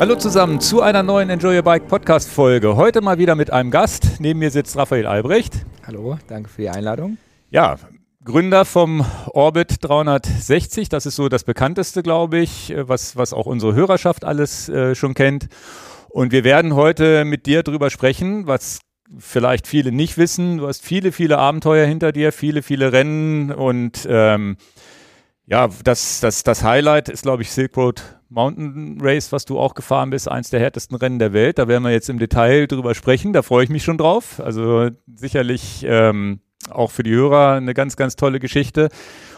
Hallo zusammen zu einer neuen Enjoy Your Bike Podcast Folge. Heute mal wieder mit einem Gast. Neben mir sitzt Raphael Albrecht. Hallo, danke für die Einladung. Ja, Gründer vom Orbit 360. Das ist so das bekannteste, glaube ich, was, was auch unsere Hörerschaft alles äh, schon kennt. Und wir werden heute mit dir drüber sprechen, was vielleicht viele nicht wissen. Du hast viele, viele Abenteuer hinter dir, viele, viele Rennen und ähm, ja, das, das, das Highlight ist, glaube ich, Silk Road Mountain Race, was du auch gefahren bist, eins der härtesten Rennen der Welt. Da werden wir jetzt im Detail drüber sprechen. Da freue ich mich schon drauf. Also sicherlich ähm, auch für die Hörer eine ganz, ganz tolle Geschichte.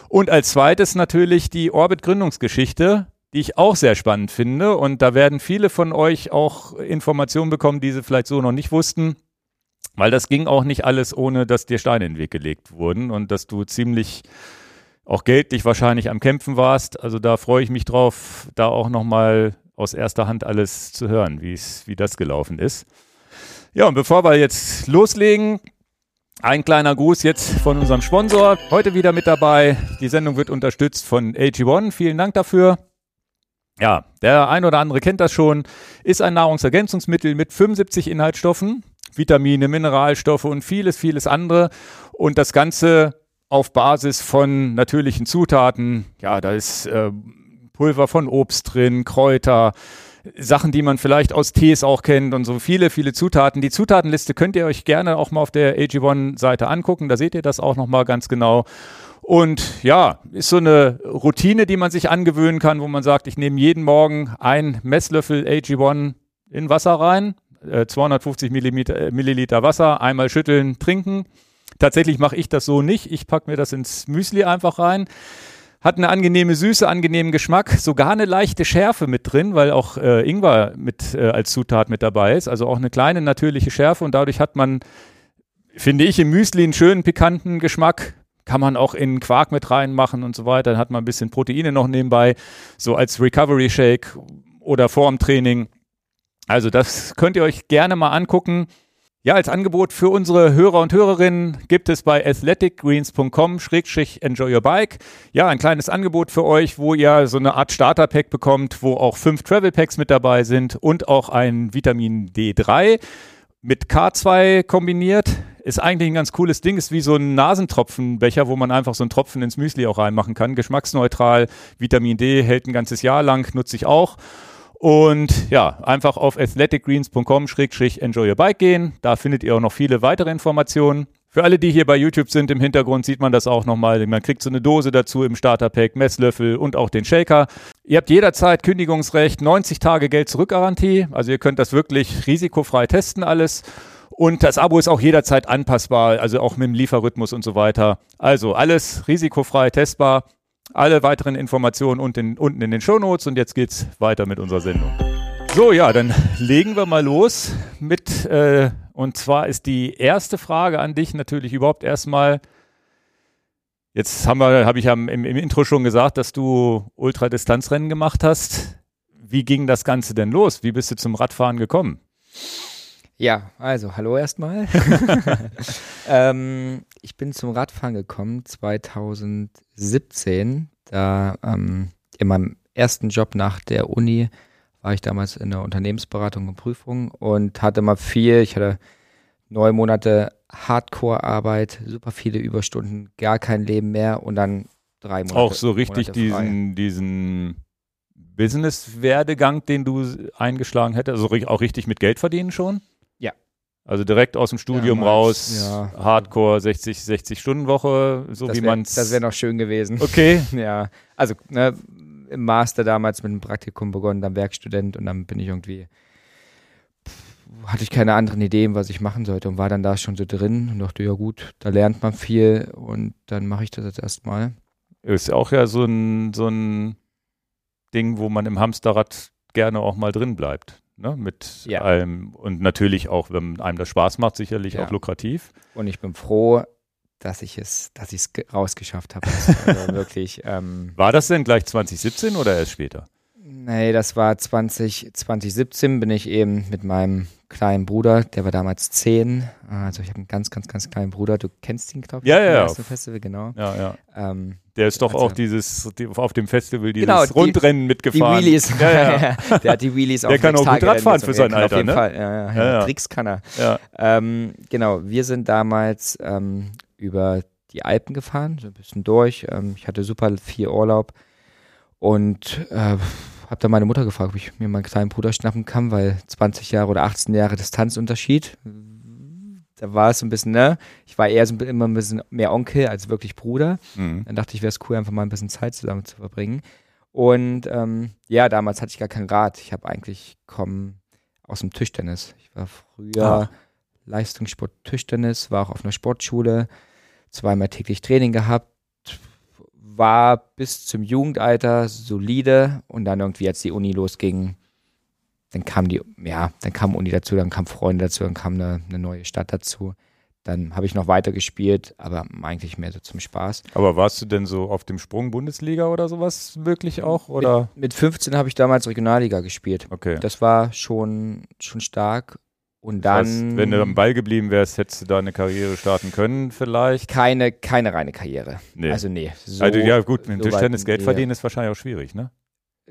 Und als zweites natürlich die Orbit-Gründungsgeschichte, die ich auch sehr spannend finde. Und da werden viele von euch auch Informationen bekommen, die sie vielleicht so noch nicht wussten. Weil das ging auch nicht alles, ohne dass dir Steine in den Weg gelegt wurden und dass du ziemlich auch geldlich wahrscheinlich am Kämpfen warst. Also da freue ich mich drauf, da auch nochmal aus erster Hand alles zu hören, wie das gelaufen ist. Ja, und bevor wir jetzt loslegen, ein kleiner Gruß jetzt von unserem Sponsor. Heute wieder mit dabei. Die Sendung wird unterstützt von AG1. Vielen Dank dafür. Ja, der ein oder andere kennt das schon. Ist ein Nahrungsergänzungsmittel mit 75 Inhaltsstoffen, Vitamine, Mineralstoffe und vieles, vieles andere. Und das Ganze auf Basis von natürlichen Zutaten. Ja, da ist äh, Pulver von Obst drin, Kräuter, Sachen, die man vielleicht aus Tees auch kennt und so viele, viele Zutaten. Die Zutatenliste könnt ihr euch gerne auch mal auf der AG1-Seite angucken. Da seht ihr das auch nochmal ganz genau. Und ja, ist so eine Routine, die man sich angewöhnen kann, wo man sagt, ich nehme jeden Morgen einen Messlöffel AG1 in Wasser rein, äh, 250 Milliliter, Milliliter Wasser, einmal schütteln, trinken. Tatsächlich mache ich das so nicht. Ich packe mir das ins Müsli einfach rein. Hat eine angenehme Süße, angenehmen Geschmack, sogar eine leichte Schärfe mit drin, weil auch äh, Ingwer mit äh, als Zutat mit dabei ist. Also auch eine kleine natürliche Schärfe und dadurch hat man, finde ich, im Müsli einen schönen pikanten Geschmack. Kann man auch in Quark mit reinmachen und so weiter. Dann hat man ein bisschen Proteine noch nebenbei, so als Recovery Shake oder vorm Training. Also das könnt ihr euch gerne mal angucken. Ja, als Angebot für unsere Hörer und Hörerinnen gibt es bei athleticgreens.com-enjoy your bike. Ja, ein kleines Angebot für euch, wo ihr so eine Art Starter-Pack bekommt, wo auch fünf Travel Packs mit dabei sind und auch ein Vitamin D3 mit K2 kombiniert. Ist eigentlich ein ganz cooles Ding, ist wie so ein Nasentropfenbecher, wo man einfach so einen Tropfen ins Müsli auch reinmachen kann. Geschmacksneutral, Vitamin D hält ein ganzes Jahr lang, nutze ich auch. Und ja, einfach auf athleticgreens.com-enjoy your bike gehen. Da findet ihr auch noch viele weitere Informationen. Für alle, die hier bei YouTube sind, im Hintergrund sieht man das auch nochmal. Man kriegt so eine Dose dazu im Starterpack, Messlöffel und auch den Shaker. Ihr habt jederzeit Kündigungsrecht, 90 Tage Geld-Zurück-Garantie. Also ihr könnt das wirklich risikofrei testen alles. Und das Abo ist auch jederzeit anpassbar, also auch mit dem Lieferrhythmus und so weiter. Also alles risikofrei testbar. Alle weiteren Informationen unten, unten in den Shownotes und jetzt geht's weiter mit unserer Sendung. So, ja, dann legen wir mal los mit, äh, und zwar ist die erste Frage an dich natürlich überhaupt erstmal, jetzt haben wir, habe ich ja im, im Intro schon gesagt, dass du Ultradistanzrennen gemacht hast. Wie ging das Ganze denn los? Wie bist du zum Radfahren gekommen? Ja, also hallo erstmal. ähm, ich bin zum Radfahren gekommen 2017. Da ähm, in meinem ersten Job nach der Uni war ich damals in der Unternehmensberatung und Prüfung und hatte mal viel. Ich hatte neun Monate Hardcore-Arbeit, super viele Überstunden, gar kein Leben mehr und dann drei Monate. Auch so richtig diesen, diesen Business-Werdegang, den du eingeschlagen hättest, also auch richtig mit Geld verdienen schon? Also direkt aus dem Studium ja, raus, ja. Hardcore, 60, 60 Stunden Woche, so das wie man es. Das wäre noch schön gewesen. Okay. ja, also ne, im Master damals mit einem Praktikum begonnen, dann Werkstudent und dann bin ich irgendwie, hatte ich keine anderen Ideen, was ich machen sollte und war dann da schon so drin und dachte, ja gut, da lernt man viel und dann mache ich das jetzt erstmal. Ist auch ja so ein, so ein Ding, wo man im Hamsterrad gerne auch mal drin bleibt ne, mit ja. allem und natürlich auch, wenn einem das Spaß macht, sicherlich ja. auch lukrativ. Und ich bin froh, dass ich es, dass ich es rausgeschafft habe. Also wirklich. Ähm, War das denn gleich 2017 oder erst später? Nee, das war 20, 2017 bin ich eben mit meinem kleinen Bruder, der war damals zehn. Also ich habe einen ganz, ganz, ganz kleinen Bruder. Du kennst ihn, glaube ich. Ja, ja, ja. Festival, genau. Ja, ja. Ähm, Der ist doch Also- auch dieses, die, auf dem Festival dieses Genau, die- Rundrennen die mitgefahren. Wheelies. Ja, ja. der hat die Wheelies Der kann auch gut Radfahren für sein Alter, Auf jeden ne? Fall. Ja, ja, Ja, ja. ja. Tricks kann er. ja. Ähm, genau, wir sind damals ähm, über die Alpen gefahren, so ein bisschen durch. Ähm, ich hatte super viel Urlaub und äh, habe dann meine Mutter gefragt, ob ich mir meinen kleinen Bruder schnappen kann, weil 20 Jahre oder 18 Jahre Distanzunterschied. Da war es so ein bisschen, ne? Ich war eher so immer ein bisschen mehr Onkel als wirklich Bruder. Mhm. Dann dachte ich, wäre es cool, einfach mal ein bisschen Zeit zusammen zu verbringen. Und ähm, ja, damals hatte ich gar kein Rad. Ich habe eigentlich komme aus dem Tischtennis. Ich war früher Ah. Leistungssport Tischtennis, war auch auf einer Sportschule, zweimal täglich Training gehabt, war bis zum Jugendalter solide und dann irgendwie, als die Uni losging, dann kam die, ja, dann kam Uni dazu, dann kamen Freunde dazu, dann kam eine, eine neue Stadt dazu. Dann habe ich noch weiter gespielt, aber eigentlich mehr so zum Spaß. Aber warst du denn so auf dem Sprung Bundesliga oder sowas wirklich auch? Oder? Mit 15 habe ich damals Regionalliga gespielt. Okay. Das war schon, schon stark. Und Das dann heißt, wenn du am Ball geblieben wärst, hättest du da eine Karriere starten können, vielleicht. keine, keine reine Karriere. Nee. Also nee. So, also ja, gut, mit dem so Tischtennis Geld verdienen ist wahrscheinlich auch schwierig, ne?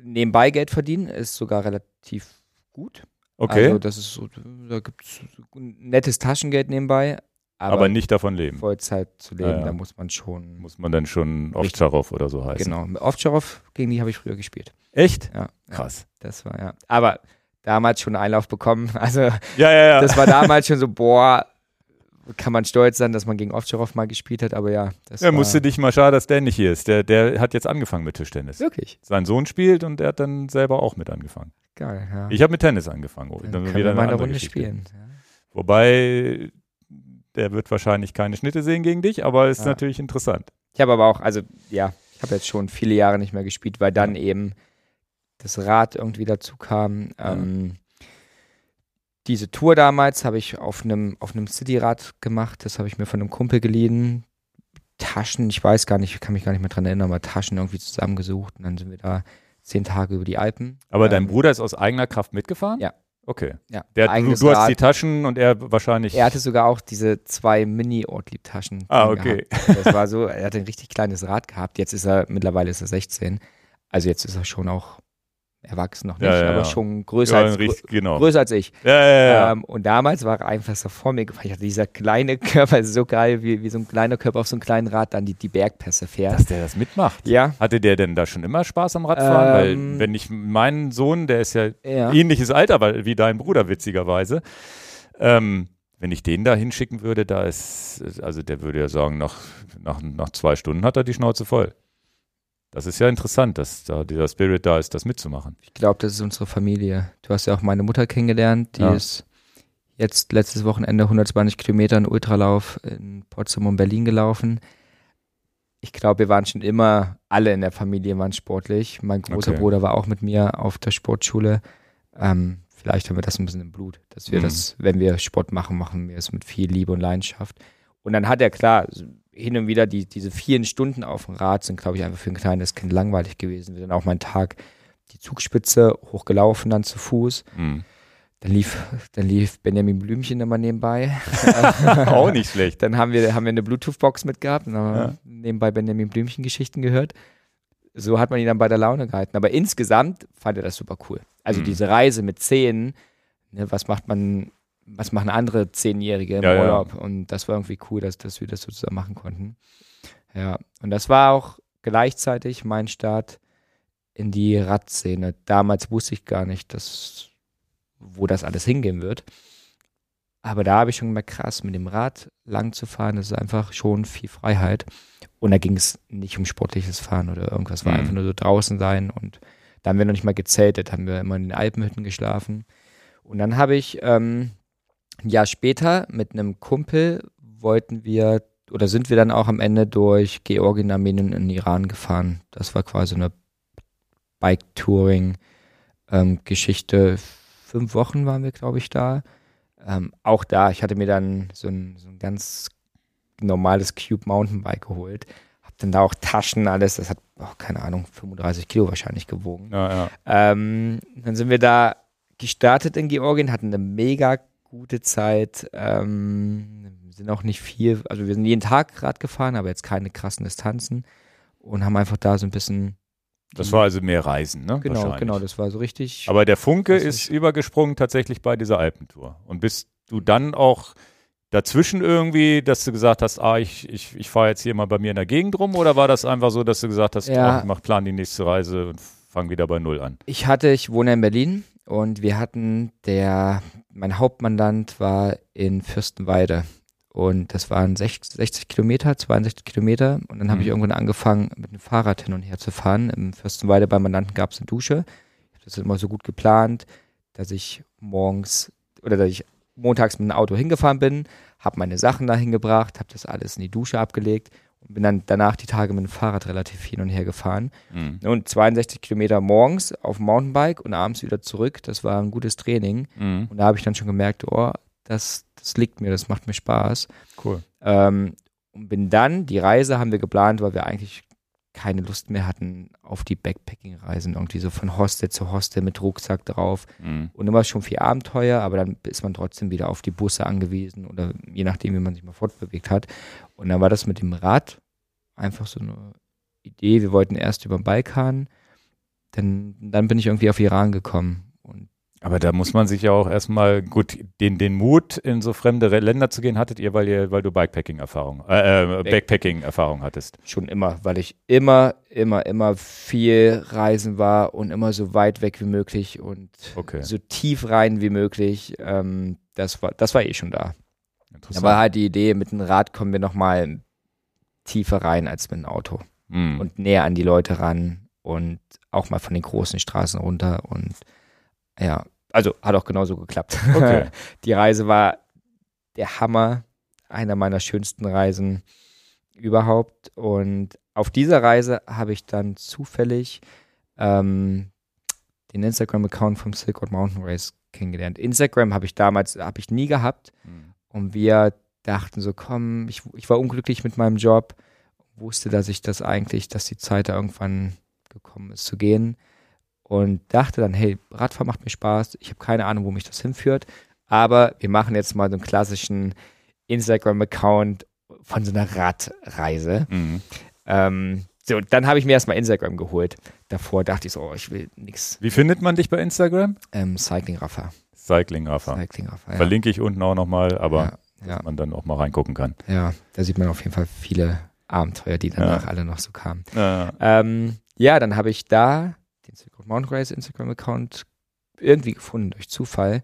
Nebenbei Geld verdienen ist sogar relativ gut. Okay. Also das ist so, da gibt es nettes Taschengeld nebenbei, aber, aber, nicht davon leben. Vollzeit zu leben, Ja, ja. da muss man schon. Muss man dann schon. Ovtcharov oder so heißen. Genau. Ovtcharov, gegen die habe ich früher gespielt. Echt? Ja, ja, Krass. das war ja. Aber damals schon Einlauf bekommen. Also Ja, ja, ja. das war damals schon so, boah, kann man stolz sein, dass man gegen Ovtcharov mal gespielt hat, aber ja. Das ja, musste dich mal schade, dass der nicht hier ist. Der, der hat jetzt angefangen mit Tischtennis. Wirklich Sein Sohn spielt und er hat dann selber auch mit angefangen. geil. Ja. Ich habe mit Tennis angefangen. Dann Dann können wir mal eine Runde Geschichte. spielen. Ja. Wobei, der wird wahrscheinlich keine Schnitte sehen gegen dich, aber ist Ja. natürlich interessant. Ich habe aber auch, also ja, ich habe jetzt schon viele Jahre nicht mehr gespielt, weil dann eben das Rad irgendwie dazu kam. Ähm, diese Tour damals habe ich auf einem auf einem Cityrad gemacht. Das habe ich mir von einem Kumpel geliehen. Taschen, ich weiß gar nicht, ich kann mich gar nicht mehr dran erinnern, aber Taschen irgendwie zusammengesucht und dann sind wir da zehn Tage über die Alpen. Aber dein Ähm, Bruder ist aus eigener Kraft mitgefahren? Ja. Okay. Ja, Der, du, du hast die Taschen und er wahrscheinlich. Er hatte sogar auch diese zwei Mini-Ortlieb-Taschen. Ah, okay. gehabt. Das war so, er hatte ein richtig kleines Rad gehabt. Jetzt ist er, mittlerweile ist er 16. Also jetzt ist er schon auch erwachsen noch nicht, Ja, ja, aber schon größer, ja, als, richtig, genau. größer als ich. Ähm, und damals war er einfach so vor mir gefahren. Ich hatte dieser kleine Körper, so geil, wie, wie so ein kleiner Körper auf so einem kleinen Rad dann die, die Bergpässe fährt. Dass der das mitmacht. ja. Hatte der denn da schon immer Spaß am Radfahren? Ähm, Weil, wenn ich meinen Sohn, der ist ja, ähnliches Alter wie dein Bruder, witzigerweise, ähm, wenn ich den da hinschicken würde, da ist, also der würde ja sagen, nach, nach, nach zwei Stunden hat er die Schnauze voll. Das ist ja interessant, dass da dieser Spirit da ist, das mitzumachen. Ich glaube, das ist unsere Familie. Du hast ja auch meine Mutter kennengelernt, die Ja. ist jetzt letztes Wochenende 120 Kilometer in Ultralauf in Potsdam und Berlin gelaufen. Ich glaube, wir waren schon immer, alle in der Familie waren sportlich. Mein großer Okay. Bruder war auch mit mir auf der Sportschule. Ähm, vielleicht haben wir das ein bisschen im Blut, dass wir Mhm. das, wenn wir Sport machen, machen wir es mit viel Liebe und Leidenschaft. Und dann hat er klar, hin und wieder die, diese vielen Stunden auf dem Rad sind, glaube ich, einfach für ein kleines Kind langweilig gewesen. Wir sind auch mal einen Tag die Zugspitze hochgelaufen, dann zu Fuß. Hm. Dann lief, dann lief Benjamin Blümchen immer nebenbei. Auch nicht schlecht. Dann haben wir, haben wir eine Bluetooth-Box mitgehabt und haben Ja. nebenbei Benjamin Blümchen-Geschichten gehört. So hat man ihn dann bei der Laune gehalten. Aber insgesamt fand er das super cool. Also Mhm. diese Reise mit zehn, ne, was macht man, was machen andere Zehnjährige im Ja, ja. Urlaub? Und das war irgendwie cool, dass, dass wir das so zusammen machen konnten. Ja, und das war auch gleichzeitig mein Start in die Radszene. Damals wusste ich gar nicht, dass, wo das alles hingehen wird. Aber da habe ich schon gemerkt, krass, mit dem Rad lang zu fahren, das ist einfach schon viel Freiheit. Und da ging es nicht um sportliches Fahren oder irgendwas, war Mhm. einfach nur so draußen sein. Und da haben wir noch nicht mal gezeltet, haben wir immer in den Alpenhütten geschlafen. Und dann habe ich ähm, ein Jahr später mit einem Kumpel wollten wir oder sind wir dann auch am Ende durch Georgien, Armenien und Iran gefahren. Das war quasi eine Bike-Touring-Geschichte. Fünf Wochen waren wir, glaube ich, da. Ähm, auch da, ich hatte mir dann so ein, so ein ganz normales Cube Mountainbike geholt. Hab dann da auch Taschen, alles. Das hat, oh, keine Ahnung, 35 Kilo wahrscheinlich gewogen. Ja, ja. Ähm, dann sind wir da gestartet in Georgien, hatten eine mega gute Zeit. Ähm, sind auch nicht viel, also wir sind jeden Tag Rad gefahren, aber jetzt keine krassen Distanzen und haben einfach da so ein bisschen. Das war also mehr Reisen, ne? Genau, genau, das war so richtig. Aber der Funke ist- übergesprungen tatsächlich bei dieser Alpentour. Und bist du dann auch dazwischen irgendwie, dass du gesagt hast, ah, ich, ich, ich fahre jetzt hier mal bei mir in der Gegend rum oder war das einfach so, dass du gesagt hast, Ja. ach, ich mach plan die nächste Reise und fang wieder bei Null an? Ich hatte, ich wohne in Berlin und wir hatten der, mein Hauptmandant war in Fürstenweide und das waren 60, 60 Kilometer, 62 Kilometer und dann habe ich Mhm. irgendwann angefangen mit dem Fahrrad hin und her zu fahren. Im Fürstenweide beim Mandanten gab es eine Dusche. Ich habe das immer so gut geplant, dass ich morgens oder dass ich montags mit dem Auto hingefahren bin, habe meine Sachen da hingebracht, habe das alles in die Dusche abgelegt und bin dann danach die Tage mit dem Fahrrad relativ hin und her gefahren. Mhm. Und 62 Kilometer morgens auf dem Mountainbike und abends wieder zurück. Das war ein gutes Training. Mhm. Und da habe ich dann schon gemerkt, oh, das, das liegt mir, das macht mir Spaß. Cool. Ähm, und bin dann, die Reise haben wir geplant, weil wir eigentlich keine Lust mehr hatten auf die Backpacking-Reisen. Irgendwie so von Hostel zu Hostel mit Rucksack drauf. Mhm. Und immer schon viel Abenteuer, aber dann ist man trotzdem wieder auf die Busse angewiesen oder je nachdem, wie man sich mal fortbewegt hat. Und dann war das mit dem Rad einfach so eine Idee. Wir wollten erst über den Balkan, dann, dann bin ich irgendwie auf Iran gekommen. Und Aber da muss man sich ja auch erstmal, gut, den, den Mut, in so fremde Re- Länder zu gehen, hattet ihr, weil ihr, weil du Bikepacking-Erfahrung, äh, äh, Backpacking-Erfahrung hattest. schon immer, weil ich immer, immer, immer viel reisen war und immer so weit weg wie möglich und Okay. so tief rein wie möglich. Ähm, das war, das war eh schon da. Da Interessant. war halt die Idee, mit dem Rad kommen wir nochmal tiefer rein als mit dem Auto. Mhm. und näher an die Leute ran und auch mal von den großen Straßen runter und ja, also hat auch genauso geklappt. Okay. die Reise war der Hammer, einer meiner schönsten Reisen überhaupt und auf dieser Reise habe ich dann zufällig ähm, den Instagram-Account vom Silk Road Mountain Race kennengelernt. Instagram habe ich damals, habe ich nie gehabt Mhm. Und wir dachten so, komm, ich, ich war unglücklich mit meinem Job, wusste, dass ich das eigentlich, dass die Zeit da irgendwann gekommen ist zu gehen und dachte dann, hey, Radfahren macht mir Spaß, ich habe keine Ahnung, wo mich das hinführt, aber wir machen jetzt mal so einen klassischen Instagram-Account von so einer Radreise. Mhm. Ähm, so, dann habe ich mir erstmal Instagram geholt. Davor dachte ich so, oh, ich will nix. Wie findet man dich bei Instagram? Ähm, Cycling Raffer. Cycling Raffer, ja. Verlinke ich unten auch nochmal, aber ja, ja. man dann auch mal reingucken kann. Ja, da sieht man auf jeden Fall viele Abenteuer, die danach alle noch so kamen. Äh, Ähm, ja, dann habe ich da den Road Mountain Race Instagram-Account irgendwie gefunden durch Zufall.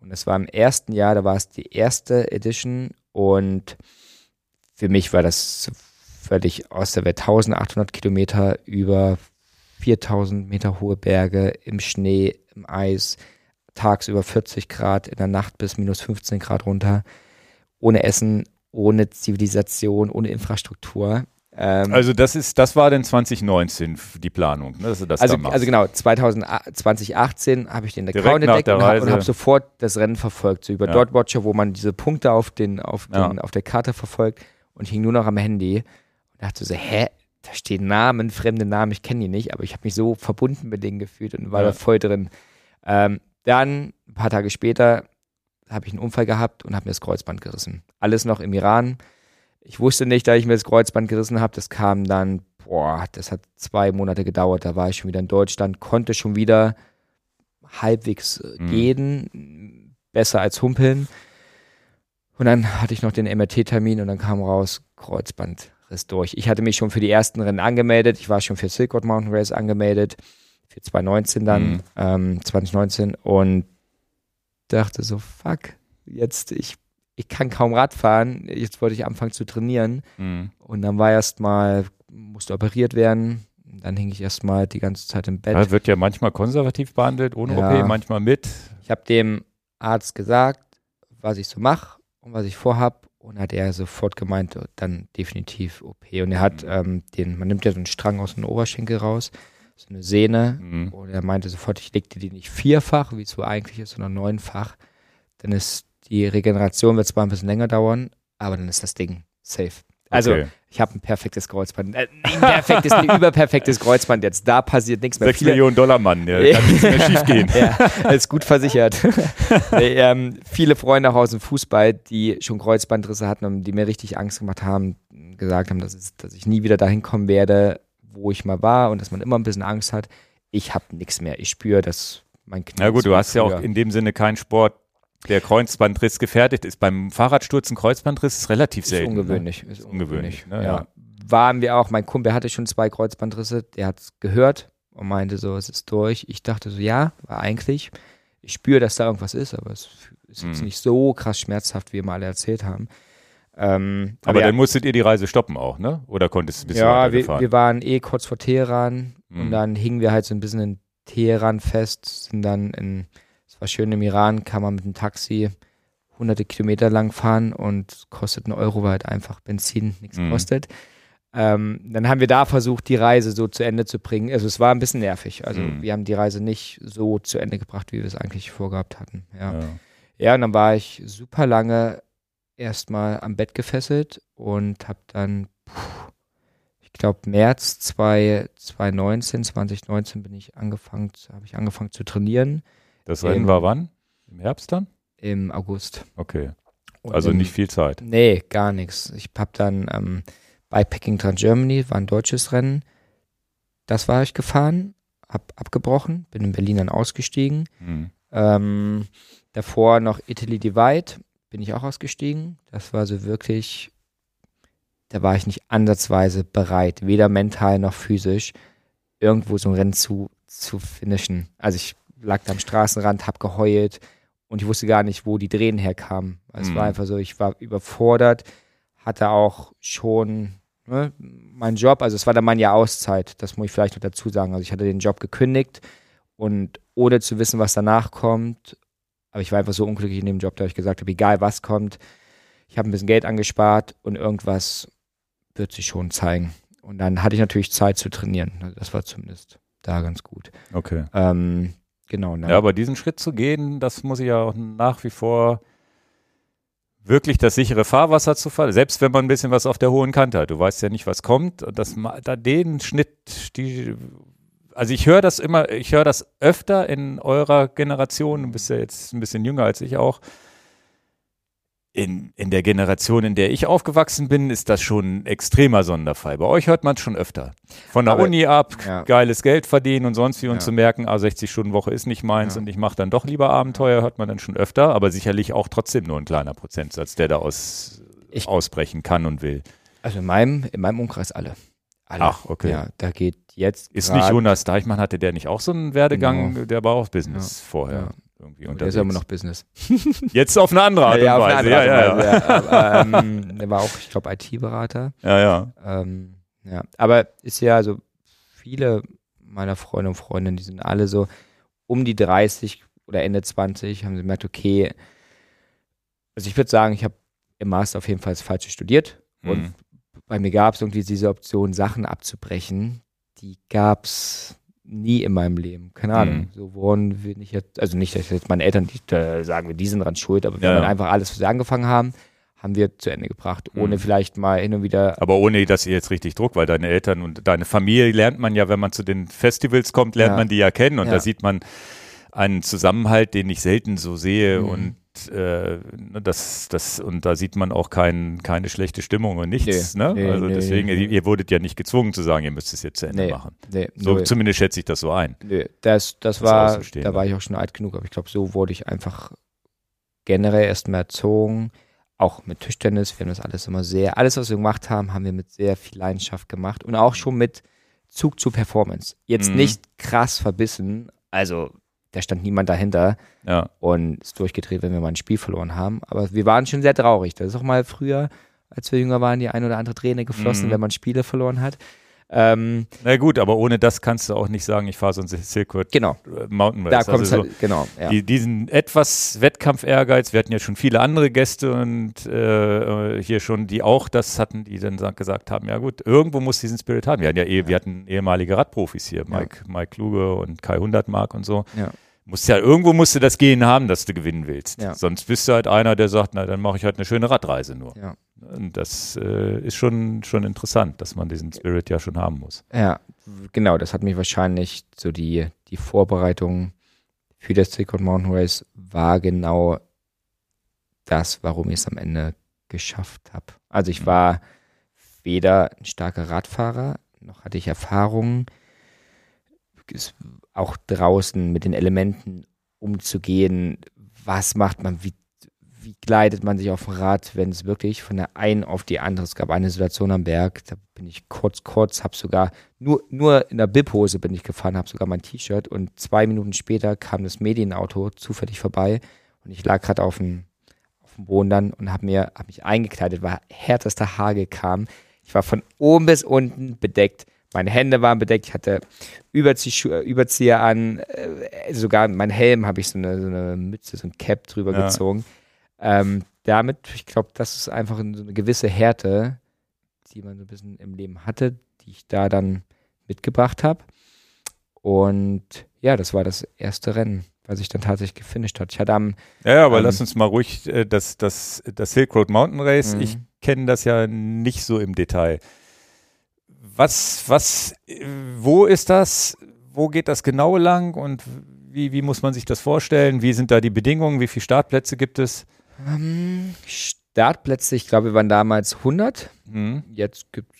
Und das war im ersten Jahr, da war es die erste Edition und für mich war das völlig aus der Welt. 1800 Kilometer über 4000 Meter hohe Berge im Schnee, im Eis, tagsüber 40 Grad, in der Nacht bis minus 15 Grad runter, ohne Essen, ohne Zivilisation, ohne Infrastruktur. Ähm, also das ist, das war dann 2019 die Planung, ne, dass du das also, da also genau, 2000, 2018 habe ich den Account entdeckt und habe hab sofort das Rennen verfolgt, so über Ja. Dotwatcher, wo man diese Punkte auf, den, auf, Ja. den, auf der Karte verfolgt und hing nur noch am Handy und dachte so, hä, da stehen Namen, fremde Namen, ich kenne die nicht, aber ich habe mich so verbunden mit denen gefühlt und war Ja. da voll drin. Ähm, dann, ein paar Tage später, habe ich einen Unfall gehabt und habe mir das Kreuzband gerissen. Alles noch im Iran. Ich wusste nicht, dass ich mir das Kreuzband gerissen habe. Das kam dann, boah, das hat zwei Monate gedauert. Da war ich schon wieder in Deutschland, konnte schon wieder halbwegs äh, Mhm. gehen, besser als humpeln. Und dann hatte ich noch den MRT-Termin und dann kam raus, Kreuzbandriss durch. Ich hatte mich schon für die ersten Rennen angemeldet. Ich war schon für Silk Road Mountain Race angemeldet, für 2019 dann, Mhm. ähm, 2019 und dachte so, fuck, jetzt, ich, ich kann kaum Rad fahren. Jetzt wollte ich anfangen zu trainieren. Mhm. Und dann war erst mal, musste operiert werden. Dann hing ich erst mal die ganze Zeit im Bett. Ja, wird ja manchmal konservativ behandelt, ohne Ja. OP, manchmal mit. Ich habe dem Arzt gesagt, was ich so mache und was ich vorhab. Und hat er sofort gemeint, dann definitiv OP. Und er hat Mhm. ähm, den, man nimmt ja so einen Strang aus dem Oberschenkel raus, so eine Sehne. Mhm. Und er meinte sofort, ich leg dir die nicht vierfach, wie es so eigentlich ist, sondern neunfach. Dann ist die Regeneration wird zwar ein bisschen länger dauern, aber dann ist das Ding safe. Also Okay. ich habe ein perfektes Kreuzband. Äh, ein perfektes, ein überperfektes Kreuzband jetzt. Da passiert nichts mehr. Sechs Millionen Dollar Mann, ja, kann nichts mehr schief gehen. ja, ist gut versichert. nee, ähm, viele Freunde auch aus dem Fußball, die schon Kreuzbandrisse hatten und die mir richtig Angst gemacht haben, gesagt haben, dass, es, dass ich nie wieder dahin kommen werde, wo ich mal war und dass man immer ein bisschen Angst hat. Ich habe nichts mehr. Ich spüre, dass mein Knie. Na gut, du hast ja auch früher- in dem Sinne keinen Sport, der Kreuzbandriss gefährdet ist. Beim Fahrradsturz ein Kreuzbandriss ist relativ ist selten. ungewöhnlich. Ne? Ist ungewöhnlich, ne? ja. Waren wir auch. Mein Kumpel hatte schon zwei Kreuzbandrisse. Der hat es gehört und meinte so, es ist durch. Ich dachte so, ja, war eigentlich. Ich spüre, dass da irgendwas ist, aber es ist jetzt Mhm. nicht so krass schmerzhaft, wie wir mal alle erzählt haben. Ähm, Aber ja, dann musstet ihr die Reise stoppen auch, ne? Oder konntest du ein bisschen ja, wir, wir waren eh kurz vor Teheran Mhm. und dann hingen wir halt so ein bisschen in Teheran fest, sind dann in, es war schön im Iran, kann man mit dem Taxi hunderte Kilometer lang fahren und kostet einen Euro, weil halt einfach Benzin nichts Mhm. kostet. Ähm, dann haben wir da versucht, die Reise so zu Ende zu bringen. Also es war ein bisschen nervig. Also Mhm. wir haben die Reise nicht so zu Ende gebracht, wie wir es eigentlich vorgehabt hatten. Ja. ja. Ja, und dann war ich super lange erstmal am Bett gefesselt und habe dann, puh, ich glaube, März 2, 2019, 2019 bin ich angefangen, habe ich angefangen zu trainieren Das Rennen Im- war wann? Im Herbst dann? im August. Okay. Und Also im- nicht viel Zeit. Nee, gar nichts. Ich habe dann ähm, Bikepacking Trans Germany, war ein deutsches Rennen. Das war ich gefahren, hab abgebrochen, bin in Berlin dann ausgestiegen. Hm. Ähm, davor noch Italy Divide, bin ich auch ausgestiegen. Das war so wirklich, da war ich nicht ansatzweise bereit, weder mental noch physisch, irgendwo so ein Rennen zu, zu finishen. Also ich lag da am Straßenrand, hab geheult und ich wusste gar nicht, wo die Tränen herkamen. Es Mhm. war einfach so, ich war überfordert, hatte auch schon ne, meinen Job, also es war dann mein Jahr Auszeit, das muss ich vielleicht noch dazu sagen. Also ich hatte den Job gekündigt und ohne zu wissen, was danach kommt, aber ich war einfach so unglücklich in dem Job, dass ich gesagt habe, egal was kommt, ich habe ein bisschen Geld angespart und irgendwas wird sich schon zeigen. Und dann hatte ich natürlich Zeit zu trainieren. Also Das war zumindest da ganz gut. Okay. Ähm, genau. Ja, aber diesen Schritt zu gehen, das muss ich ja auch nach wie vor wirklich das sichere Fahrwasser zu fahren, selbst wenn man ein bisschen was auf der hohen Kante hat. Du weißt ja nicht, was kommt. Und das, da den Schnitt, die, also ich höre das immer, ich höre das öfter in eurer Generation, du bist ja jetzt ein bisschen jünger als ich auch. In, in der Generation, in der ich aufgewachsen bin, ist das schon ein extremer Sonderfall. Bei euch hört man es schon öfter. Von der Aber- Uni ab, Ja. geiles Geld verdienen und sonst wie und Ja. zu merken, ah, 60-Stunden-Woche ist nicht meins Ja. und ich mache dann doch lieber Abenteuer, hört man dann schon öfter, aber sicherlich auch trotzdem nur ein kleiner Prozentsatz, der da aus, Ich- ausbrechen kann und will. Also in meinem, in meinem Umkreis alle. alle. Ach, okay. Ja, da geht jetzt. Ist nicht Jonas Deichmann, hatte der nicht auch so einen Werdegang, Genau. der war auch Business vorher. Ja. Irgendwie Der unterwegs. ist ja immer noch Business. Jetzt auf eine andere Art und Weise. Ja, ja, und ja. Ja. Aber, ähm, der war auch, ich glaube, IT-Berater. ja, ja. Ähm, ja, aber ist ja so, viele meiner Freunde und Freundinnen, die sind alle so um die 30 oder Ende 20, haben sie gemerkt, okay, also ich würde sagen, ich habe im Master auf jeden Fall das Falsche studiert und Mhm. bei mir gab es irgendwie diese Option, Sachen abzubrechen, die gab es nie in meinem Leben. Keine Ahnung. Mhm. So woran wir nicht jetzt, also nicht, dass jetzt meine Eltern die, äh, sagen, wir die sind dran schuld, aber wir Ja, haben ja. einfach alles, was wir angefangen haben, haben wir zu Ende gebracht, ohne Mhm. vielleicht mal hin und wieder Aber ohne, dass ihr jetzt richtig Druck, weil deine Eltern und deine Familie lernt man ja, wenn man zu den Festivals kommt, lernt Ja. man die ja kennen und da sieht man einen Zusammenhalt, den ich selten so sehe Mhm. und äh, das, das, und da sieht man auch kein, keine schlechte Stimmung und nichts. Nee, ne? nee, also nee, deswegen, ihr, ihr wurdet ja nicht gezwungen zu sagen, ihr müsst es jetzt zu Ende machen. So zumindest schätze ich das so ein. Das, das Das war, da war ne? ich auch schon alt genug, aber ich glaube, so wurde ich einfach generell erstmal erzogen. Auch mit Tischtennis, wir haben das alles immer sehr, alles, was wir gemacht haben, haben wir mit sehr viel Leidenschaft gemacht und auch schon mit Zug zu Performance. Jetzt Mhm. nicht krass verbissen, also da stand niemand dahinter Ja. und ist durchgedreht, wenn wir mal ein Spiel verloren haben. Aber wir waren schon sehr traurig. Das ist auch mal früher, als wir jünger waren, die ein oder andere Träne geflossen, Mhm. wenn man Spiele verloren hat. Ähm, Na gut, aber ohne das kannst du auch nicht sagen, ich fahre so ein Silkwood genau, äh, Mountain da Race. kommt es Also halt, genau. Ja. Die, diesen etwas Wettkampf-Ehrgeiz, wir hatten ja schon viele andere Gäste und äh, hier schon, die auch das hatten, die dann sa- gesagt haben, ja gut, irgendwo muss diesen Spirit haben. Wir hatten ja, eh, wir hatten ehemalige Radprofis hier, Mike, Mike Kluge und Kai Hundertmark und so. Ja. Musst ja, irgendwo musst du das Gehen haben, dass du gewinnen willst. Ja. Sonst bist du halt einer, der sagt, na, dann mache ich halt eine schöne Radreise nur. Ja. Das äh, ist schon, schon interessant, dass man diesen Spirit ja schon haben muss. Ja, genau. Das hat mich wahrscheinlich so die, die Vorbereitung für das Silk Mountain Race war genau das, warum ich es am Ende geschafft habe. Also ich mhm. war weder ein starker Radfahrer, noch hatte ich Erfahrung, auch draußen mit den Elementen umzugehen. Was macht man? Wie, wie gleitet man sich auf dem Rad, wenn es wirklich von der einen auf die andere, es gab eine Situation am Berg, da bin ich kurz, kurz, habe sogar, nur, nur in der Bib-Hose bin ich gefahren, habe sogar mein T-Shirt und zwei Minuten später kam das Medienauto zufällig vorbei und ich lag gerade auf dem, auf dem Boden dann und habe mir, habe mich eingekleidet, war härtester Hagel kam. Ich war von oben bis unten bedeckt. Meine Hände waren bedeckt, ich hatte Überzie Überzieher an, äh, sogar mein Helm habe ich so eine, so eine Mütze, so ein Cap drüber ja. gezogen. Ähm, damit, ich glaube, das ist einfach eine gewisse Härte, die man so ein bisschen im Leben hatte, die ich da dann mitgebracht habe. Und ja, das war das erste Rennen, was ich dann tatsächlich gefinisht hat. Ich hatte am. Ja, aber ähm, lass uns mal ruhig äh, das, das, das Silk Road Mountain Race. Mhm. Ich kenne das ja nicht so im Detail. Was, was, wo ist das? Wo geht das genau lang und wie, wie muss man sich das vorstellen? Wie sind da die Bedingungen? Wie viele Startplätze gibt es? Ähm, Startplätze, ich glaube, wir waren damals 100. Mhm. Jetzt gibt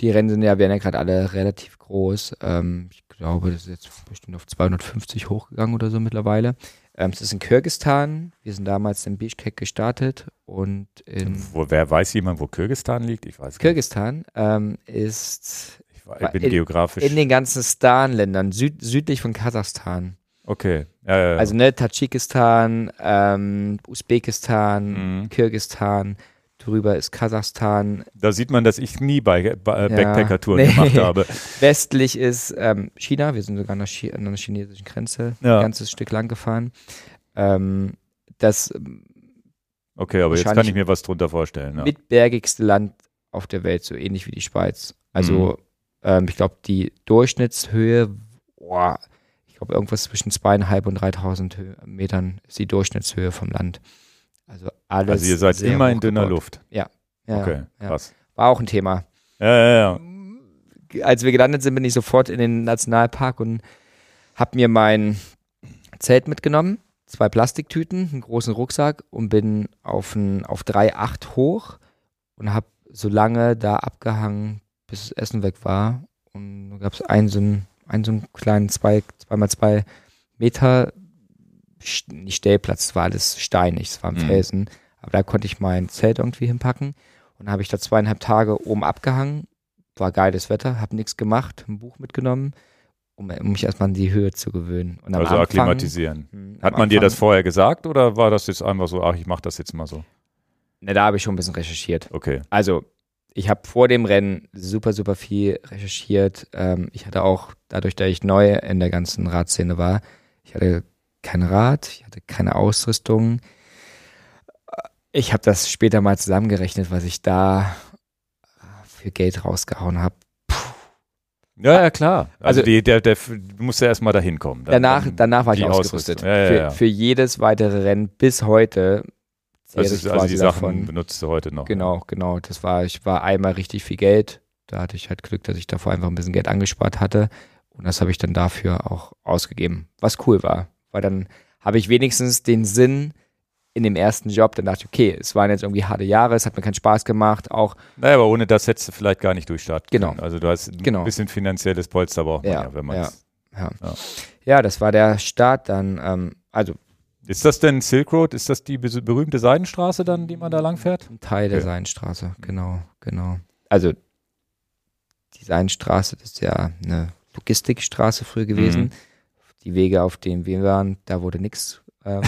die Rennen sind ja, werden ja gerade alle relativ groß. Ähm, ich glaube, das ist jetzt bestimmt auf 250 hochgegangen oder so mittlerweile. Ähm, es ist in Kirgistan. Wir sind damals in Bishkek gestartet und in. Wo, wer weiß jemand, wo Kirgistan liegt? Ich weiß Kirgistan ähm, ist. Ich bin in, geografisch. In den ganzen Stan-Ländern, süd, südlich von Kasachstan. Okay. Ja, ja, ja. Also ne, Tadschikistan, ähm, Usbekistan, mhm. Kirgistan, drüber ist Kasachstan. Da sieht man, dass ich nie bei, bei Backpacker-Touren nee. gemacht habe. Westlich ist ähm, China, wir sind sogar an der, Chi an der chinesischen Grenze ein ganzes Stück lang gefahren. Ähm, das Okay, aber jetzt kann ich mir was drunter vorstellen. Ja. Mitbergigste Land auf der Welt, so ähnlich wie die Schweiz. Also mhm. ähm, ich glaube, die Durchschnittshöhe, boah, ich glaube, irgendwas zwischen zweieinhalb und 3000 Metern ist die Durchschnittshöhe vom Land. Also alles. Also ihr seid immer in dünner Luft. Ja. ja okay, ja. krass. War auch ein Thema. Ja, ja, ja. Als wir gelandet sind, bin ich sofort in den Nationalpark und habe mir mein Zelt mitgenommen, zwei Plastiktüten, einen großen Rucksack und bin auf, ein, auf 3,8 hoch und habe so lange da abgehangen, bis das Essen weg war. Und da gab es einen so einen einen so einen kleinen zwei, zweimal zwei Meter, nicht Stellplatz, es war alles steinig, es war ein mhm. Felsen, aber da konnte ich mein Zelt irgendwie hinpacken und habe ich da zweieinhalb Tage oben abgehangen, war geiles Wetter, habe nichts gemacht, ein Buch mitgenommen, um, um, mich erstmal an die Höhe zu gewöhnen. also Anfang, akklimatisieren. Mh, Hat man Anfang, dir das vorher gesagt oder war das jetzt einfach so, ach, ich mache das jetzt mal so? Ne, da habe ich schon ein bisschen recherchiert. Okay. Also ich habe vor dem Rennen super, super viel recherchiert. Ähm, ich hatte auch, dadurch, dass ich neu in der ganzen Radszene war, ich hatte kein Rad, ich hatte keine Ausrüstung. Ich habe das später mal zusammengerechnet, was ich da für Geld rausgehauen habe. Ja, ja, klar. Also, also die, der, der musste ja erstmal dahin kommen. Dann, danach, danach war ich ausgerüstet. Ja, ja, ja. Für, für, jedes weitere Rennen bis heute das ist, also die Sachen davon. benutzt du heute noch. Genau, genau. Das war, ich war einmal richtig viel Geld. Da hatte ich halt Glück, dass ich davor einfach ein bisschen Geld angespart hatte. Und das habe ich dann dafür auch ausgegeben. Was cool war. Weil dann habe ich wenigstens den Sinn in dem ersten Job, dann dachte ich, okay, es waren jetzt irgendwie harte Jahre, es hat mir keinen Spaß gemacht, auch. Naja, aber ohne das hättest du vielleicht gar nicht durchstarten Genau. Also du hast ein genau. bisschen finanzielles Polster braucht man ja, ja wenn man ja, ja. ja. ja, das war der Start dann, ähm, also ist das denn Silk Road? Ist das die berühmte Seidenstraße dann, die man da lang fährt? Ein Teil der Seidenstraße, genau, genau. Also die Seidenstraße, das ist ja eine Logistikstraße früher gewesen. Mhm. Die Wege, auf denen wir waren, da wurde nichts ähm,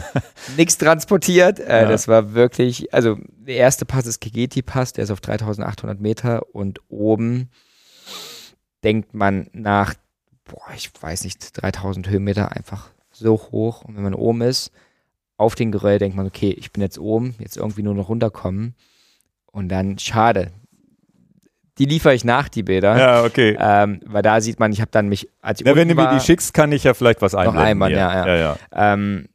nichts transportiert. Äh, ja. Das war wirklich, also der erste Pass ist Kegeti-Pass, der ist auf 3800 Meter und oben denkt man nach, boah, ich weiß nicht, 3000 Höhenmeter einfach so hoch. Und wenn man oben ist, auf den Geröll denkt man, okay, ich bin jetzt oben, jetzt irgendwie nur noch runterkommen. Und dann, schade. Die liefere ich nach, die Bilder. Ja, okay. Ähm, weil da sieht man, ich habe dann mich, als ich ja, Wenn du mir die schickst, kann ich ja vielleicht was einblenden. Noch einmal, ja, ja. ja, ja. Ähm,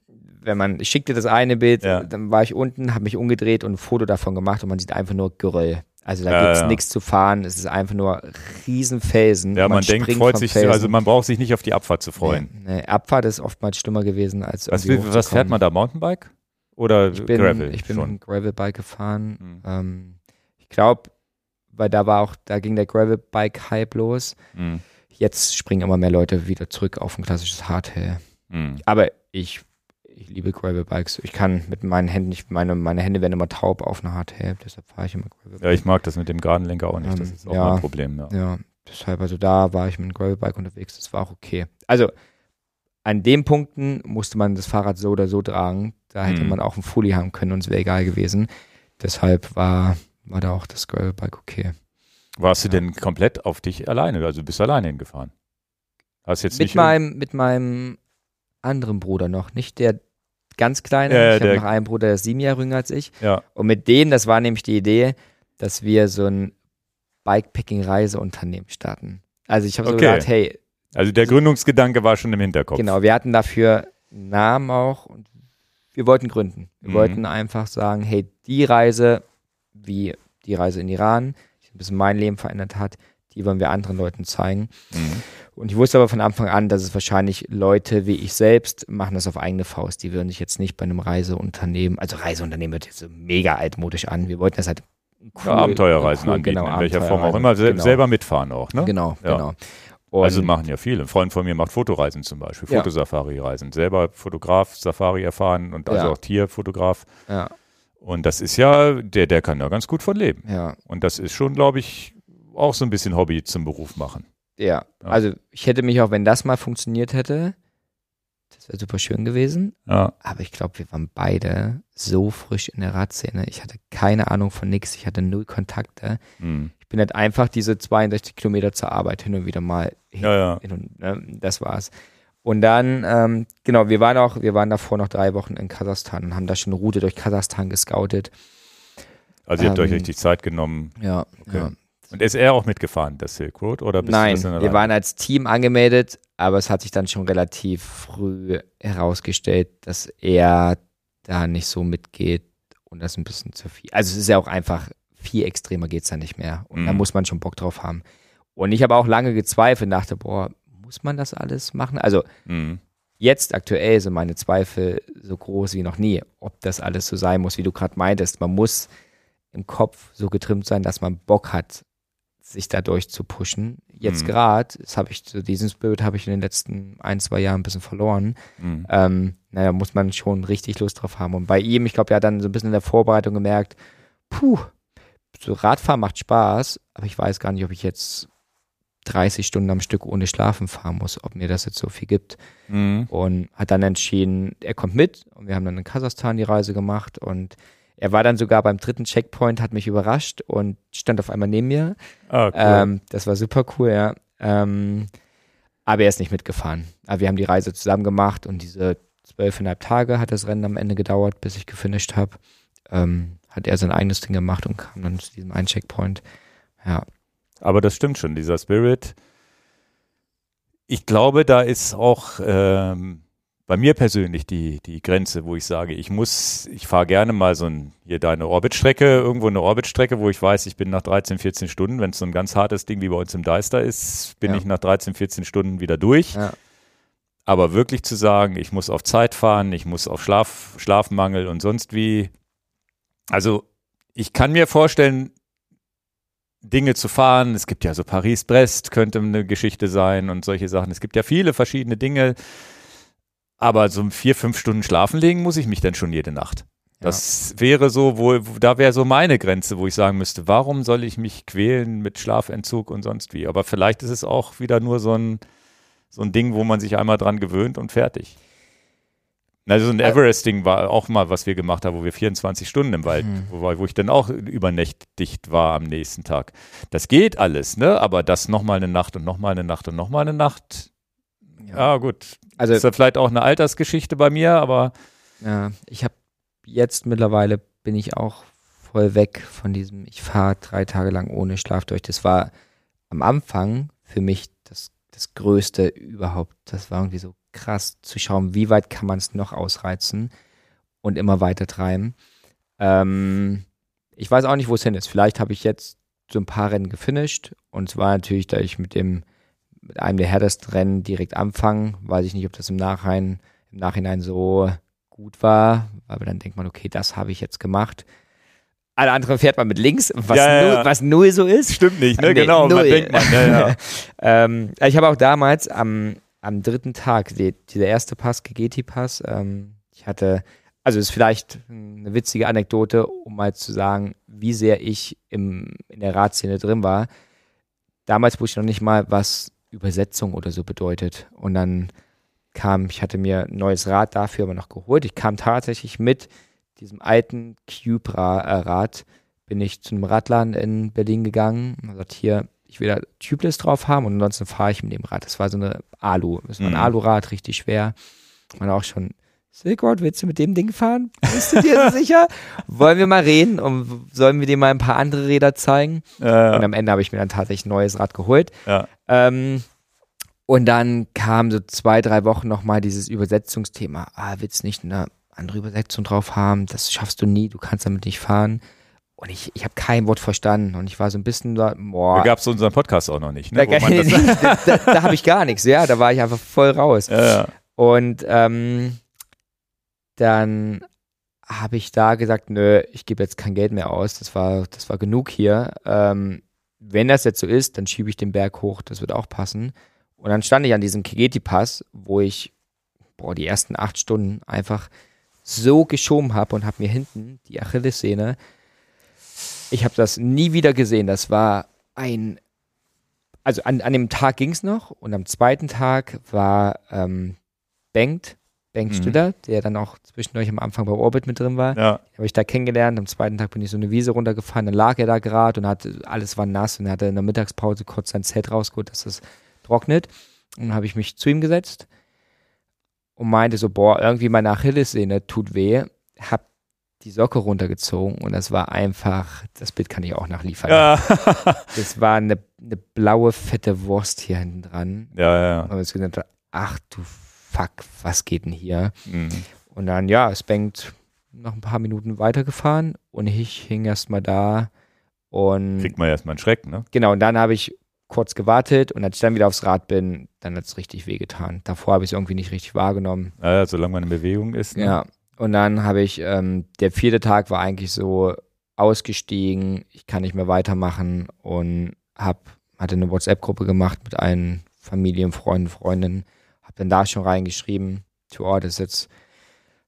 wenn man, ich schickte das eine Bild, Ja. dann war ich unten, habe mich umgedreht und ein Foto davon gemacht und man sieht einfach nur Geröll. Also da Ja, gibt's ja. nichts zu fahren, es ist einfach nur Riesenfelsen. Ja, man, denkt, springt freut sich, Felsen. also man braucht sich nicht auf die Abfahrt zu freuen. Nee, nee, Abfahrt ist oftmals schlimmer gewesen als Was, irgendwie will- was fährt man da? Mountainbike? Oder Ich bin, Gravel? ich bin schon? ein Gravelbike gefahren. Hm. Ähm, ich glaube, weil da war auch, da ging der Gravelbike-Hype los. Hm. Jetzt springen immer mehr Leute wieder zurück auf ein klassisches Hardtail. Hm. Aber ich, ich liebe Gravelbikes. Ich kann mit meinen Händen, ich, meine, meine Hände werden immer taub auf einer Hardtail, deshalb fahre ich immer Gravelbike. Ja, ich mag das mit dem geraden Lenker auch nicht. Das Ähm, ist auch ja. mein Problem. Ja. Ja, deshalb, also da war ich mit einem Gravelbike unterwegs, das war auch okay. Also an den Punkten musste man das Fahrrad so oder so tragen. Da hätte Mhm. man auch einen Fully haben können und es wäre egal gewesen. Deshalb war, war da auch das Gravelbike okay. Warst du Ja. denn komplett auf dich alleine? Also bist du alleine hingefahren? Hast jetzt Mit nicht meinem, mit meinem anderen Bruder noch, nicht der ganz kleine. Ja, ich habe noch einen Bruder, der ist sieben Jahre jünger als ich. Ja. Und mit denen, das war nämlich die Idee, dass wir so ein Bikepacking-Reiseunternehmen starten. Also ich habe so Okay. gedacht, hey, Also der Gründungsgedanke war schon im Hinterkopf. Genau, wir hatten dafür einen Namen auch und wir wollten gründen. Wir Mhm. wollten einfach sagen, hey, die Reise, wie die Reise in Iran, die ein bisschen mein Leben verändert hat, die wollen wir anderen Leuten zeigen. Mhm. Und ich wusste aber von Anfang an, dass es wahrscheinlich Leute wie ich selbst machen das auf eigene Faust. Die würden sich jetzt nicht bei einem Reiseunternehmen, also Reiseunternehmen wird jetzt so mega altmodisch an. Wir wollten das halt cool, Ja, Abenteuerreisen cool, anbieten, genau, in welcher Form auch immer. Genau. Selber mitfahren auch, ne? Genau, Ja. genau. Und also machen ja viele. Ein Freund von mir macht Fotoreisen zum Beispiel, Ja. Fotosafari-Reisen. Selber Fotograf, Safari erfahren und also Ja. auch Tierfotograf. ja, Und das ist ja, der, der kann da ganz gut von leben. ja. Und das ist schon, glaube ich, auch so ein bisschen Hobby zum Beruf machen. Ja, Ja. also ich hätte mich auch, wenn das mal funktioniert hätte, das wäre super schön gewesen. Ja. Aber ich glaube, wir waren beide so frisch in der Radszene. Ich hatte keine Ahnung von nichts. Ich hatte null Kontakte. Mhm. Ich bin halt einfach diese 62 Kilometer zur Arbeit hin und wieder mal hin, Ja, ja. hin und ne, das war's. Und dann, ähm, genau, wir waren auch, wir waren davor noch drei Wochen in Kasachstan und haben da schon eine Route durch Kasachstan gescoutet. Also ihr habt euch Ähm, richtig Zeit genommen. Ja, Okay. ja. Und ist er auch mitgefahren, das Silk Road? Oder Nein, wir waren als Team angemeldet, aber es hat sich dann schon relativ früh herausgestellt, dass er da nicht so mitgeht und das ein bisschen zu viel. Also es ist ja auch einfach, viel extremer geht es da nicht mehr. Und da Mhm. muss man schon Bock drauf haben. Und ich habe auch lange gezweifelt und dachte, boah, muss man das alles machen? Also Mhm. jetzt aktuell sind meine Zweifel so groß wie noch nie, ob das alles so sein muss, wie du gerade meintest. Man muss im Kopf so getrimmt sein, dass man Bock hat, sich dadurch zu pushen. Jetzt Mhm. gerade, das habe ich, so diesen Spirit habe ich in den letzten ein, zwei Jahren ein bisschen verloren. Mhm. Ähm, naja, muss man schon richtig Lust drauf haben. Und bei ihm, ich glaube, er hat dann so ein bisschen in der Vorbereitung gemerkt, puh, so Radfahren macht Spaß, aber ich weiß gar nicht, ob ich jetzt 30 Stunden am Stück ohne Schlafen fahren muss, ob mir das jetzt so viel gibt Mhm. und hat dann entschieden, er kommt mit und wir haben dann in Kasachstan die Reise gemacht und er war dann sogar beim dritten Checkpoint, hat mich überrascht und stand auf einmal neben mir. Ah, cool. Ähm, das war super cool, ja. Ähm, aber er ist nicht mitgefahren. Aber wir haben die Reise zusammen gemacht und diese zwölfeinhalb Tage hat das Rennen am Ende gedauert, bis ich gefinisht habe. Ähm, hat er sein eigenes Ding gemacht und kam dann zu diesem einen Checkpoint. Ja, Aber das stimmt schon, dieser Spirit. Ich glaube, da ist auch ähm, bei mir persönlich die, die Grenze, wo ich sage, ich muss, ich fahre gerne mal so ein, hier deine Orbitstrecke, irgendwo eine Orbitstrecke, wo ich weiß, ich bin nach 13, 14 Stunden, wenn es so ein ganz hartes Ding wie bei uns im Deister ist, bin Ja. ich nach 13, 14 Stunden wieder durch. ja, Aber wirklich zu sagen, ich muss auf Zeit fahren, ich muss auf Schlaf, Schlafmangel und sonst wie. Also ich kann mir vorstellen, Dinge zu fahren. Es gibt ja so Paris-Brest könnte eine Geschichte sein und solche Sachen. Es gibt ja viele verschiedene Dinge. Aber so vier, fünf Stunden schlafen legen muss ich mich dann schon jede Nacht. Das wäre so, wo, da wäre so meine Grenze, wo ich sagen müsste, warum soll ich mich quälen mit Schlafentzug und sonst wie? Aber vielleicht ist es auch wieder nur so ein, so ein Ding, wo man sich einmal dran gewöhnt und fertig. Also so ein Ä- Everesting war auch mal, was wir gemacht haben, wo wir 24 Stunden im Wald, Mhm. wo, wo ich dann auch übernächtigt war am nächsten Tag. Das geht alles, ne? Aber das nochmal eine Nacht und nochmal eine Nacht und nochmal eine Nacht, ja, gut. Also ist ja vielleicht auch eine Altersgeschichte bei mir, aber Ja, ich habe jetzt mittlerweile bin ich auch voll weg von diesem, ich fahre drei Tage lang ohne Schlaf durch. Das war am Anfang für mich das, das Größte überhaupt. Das war irgendwie so krass zu schauen, wie weit kann man es noch ausreizen und immer weiter treiben. Ähm, ich weiß auch nicht, wo es hin ist. Vielleicht habe ich jetzt so ein paar Rennen gefinisht und zwar natürlich, da ich mit dem mit einem der härtesten Rennen direkt anfangen, weiß ich nicht, ob das im Nachhinein, im Nachhinein so gut war, aber dann denkt man, okay, das habe ich jetzt gemacht. Alle anderen fährt man mit links, was, Ja, ja, null, ja. was null so ist. Stimmt nicht, ne? Nee, genau, man null. denkt man. Ja, ja. ähm, ich habe auch damals am, am dritten Tag, die, dieser erste Pass, Gegeti-Pass, ähm, ich hatte, also ist vielleicht eine witzige Anekdote, um mal zu sagen, wie sehr ich im, in der Radszene drin war. Damals wusste ich noch nicht mal, was Übersetzung oder so bedeutet. Und dann kam, ich hatte mir ein neues Rad dafür aber noch geholt. Ich kam tatsächlich mit diesem alten Cube-Rad, bin ich zu einem Radladen in Berlin gegangen und gesagt, hier, ich will da Tubeless drauf haben und ansonsten fahre ich mit dem Rad. Das war so eine Alu, das war ein Mhm. Alurad, richtig schwer. Man auch schon, Silkroad, willst du mit dem Ding fahren? Bist du dir sicher? Wollen wir mal reden und sollen wir dir mal ein paar andere Räder zeigen? Und Ja, am Ende habe ich mir dann tatsächlich ein neues Rad geholt. ja. Ähm, und dann kam so zwei, drei Wochen nochmal dieses Übersetzungsthema. Ah, willst du nicht eine andere Übersetzung drauf haben? Das schaffst du nie, du kannst damit nicht fahren. Und ich, ich habe kein Wort verstanden und ich war so ein bisschen da, Da boah, gab es unseren Podcast auch noch nicht. Ne? da, da, da, da habe ich gar nichts, ja, da war ich einfach voll raus. ja, ja. Und ähm, dann habe ich da gesagt, nö, ich gebe jetzt kein Geld mehr aus. Das war, das war genug hier. Ähm, wenn das jetzt so ist, dann schiebe ich den Berg hoch. Das wird auch passen. Und dann stand ich an diesem Kegeti-Pass, wo ich boah, die ersten acht Stunden einfach so geschoben habe und habe mir hinten die Achillessehne. Ich habe das nie wieder gesehen. Das war ein. Also an, an dem Tag ging es noch und am zweiten Tag war ähm, Bengt, Bengt Mhm. Stüller, der dann auch zwischendurch am Anfang bei Orbit mit drin war. ja. Habe ich da kennengelernt. Am zweiten Tag bin ich so eine Wiese runtergefahren, dann lag er da gerade und hatte, alles war nass und er hatte in der Mittagspause kurz sein Zelt rausgeholt, dass es trocknet. Und dann habe ich mich zu ihm gesetzt und meinte so, boah, irgendwie meine Achillessehne tut weh. Hab die Socke runtergezogen und das war einfach, das Bild kann ich auch nachliefern. Ja. Das war eine, eine blaue, fette Wurst hier hinten dran. ja, ja, ja. Und ich gedacht, ach du Fuck, was geht denn hier? Mhm. Und dann, ja, es Bengt noch ein paar Minuten weitergefahren und ich hing erstmal da und Kriegt man erstmal einen Schreck, ne? genau, und dann habe ich kurz gewartet und als ich dann wieder aufs Rad bin, dann hat es richtig wehgetan. Davor habe ich es irgendwie nicht richtig wahrgenommen. Ja, solange man in Bewegung ist. Ne? Ja. Und dann habe ich, ähm, der vierte Tag war eigentlich so ausgestiegen, ich kann nicht mehr weitermachen und hab, hatte eine WhatsApp-Gruppe gemacht mit allen Familien, Freunden, Freundinnen, hab dann da schon reingeschrieben, to das ist jetzt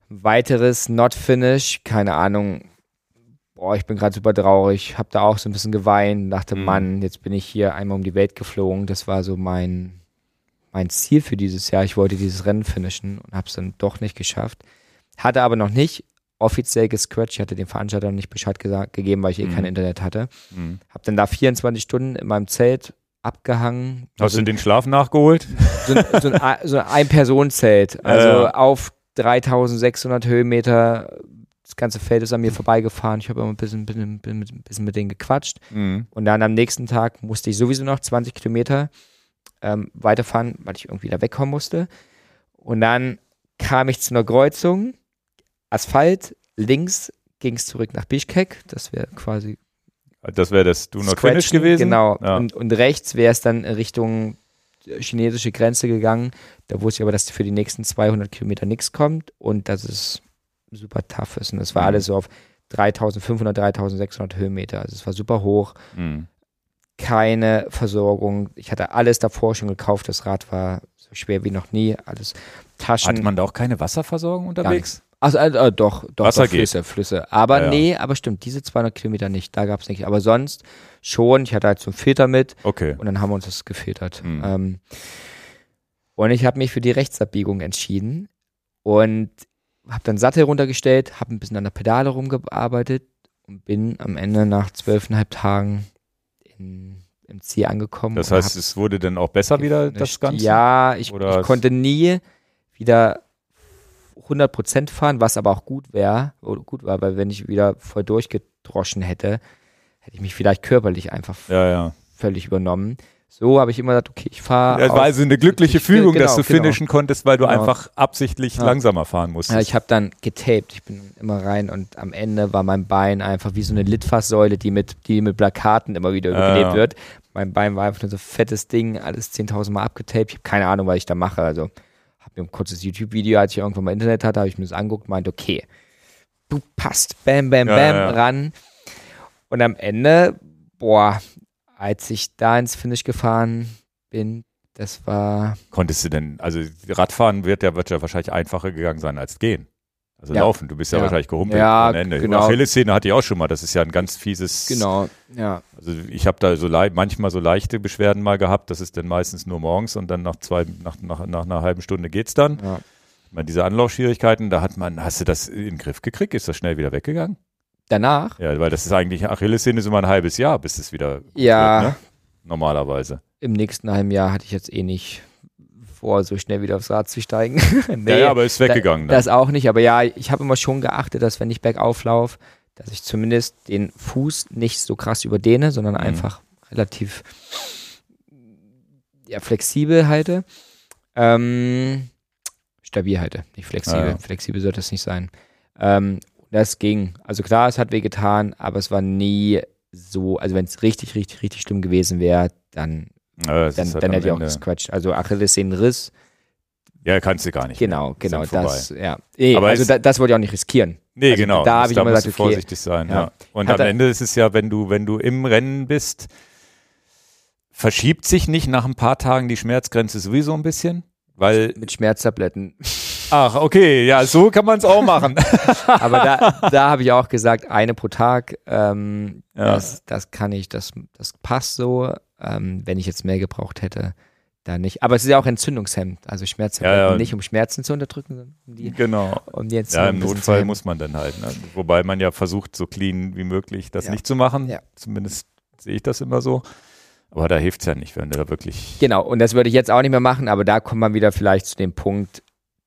ein weiteres Not Finish, keine Ahnung, boah, ich bin gerade super traurig, hab da auch so ein bisschen geweint, dachte, Mhm. Mann, jetzt bin ich hier einmal um die Welt geflogen, das war so mein, mein Ziel für dieses Jahr, ich wollte dieses Rennen finishen und hab's dann doch nicht geschafft. Hatte aber noch nicht offiziell gescratcht. Ich hatte dem Veranstalter noch nicht Bescheid gesagt, gegeben, weil ich eh Mhm. kein Internet hatte. Mhm. Hab dann da 24 Stunden in meinem Zelt abgehangen. Hast du den Schlaf nachgeholt? so, ein- so ein, so ein Ein-Personen-Zelt. Also Ja. auf 3600 Höhenmeter. Das ganze Feld ist an mir vorbeigefahren. Ich habe immer ein bisschen, bisschen, bisschen, bisschen mit denen gequatscht. Mhm. Und dann am nächsten Tag musste ich sowieso noch 20 Kilometer ähm, weiterfahren, weil ich irgendwie da wegkommen musste. Und dann kam ich zu einer Kreuzung, Asphalt, links ging es zurück nach Bischkek, das wäre quasi Das wäre das Do Not Finish gewesen. Genau. Ja. Und, und rechts wäre es dann in Richtung chinesische Grenze gegangen. Da wusste ich aber, dass für die nächsten 200 Kilometer nichts kommt und dass es super tough ist. Und das war Mhm. alles so auf 3500, 3600 Höhenmeter. Also es war super hoch Mhm. keine Versorgung. Ich hatte alles davor schon gekauft. Das Rad war so schwer wie noch nie. Alles Taschen. Hatte man da auch keine Wasserversorgung unterwegs? Also, äh, äh, doch, doch, Wasser doch geht. Flüsse, Flüsse. Aber Ja, ja. nee, aber stimmt, diese 200 Kilometer nicht. Da gab es nicht. Aber sonst schon. Ich hatte halt so einen Filter mit Okay. und dann haben wir uns das gefiltert. Mhm. Ähm, und ich habe mich für die Rechtsabbiegung entschieden und habe dann Sattel runtergestellt, habe ein bisschen an der Pedale rumgearbeitet und bin am Ende nach zwölfeinhalb Tagen in, im Ziel angekommen. Das heißt, es wurde dann auch besser wieder, das Ganze? Ja, ich, ich konnte nie wieder 100% fahren, was aber auch gut wäre, oder gut war, weil wenn ich wieder voll durchgedroschen hätte, hätte ich mich vielleicht körperlich einfach Ja, ja. völlig übernommen. So habe ich immer gesagt, okay, ich fahre. Das war also eine glückliche ich- Fügung, genau, dass du genau. finishen konntest, weil du Genau. einfach absichtlich Ja. langsamer fahren musstest. Ja, ich habe dann getaped. Ich bin immer rein und am Ende war mein Bein einfach wie so eine Litfaßsäule, die mit, die mit Plakaten immer wieder ja. wird. Mein Bein war einfach nur so fettes Ding, alles 10.000 Mal abgetaped. Ich habe keine Ahnung, was ich da mache. Also mir ein kurzes YouTube-Video, als ich irgendwann mal Internet hatte, habe ich mir das angeguckt, meinte, okay, du passt, bam, bam, Ja, bam, ja. ran. Und am Ende, boah, als ich da ins Finish gefahren bin, das war Konntest du denn, also Radfahren wird ja, wird ja wahrscheinlich einfacher gegangen sein als gehen. Also Ja. laufen, du bist ja, Ja. wahrscheinlich gehumpelt Ja, ohne Ende. genau. Achillessehne hatte ich auch schon mal, das ist ja ein ganz fieses, genau, ja. also ich habe da so manchmal so leichte Beschwerden mal gehabt, das ist dann meistens nur morgens und dann nach zwei, nach, nach, nach einer halben Stunde geht's dann. ja. Meine, diese Anlaufschwierigkeiten, da hat man, hast du das in den Griff gekriegt? Ist das schnell wieder weggegangen? Danach, Ja, weil das ist eigentlich, Achillessehne ist immer ein halbes Jahr, bis es wieder Ja. wird, ne? Normalerweise. im nächsten halben Jahr hatte ich jetzt eh nicht vor, so schnell wieder aufs Rad zu steigen. nee, Ja, ja, aber ist weggegangen da. Das auch nicht, aber ja, ich habe immer schon geachtet, dass wenn ich bergauf laufe, dass ich zumindest den Fuß nicht so krass überdehne, sondern Mhm. einfach relativ ja, flexibel halte. Ähm, stabil halte, nicht flexibel. Ah, ja. Flexibel sollte es nicht sein. Ähm, das ging. Also klar, es hat weh getan, aber es war nie so, also wenn es richtig, richtig, richtig schlimm gewesen wäre, dann Ja, das dann, halt dann hätte ich auch Ende- gesquatscht. Also Achillessehnenriss, Ja, kannst du gar nicht. genau, mehr. Genau, das, ja. Nee, Aber also da, das wollte ich auch nicht riskieren. Nee, Also genau. da hab Das- ich da immer gesagt, okay. vorsichtig sein, ja. Ja. Und Hat am Ende ist es ja, wenn du, wenn du im Rennen bist, verschiebt sich nicht nach ein paar Tagen die Schmerzgrenze sowieso ein bisschen? Weil, Mit Schmerztabletten. ach, okay, ja, so kann man es auch machen. Aber da, da habe ich auch gesagt, eine pro Tag, ähm, Ja. das, das kann ich, das, das passt so. Ähm, wenn ich jetzt mehr gebraucht hätte, dann nicht. Aber es ist ja auch Entzündungshemd, also Schmerztabletten Ja, ja. nicht, um Schmerzen zu unterdrücken, sondern um die, genau. um die Ja, Entzündung im bisschen zu Notfall muss man dann halt. Ne? Wobei man ja versucht, so clean wie möglich das Ja. nicht zu machen. Ja. Zumindest sehe ich das immer so. Aber da hilft es ja nicht, wenn du da wirklich. Genau, und das würde ich jetzt auch nicht mehr machen, aber da kommt man wieder vielleicht zu dem Punkt,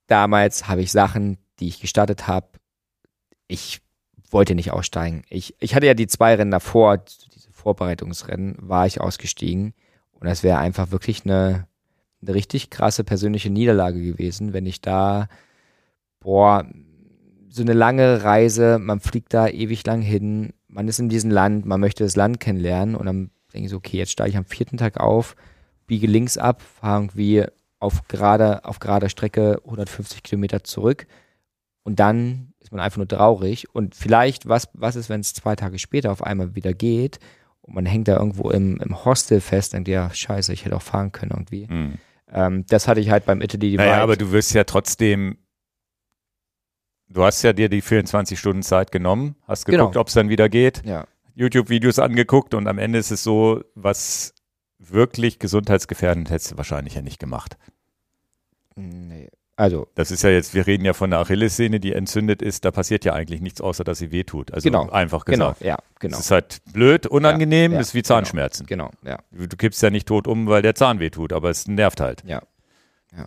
damals habe ich Sachen, die ich gestartet habe, ich wollte nicht aussteigen. Ich, ich hatte ja die zwei Rennen davor, Vorbereitungsrennen, war ich ausgestiegen. Und das wäre einfach wirklich eine, eine richtig krasse persönliche Niederlage gewesen, wenn ich da, boah, so eine lange Reise, man fliegt da ewig lang hin, man ist in diesem Land, man möchte das Land kennenlernen. Und dann denke ich so, okay, jetzt steige ich am vierten Tag auf, biege links ab, fahre irgendwie auf gerade auf gerader Strecke 150 Kilometer zurück. Und dann ist man einfach nur traurig. Und vielleicht, was, was ist, wenn es zwei Tage später auf einmal wieder geht und man hängt da irgendwo im, im Hostel fest und ja, scheiße, ich hätte auch fahren können irgendwie. Hm. Ähm, das hatte ich halt beim Italy Divide. Naja, aber du wirst ja trotzdem. Du hast ja dir die 24 Stunden Zeit genommen, hast Genau. geguckt, ob es dann wieder geht. ja. YouTube-Videos angeguckt und am Ende ist es so, was wirklich gesundheitsgefährdend hättest du wahrscheinlich ja nicht gemacht. Nee. Also, Das ist ja jetzt, wir reden ja von der Achillessehne, die entzündet ist, da passiert ja eigentlich nichts, außer dass sie wehtut. Also Genau. einfach genau, gesagt. ja, genau. Es ist halt blöd, unangenehm, Ja, ja, ist wie Zahnschmerzen. Genau, ja. Du, du kippst ja nicht tot um, weil der Zahn wehtut, aber es nervt halt. Ja.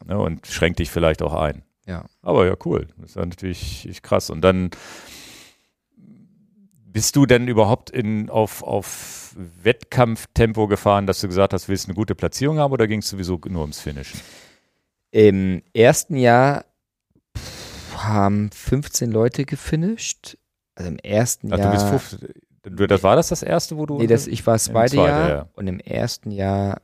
Ne, und schränkt dich vielleicht auch ein. Ja. Aber ja, cool. Das ist ja natürlich krass. Und dann bist du denn überhaupt in, auf, auf Wettkampftempo gefahren, dass du gesagt hast, willst eine gute Platzierung haben oder ging es sowieso nur ums Finishen? Im ersten Jahr haben 15 Leute gefinisht. Also im ersten Ach, Jahr. du bist 15. Du, das war das das erste, wo du. Nee, das, ich war das zweite, zweite, Jahr ja. und im ersten Jahr,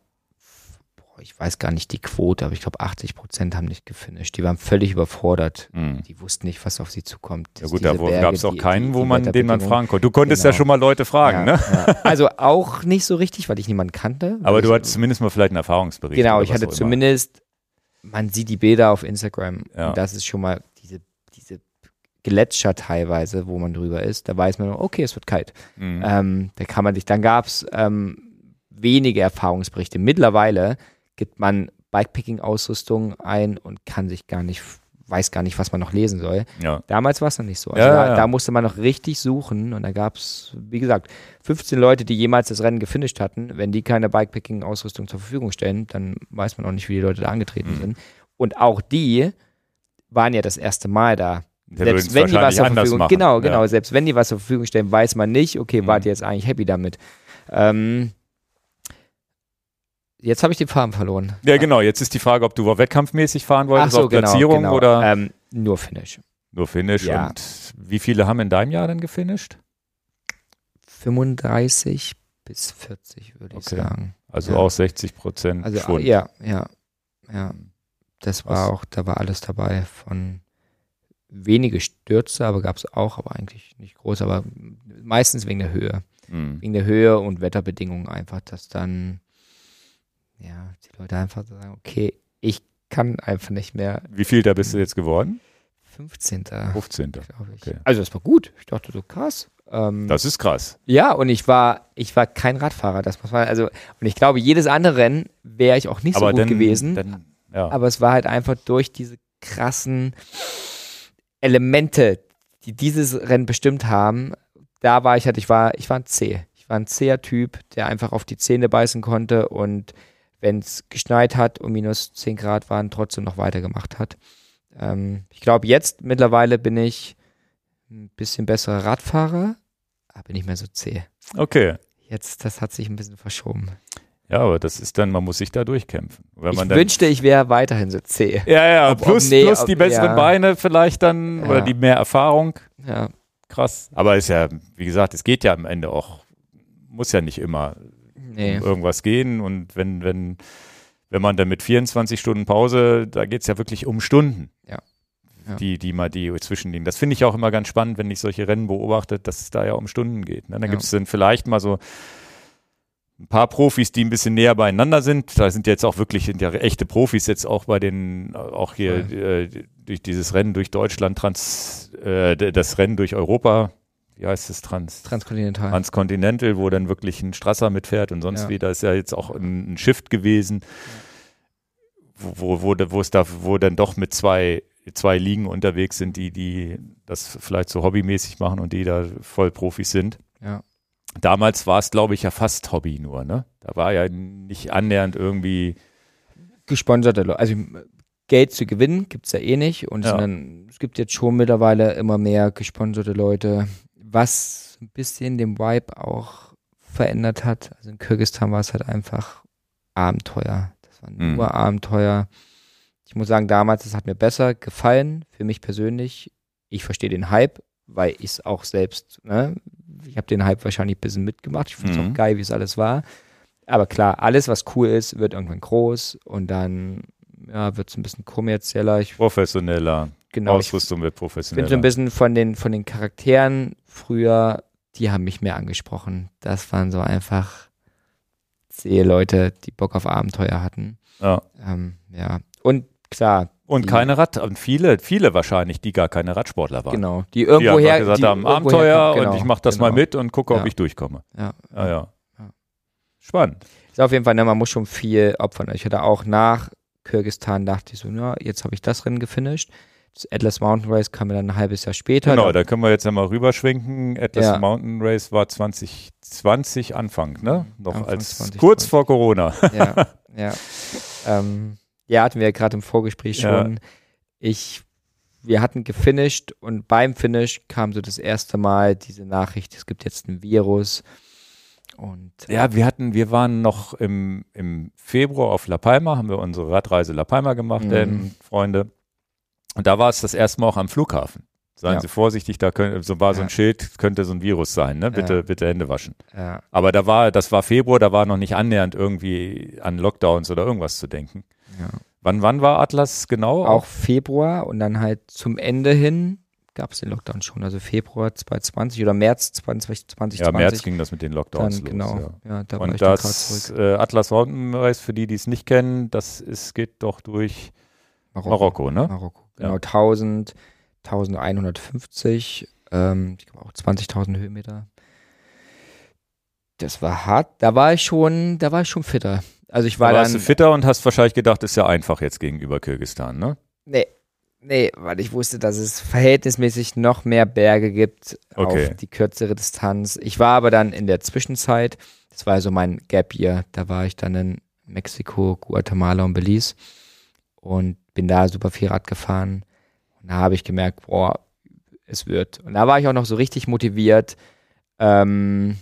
boah, ich weiß gar nicht die Quote, aber ich glaube 80 Prozent haben nicht gefinisht. Die waren völlig überfordert. Hm. Die wussten nicht, was auf sie zukommt. Ja Das- gut, diese da gab es auch keinen, die- wo man, den man fragen konnte. Du konntest ja Genau. schon mal Leute fragen, ja, ne? Ja. Also auch nicht so richtig, weil ich niemanden kannte. Aber du hattest zumindest mal vielleicht einen Erfahrungsbericht. Genau, ich hatte zumindest, man sieht die Bilder auf Instagram Ja. und das ist schon mal diese, diese Gletscher teilweise, wo man drüber ist. Da weiß man, okay, es wird kalt. Mhm. Ähm, da kann man sich, dann gab es ähm, wenige Erfahrungsberichte. Mittlerweile gibt man Bikepicking-Ausrüstung ein und kann sich gar nicht, weiß gar nicht, was man noch lesen soll. ja. Damals war es noch nicht so. Also Ja, da, ja. da musste man noch richtig suchen und da gab es, wie gesagt, 15 Leute, die jemals das Rennen gefinisht hatten. Wenn die keine Bikepicking-Ausrüstung zur Verfügung stellen, dann weiß man auch nicht, wie die Leute da angetreten Mhm. sind. Und auch die waren ja das erste Mal da. Der selbst wenn die was zur Verfügung, machen. genau, genau, selbst wenn die was zur Verfügung stellen, weiß man nicht, okay, Mhm. wart ihr jetzt eigentlich happy damit? Ähm, Jetzt habe ich die Farben verloren. Ja, genau. Jetzt ist die Frage, ob du wettkampfmäßig fahren wolltest, Ach so, auf Platzierung genau, genau. oder Ähm, nur Finish. nur Finish. Ja. Und wie viele haben in deinem Jahr dann gefinisht? 35 bis 40, würde ich Okay. sagen. Also Ja. auch 60 Prozent Also Schwund. ja, ja, ja. Das war Was? auch, da war alles dabei von wenige Stürze, aber gab es auch, aber eigentlich nicht groß, aber meistens wegen der Höhe. Mhm. Wegen der Höhe und Wetterbedingungen einfach, dass dann ja, die Leute einfach sagen, okay, ich kann einfach nicht mehr. Wie viel da bist du jetzt geworden? 15. 15. glaube ich. Okay. Also das war gut. Ich dachte so krass. Ähm, Das ist krass. ja, und ich war, ich war kein Radfahrer, das muss man, also, und ich glaube, jedes andere Rennen wäre ich auch nicht so Aber gut dann, gewesen. Dann, ja. aber es war halt einfach durch diese krassen Elemente, die dieses Rennen bestimmt haben, da war ich halt, ich war, ich war ein C. Ich war ein zäher Typ, der einfach auf die Zähne beißen konnte und wenn es geschneit hat und minus 10 Grad waren, trotzdem noch weitergemacht hat. Ähm, ich glaube, jetzt mittlerweile bin ich ein bisschen besserer Radfahrer, aber nicht mehr so zäh. Okay. Jetzt, das hat sich ein bisschen verschoben. Ja, aber das ist dann, man muss sich da durchkämpfen. Wenn Ich wünschte, ich wäre weiterhin so zäh. ja, ja, ob- ob- plus, nee, plus ob- die besseren ja. Beine vielleicht dann Ja. oder die mehr Erfahrung. Ja, Krass. Aber ist ja, wie gesagt, es geht ja am Ende auch, muss ja nicht immer nee. um irgendwas gehen. Und wenn, wenn, wenn man dann mit 24 Stunden Pause, da geht es ja wirklich um Stunden. Ja. Ja. Die, die mal die zwischenliegen. Das finde ich auch immer ganz spannend, wenn ich solche Rennen beobachte, dass es da ja um Stunden geht. Ne? Dann Ja. gibt es dann vielleicht mal so ein paar Profis, die ein bisschen näher beieinander sind. Da sind jetzt auch wirklich sind ja echte Profis jetzt auch bei den, auch hier äh, durch dieses Rennen durch Deutschland, trans, äh, das Rennen durch Europa, wie heißt es, trans, Transkontinental. Transcontinental, wo dann wirklich ein Strasser mitfährt und sonst Ja. wie. Da ist ja jetzt auch ein, ein Shift gewesen, wo, wo, wo, es da, wo dann doch mit zwei, zwei Ligen unterwegs sind, die, die das vielleicht so hobbymäßig machen und die da voll Profis sind. Ja. Damals war es, glaube ich, ja fast Hobby nur, ne? Da war ja nicht annähernd irgendwie. Gesponserte Leute. Also Geld zu gewinnen gibt es ja eh nicht. Und Ja. dann, es gibt jetzt schon mittlerweile immer mehr gesponserte Leute, was ein bisschen den Vibe auch verändert hat. Also in Kirgisistan war es halt einfach Abenteuer. Das war Mhm. nur Abenteuer. Ich muss sagen, damals, das hat mir besser gefallen, für mich persönlich. Ich verstehe den Hype, weil ich es auch selbst, ne, ich habe den Hype wahrscheinlich ein bisschen mitgemacht. Ich finde es Mhm. auch geil, wie es alles war. Aber klar, alles, was cool ist, wird irgendwann groß und dann ja, wird es ein bisschen kommerzieller. Ich, Professioneller. Genau, ich Ausrüstung wird bin so ein bisschen von den, von den Charakteren früher, die haben mich mehr angesprochen. Das waren so einfach zähe Leute, die Bock auf Abenteuer hatten. ja. Ähm, ja. Und klar, Und Die- keine Rad, und viele, viele wahrscheinlich, die gar keine Radsportler waren. genau, die Die irgendwo einfach her gesagt die haben, irgendwoher Abenteuer genau, und ich mache das genau. mal mit und gucke, ob Ja. ich durchkomme. Ja. Ja, ja. Ja. Spannend. Ist auf jeden Fall, ne, man muss schon viel opfern. Ich hatte auch nach Kirgistan dachte ich so, ja, jetzt habe ich das Rennen gefinisht. Das Atlas Mountain Race kam dann ein halbes Jahr später. Genau, Da- da können wir jetzt ja mal rüberschwenken. Atlas Ja. Mountain Race war 2020 Anfang, ne? Noch Anfang als 2020. kurz vor Corona. ja, ja. Ähm, ja, hatten wir ja gerade im Vorgespräch Ja. schon. Ich, wir hatten gefinisht und beim Finish kam so das erste Mal diese Nachricht, es gibt jetzt ein Virus. Und Ja, wir hatten, wir waren noch im, im Februar auf La Palma, haben wir unsere Radreise La Palma gemacht, Mhm. ähm, Freunde. Und da war es das erste Mal auch am Flughafen. Seien Ja. Sie vorsichtig, da könnte, so war so ein Ja. Schild, könnte so ein Virus sein, ne? Bitte, Ja. bitte Hände waschen. Aber da war, das war Februar, da war noch nicht annähernd irgendwie an Lockdowns oder irgendwas zu denken. Wann, wann war Atlas genau? auch Februar und dann halt zum Ende hin gab es den Lockdown schon. Also Februar 2020 oder März 2020. ja, März ging das mit den Lockdowns dann, los. genau. Ja. Da Und das zurück. äh, Atlas Mountain Race, für die, die es nicht kennen, das ist, geht doch durch Marokko, ne? Marokko. Ja. Genau, 1000, 1150, ähm, ich glaube auch 20.000 Höhenmeter. Das war hart. Da war ich schon, da war ich schon fitter. Also ich war Da dann, warst du fitter und hast wahrscheinlich gedacht, ist ja einfach jetzt gegenüber Kirgistan, ne? nee, nee, weil ich wusste, dass es verhältnismäßig noch mehr Berge gibt Okay. auf die kürzere Distanz. Ich war aber dann in der Zwischenzeit, das war so mein Gap Year, da war ich dann in Mexiko, Guatemala und Belize und bin da super viel Rad gefahren. Und da habe ich gemerkt, boah, es wird. Und da war ich auch noch so richtig motiviert, ähm,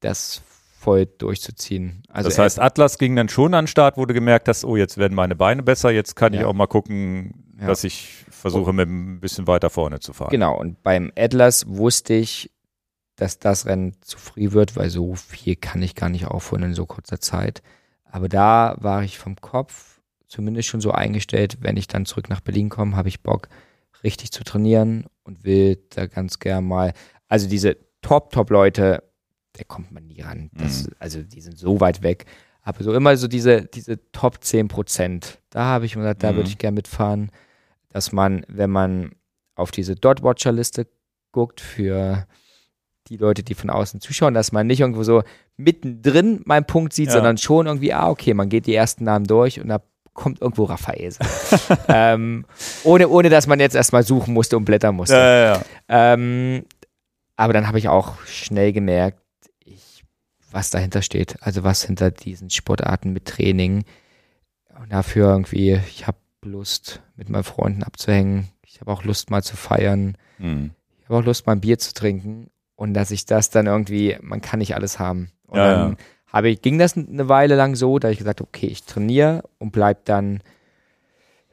das voll durchzuziehen. Also das heißt, Atlas ging dann schon an den Start, wo du gemerkt hast, oh, jetzt werden meine Beine besser, jetzt kann ja. ich auch mal gucken, ja. dass ich versuche, mit ein bisschen weiter vorne zu fahren. Genau, und beim Atlas wusste ich, dass das Rennen zu früh wird, weil so viel kann ich gar nicht aufholen in so kurzer Zeit. Aber da war ich vom Kopf zumindest schon so eingestellt, wenn ich dann zurück nach Berlin komme, habe ich Bock, richtig zu trainieren und will da ganz gern mal, also diese Top-Top-Leute, da kommt man nie ran. Das, mhm. Also die sind so weit weg. Aber so immer so diese, diese Top 10 Prozent, da habe ich mir gesagt, da mhm. würde ich gern mitfahren, dass man, wenn man auf diese Dot-Watcher-Liste guckt für die Leute, die von außen zuschauen, dass man nicht irgendwo so mittendrin meinen Punkt sieht, ja. sondern schon irgendwie, ah, okay, man geht die ersten Namen durch und da kommt irgendwo Raphael. ähm, ohne, ohne dass man jetzt erstmal suchen musste und blättern musste. Ja, ja, ähm, aber dann habe ich auch schnell gemerkt, ich, was dahinter steht. Also was hinter diesen Sportarten mit Training. Und dafür irgendwie, ich habe Lust, mit meinen Freunden abzuhängen. Ich habe auch Lust, mal zu feiern. Mhm. Ich habe auch Lust, mal ein Bier zu trinken. Und dass ich das dann irgendwie, man kann nicht alles haben. Und ja, dann habe ich, ging das eine Weile lang so, da ich gesagt okay, ich trainiere und bleib dann,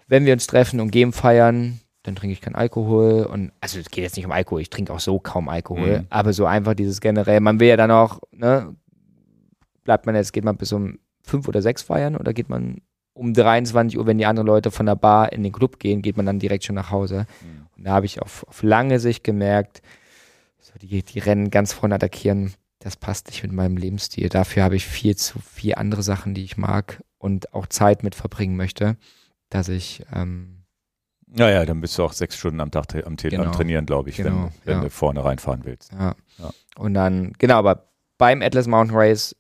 wenn wir uns treffen und Game feiern, dann trinke ich keinen Alkohol und also es geht jetzt nicht um Alkohol, ich trinke auch so kaum Alkohol, mhm. aber so einfach dieses generell, man will ja dann auch, ne, bleibt man jetzt, geht man bis um fünf oder sechs feiern oder geht man um 23 Uhr, wenn die anderen Leute von der Bar in den Club gehen, geht man dann direkt schon nach Hause. Mhm. Und da habe ich auf, auf lange Sicht gemerkt, so die, die Rennen ganz vorne attackieren, das passt nicht mit meinem Lebensstil. Dafür habe ich viel zu viel andere Sachen, die ich mag und auch Zeit mit verbringen möchte, dass ich ähm, ja, dann bist du auch sechs Stunden am Tag am, genau, am Trainieren, glaube ich, genau, wenn, wenn ja. du vorne reinfahren willst. Ja. ja. Und dann, genau, aber beim Atlas Mountain Race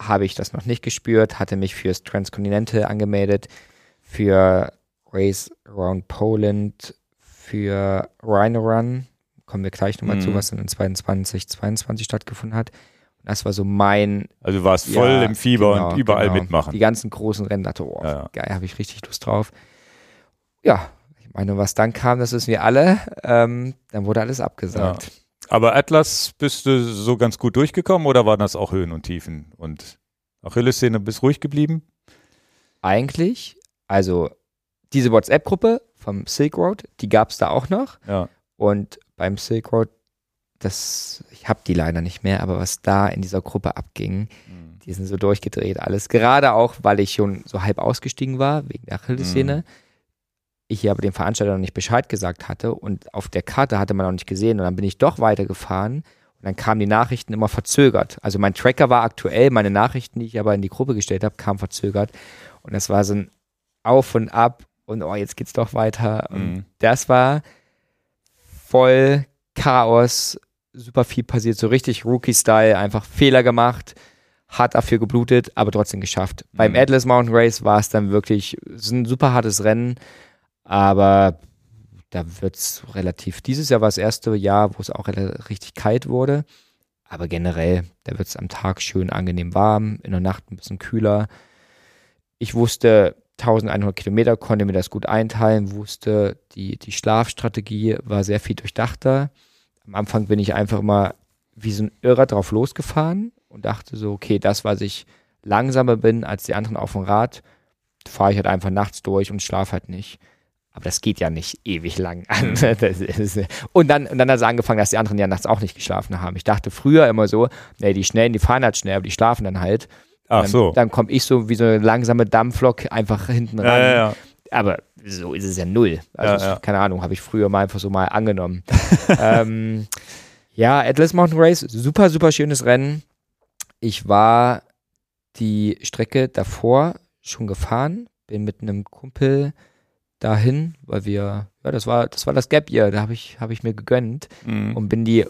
habe ich das noch nicht gespürt, hatte mich fürs Transcontinental angemeldet, für Race Around Poland, für Rhino Run, kommen wir gleich nochmal mhm. zu, was dann in 22, 22 stattgefunden hat. Und das war so mein. Also warst ja, voll im Fieber genau, und überall genau. mitmachen. Die ganzen großen Rennen dachte, oh, ja. geil, habe ich richtig Lust drauf. Ja, ich meine, was dann kam, das wissen wir alle. Ähm, dann wurde alles abgesagt. Ja. Aber Atlas, bist du so ganz gut durchgekommen oder waren das auch Höhen und Tiefen? Und Achilles-Szene, bist ruhig geblieben? Eigentlich, also diese WhatsApp-Gruppe vom Silk Road, die gab es da auch noch. Ja. Und beim Silk Road, das, ich habe die leider nicht mehr, aber was da in dieser Gruppe abging, mhm. die sind so durchgedreht alles. Gerade auch, weil ich schon so halb ausgestiegen war, wegen der Achilles-Szene. Mhm. Ich aber dem Veranstalter noch nicht Bescheid gesagt hatte und auf der Karte hatte man noch nicht gesehen und dann bin ich doch weitergefahren und dann kamen die Nachrichten immer verzögert. Also mein Tracker war aktuell, meine Nachrichten, die ich aber in die Gruppe gestellt habe, kamen verzögert und das war so ein Auf und Ab und oh, jetzt geht's doch weiter. Und mhm. das war voll Chaos, super viel passiert, so richtig Rookie-Style, einfach Fehler gemacht, hart dafür geblutet, aber trotzdem geschafft. Mhm. Beim Atlas Mountain Race war es dann wirklich ein super hartes Rennen, aber da wird es relativ, dieses Jahr war das erste Jahr, wo es auch richtig kalt wurde, aber generell, da wird es am Tag schön angenehm warm, in der Nacht ein bisschen kühler. Ich wusste, 1100 Kilometer, konnte mir das gut einteilen, wusste, die, die Schlafstrategie war sehr viel durchdachter. Am Anfang bin ich einfach immer wie so ein Irrer drauf losgefahren und dachte so, okay, das, was ich langsamer bin als die anderen auf dem Rad, fahre ich halt einfach nachts durch und schlafe halt nicht. Aber das geht ja nicht ewig lang an. Mhm. und dann, und dann hat es angefangen, dass die anderen ja nachts auch nicht geschlafen haben. Ich dachte früher immer so, nee, die Schnellen, die fahren halt schnell, aber die schlafen dann halt. Ach dann, so. Dann komme ich so wie so eine langsame Dampflok einfach hinten ran. Ja, ja, ja. Aber so ist es ja null. Also, ja, keine Ahnung, habe ich früher mal einfach so mal angenommen. ähm, ja, Atlas Mountain Race, super, super schönes Rennen. Ich war die Strecke davor schon gefahren, bin mit einem Kumpel dahin, weil wir, ja, das war, das war das Gap Year, da habe ich, hab ich mir gegönnt mhm. und bin die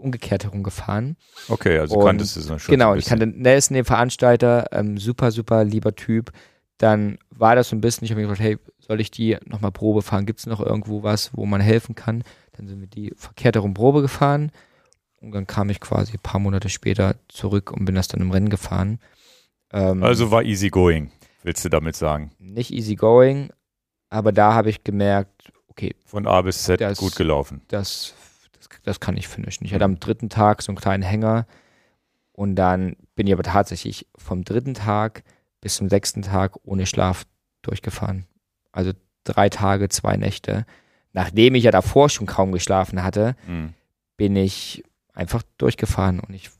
umgekehrt herumgefahren. Okay, also und, kanntest du es schon. Genau, ich kannte Nelson, den Veranstalter, ähm, super, super lieber Typ. Dann war das so ein bisschen, ich habe mir gefragt, hey, soll ich die nochmal Probe fahren? Gibt es noch irgendwo was, wo man helfen kann? Dann sind wir die verkehrt herum Probe gefahren und dann kam ich quasi ein paar Monate später zurück und bin das dann im Rennen gefahren. Ähm, also war easy going, willst du damit sagen? Nicht easy going, aber da habe ich gemerkt, okay. Von A bis Z das, gut gelaufen. Das das kann ich finishen. Ich hatte am dritten Tag so einen kleinen Hänger Und dann bin ich aber tatsächlich vom dritten Tag bis zum sechsten Tag ohne Schlaf durchgefahren. Also drei Tage, zwei Nächte. Nachdem ich ja davor schon kaum geschlafen hatte, Mhm. bin ich einfach durchgefahren und ich,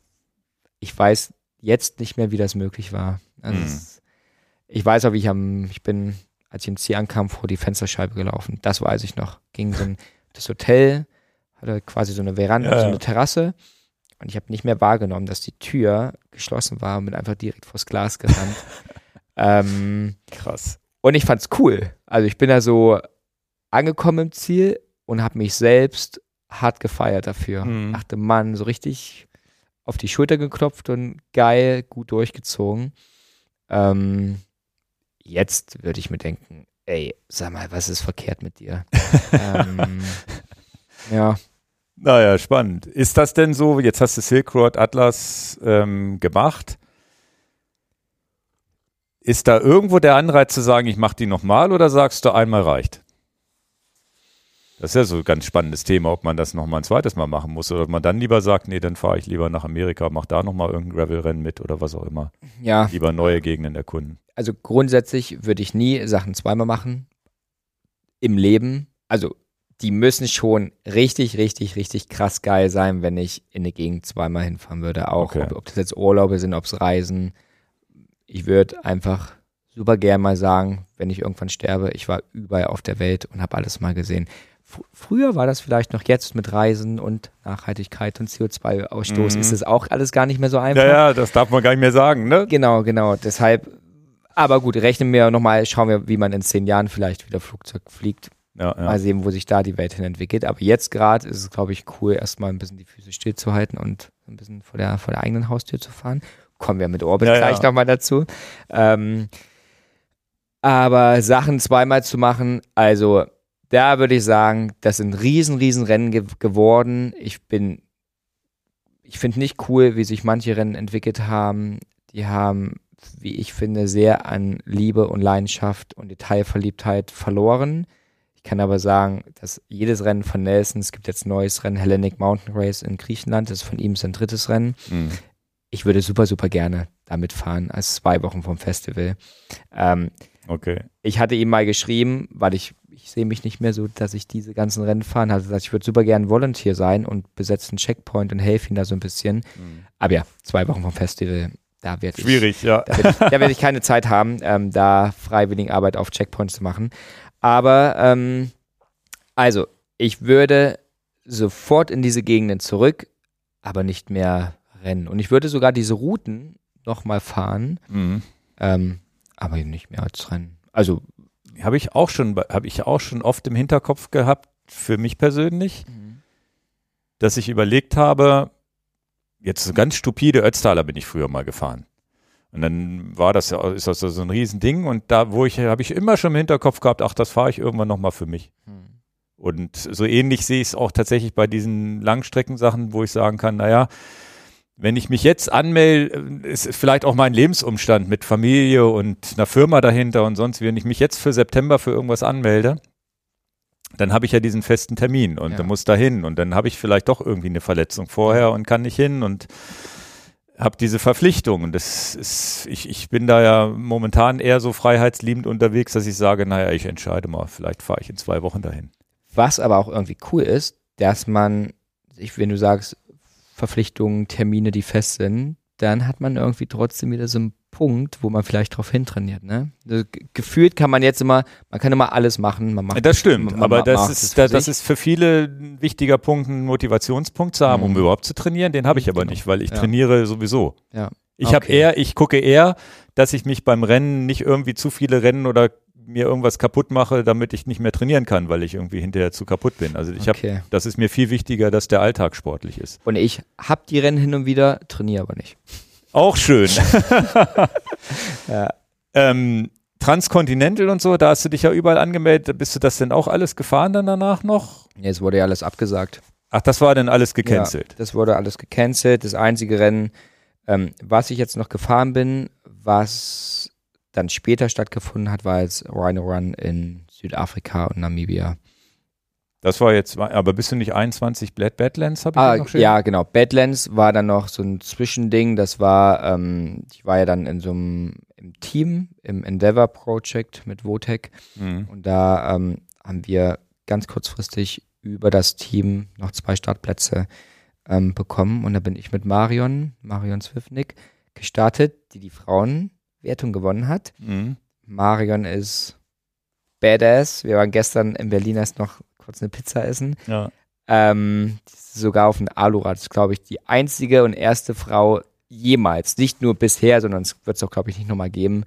ich weiß jetzt nicht mehr, wie das möglich war. Also Mhm. es, ich weiß auch, wie ich am, ich bin, als ich im Ziel ankam, vor die Fensterscheibe gelaufen. Das weiß ich noch. Ging so ein, das Hotel hatte quasi so eine Veranda, Ja, so eine Terrasse und ich habe nicht mehr wahrgenommen, dass die Tür geschlossen war und bin einfach direkt vors Glas gerannt. ähm, Krass. und ich fand's cool. Also ich bin da so angekommen im Ziel und habe mich selbst hart gefeiert dafür. Mhm. Dachte, Mann, so richtig auf die Schulter geklopft und geil, gut durchgezogen. Ähm, jetzt würde ich mir denken, ey, sag mal, was ist verkehrt mit dir? ähm, ja, Naja, spannend. Ist das denn so, jetzt hast du Silk Road Atlas ähm, gemacht. Ist da irgendwo der Anreiz zu sagen, ich mache die nochmal oder sagst du, einmal reicht? Das ist ja so ein ganz spannendes Thema, ob man das nochmal ein zweites Mal machen muss oder ob man dann lieber sagt, nee, dann fahre ich lieber nach Amerika, mach da nochmal irgendein Gravel-Rennen mit oder was auch immer. ja. Lieber neue Gegenden erkunden. also grundsätzlich würde ich nie Sachen zweimal machen im Leben. Also die müssen schon richtig, richtig, richtig krass geil sein, wenn ich in eine Gegend zweimal hinfahren würde. Auch Okay. ob, ob das jetzt Urlaube sind, ob es Reisen. Ich würde einfach super gern mal sagen, wenn ich irgendwann sterbe, ich war überall auf der Welt und habe alles mal gesehen. Fr früher war das vielleicht noch jetzt mit Reisen und Nachhaltigkeit und CO2-Ausstoß. Mhm. Ist es auch alles gar nicht mehr so einfach. Ja, ja, das darf man gar nicht mehr sagen, ne? Genau, genau. Deshalb, aber gut, rechnen wir nochmal, schauen wir, wie man in zehn Jahren vielleicht wieder Flugzeug fliegt. Ja, ja. Mal sehen, wo sich da die Welt hin entwickelt. Aber jetzt gerade ist es, glaube ich, cool, erstmal ein bisschen die Füße stillzuhalten und ein bisschen vor der, vor der eigenen Haustür zu fahren. Kommen wir mit Orbit Ja, gleich ja. nochmal dazu. Ähm, aber Sachen zweimal zu machen, also da würde ich sagen, das sind riesen, riesen Rennen ge geworden. Ich bin, ich finde nicht cool, wie sich manche Rennen entwickelt haben. Die haben, wie ich finde, sehr an Liebe und Leidenschaft und Detailverliebtheit verloren. Ich kann aber sagen, dass jedes Rennen von Nelson, es gibt jetzt ein neues Rennen, Hellenic Mountain Race in Griechenland, das ist von ihm sein drittes Rennen. Mhm. Ich würde super, super gerne damit fahren, als zwei Wochen vom Festival. Ähm, Okay. ich hatte ihm mal geschrieben, weil ich, ich sehe mich nicht mehr so, dass ich diese ganzen Rennen fahren hatte. Also ich würde super gerne Volunteer sein und besetze einen Checkpoint und helfe ihm da so ein bisschen. Mhm. Aber ja, zwei Wochen vom Festival, da werde ich, Schwierig, ja. da werde ich, da werde ich keine Zeit haben, ähm, da Freiwilligenarbeit auf Checkpoints zu machen. Aber ähm, also, ich würde sofort in diese Gegenden zurück, aber nicht mehr rennen. Und ich würde sogar diese Routen nochmal fahren, Mhm. ähm, aber nicht mehr als rennen. Also, Habe ich auch schon, habe ich auch schon oft im Hinterkopf gehabt, für mich persönlich, dass ich überlegt habe, jetzt so ganz stupide Ötztaler bin ich früher mal gefahren. Und dann war das ja, ist das so ein Riesending. Und da, wo ich, habe ich immer schon im Hinterkopf gehabt, ach, das fahre ich irgendwann nochmal für mich. Und so ähnlich sehe ich es auch tatsächlich bei diesen Langstreckensachen, wo ich sagen kann, naja, wenn ich mich jetzt anmelde, ist vielleicht auch mein Lebensumstand mit Familie und einer Firma dahinter und sonst, wie, wenn ich mich jetzt für September für irgendwas anmelde, dann habe ich ja diesen festen Termin und Ja. dann muss da hin. Und dann habe ich vielleicht doch irgendwie eine Verletzung vorher und kann nicht hin. Und habe diese Verpflichtung das ist, ich, ich bin da ja momentan eher so freiheitsliebend unterwegs, dass ich sage, naja, ich entscheide mal, vielleicht fahre ich in zwei Wochen dahin. Was aber auch irgendwie cool ist, dass man, ich, wenn du sagst, Verpflichtungen, Termine, die fest sind, dann hat man irgendwie trotzdem wieder so einen Punkt, wo man vielleicht drauf hintrainiert. Ne? Also, ge- gefühlt kann man jetzt immer, man kann immer alles machen. Man macht Das stimmt, man- aber man das ist, das sich. ist für viele ein wichtiger Punkt, ein Motivationspunkt zu haben, um Mhm. überhaupt zu trainieren. Den habe ich aber Genau. nicht, weil ich Ja. trainiere sowieso. Ja. Ich habe Okay. eher, ich gucke eher, dass ich mich beim Rennen nicht irgendwie zu viele Rennen oder mir irgendwas kaputt mache, damit ich nicht mehr trainieren kann, weil ich irgendwie hinterher zu kaputt bin. Also ich habe, Okay. das ist mir viel wichtiger, dass der Alltag sportlich ist. Und ich hab die Rennen hin und wieder, trainiere aber nicht. Auch schön. Ja. ähm, Transcontinental und so, da hast du dich ja überall angemeldet. Bist du das denn auch alles gefahren dann danach noch? Jetzt wurde ja alles abgesagt. Ach, das war dann alles gecancelt. Ja, das wurde alles gecancelt. Das einzige Rennen, ähm, was ich jetzt noch gefahren bin, was dann später stattgefunden hat, war jetzt Rhino Run in Südafrika und Namibia. Das war jetzt, aber bist du nicht 21 Bad Badlands? Hab ich ah, noch stehen? ja, genau. Badlands war dann noch so ein Zwischending. Das war, ähm, ich war ja dann in so einem im Team, im Endeavor Project mit Votec. Mhm. Und da ähm, haben wir ganz kurzfristig über das Team noch zwei Startplätze ähm, bekommen. Und da bin ich mit Marion, Marion Swiftnick, gestartet, die die Frauenwertung gewonnen hat. Mhm. Marion ist badass. Wir waren gestern in Berlin erst noch kurz eine Pizza essen. Ja. Ähm, sogar auf dem Alurad. Das ist, glaube ich, die einzige und erste Frau jemals, nicht nur bisher, sondern es wird es auch, glaube ich, nicht nochmal geben.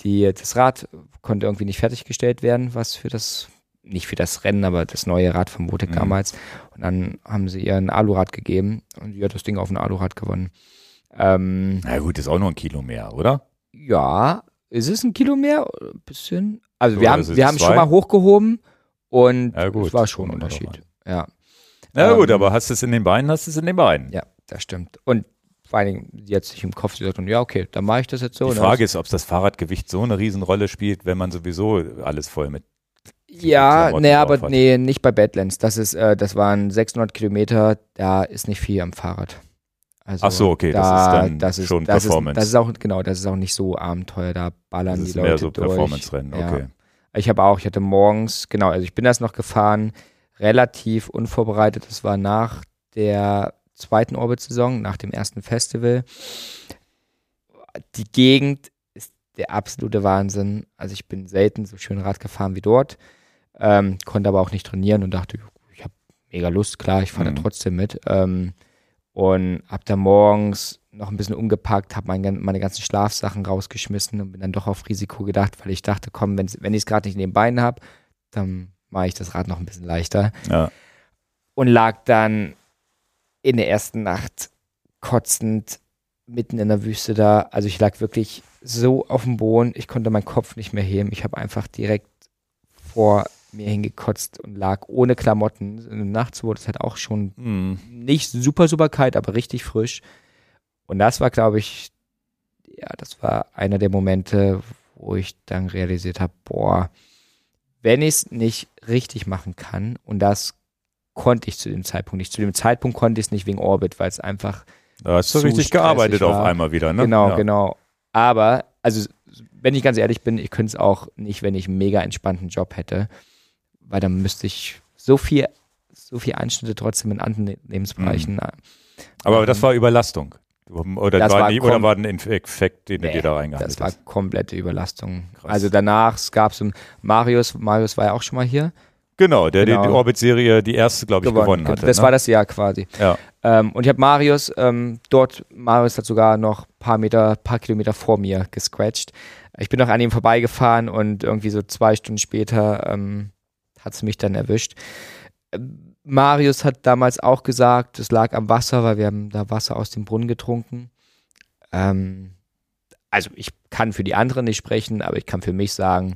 Die, das Rad konnte irgendwie nicht fertiggestellt werden, was für das, nicht für das Rennen, aber das neue Rad von Botek Mhm. damals. Und dann haben sie ihr ein Alurad gegeben und sie hat das Ding auf ein Alurad gewonnen. Ähm, Na gut, ist auch nur ein Kilo mehr, oder? ja, ist es ein Kilo mehr? Ein bisschen. Also So, wir haben, also wir haben zwei? schon mal hochgehoben und Ja, gut. es war schon ein Unterschied. Ja. Na gut, Ähm, aber hast du es in den Beinen, hast du es in den Beinen. Ja, das stimmt. Und vor allen Dingen, hat sich im Kopf gesagt, und ja, okay, dann mache ich das jetzt so. Die Und Frage ist, ob das Fahrradgewicht so eine Riesenrolle spielt, wenn man sowieso alles voll mit. Ja, nee, aber hat. nee, nicht bei Badlands. Das ist, äh, das waren 600 Kilometer, da ist nicht viel am Fahrrad. Also, Ach so, okay, das ist dann das ist, schon das Performance. Ist, das ist auch, genau, das ist auch nicht so Abenteuer, da ballern Das die ist Leute mehr so. Performance-Rennen, Ja. Ich habe auch, ich hatte morgens, genau, also ich bin das noch gefahren, relativ unvorbereitet. Das war nach der zweiten Orbit-Saison, nach dem ersten Festival. Die Gegend ist der absolute Wahnsinn. Also ich bin selten so schön Rad gefahren wie dort, ähm, konnte aber auch nicht trainieren und dachte, ich habe mega Lust, klar, ich fahre Mhm. da trotzdem mit. Ähm, und hab da morgens noch ein bisschen umgepackt, habe mein, meine ganzen Schlafsachen rausgeschmissen und bin dann doch auf Risiko gedacht, weil ich dachte, komm, wenn ich es gerade nicht in den Beinen habe, dann mache ich das Rad noch ein bisschen leichter. Ja. Und lag dann in der ersten Nacht kotzend mitten in der Wüste da. Also ich lag wirklich so auf dem Boden, ich konnte meinen Kopf nicht mehr heben. Ich habe einfach direkt vor mir hingekotzt und lag ohne Klamotten. Nachts wurde es halt auch schon Hm. nicht super, super kalt, aber richtig frisch. Und das war, glaube ich, ja, das war einer der Momente, wo ich dann realisiert habe, boah, wenn ich es nicht richtig machen kann, und das konnte ich zu dem Zeitpunkt nicht. Zu dem Zeitpunkt konnte ich es nicht wegen Orbit, weil es einfach, Da hast du richtig gearbeitet auf war. einmal wieder, ne? genau, ja. genau. Aber, also, wenn ich ganz ehrlich bin, ich könnte es auch nicht, wenn ich einen mega entspannten Job hätte, weil dann müsste ich so viel, so viel Einschnitte trotzdem in anderen Lebensbereichen Aber das war Überlastung. Oder Das war, war nie, oder war ein Infekt, den du Nee, dir da reingehandelt Das war hast? komplette Überlastung. Krass. Also danach gab es Marius, Marius war ja auch schon mal hier. Genau, der Genau. die, die Orbit-Serie, die erste, glaube ich, gewonnen, hatte. Das ne? war das Jahr quasi. Ja. Ähm, und ich habe Marius ähm, dort, Marius hat sogar noch ein paar Meter, paar Kilometer vor mir gescratcht. Ich bin noch an ihm vorbeigefahren und irgendwie so zwei Stunden später ähm, hat es mich dann erwischt. Marius hat damals auch gesagt, es lag am Wasser, weil wir haben da Wasser aus dem Brunnen getrunken. Ähm, also ich kann für die anderen nicht sprechen, aber ich kann für mich sagen,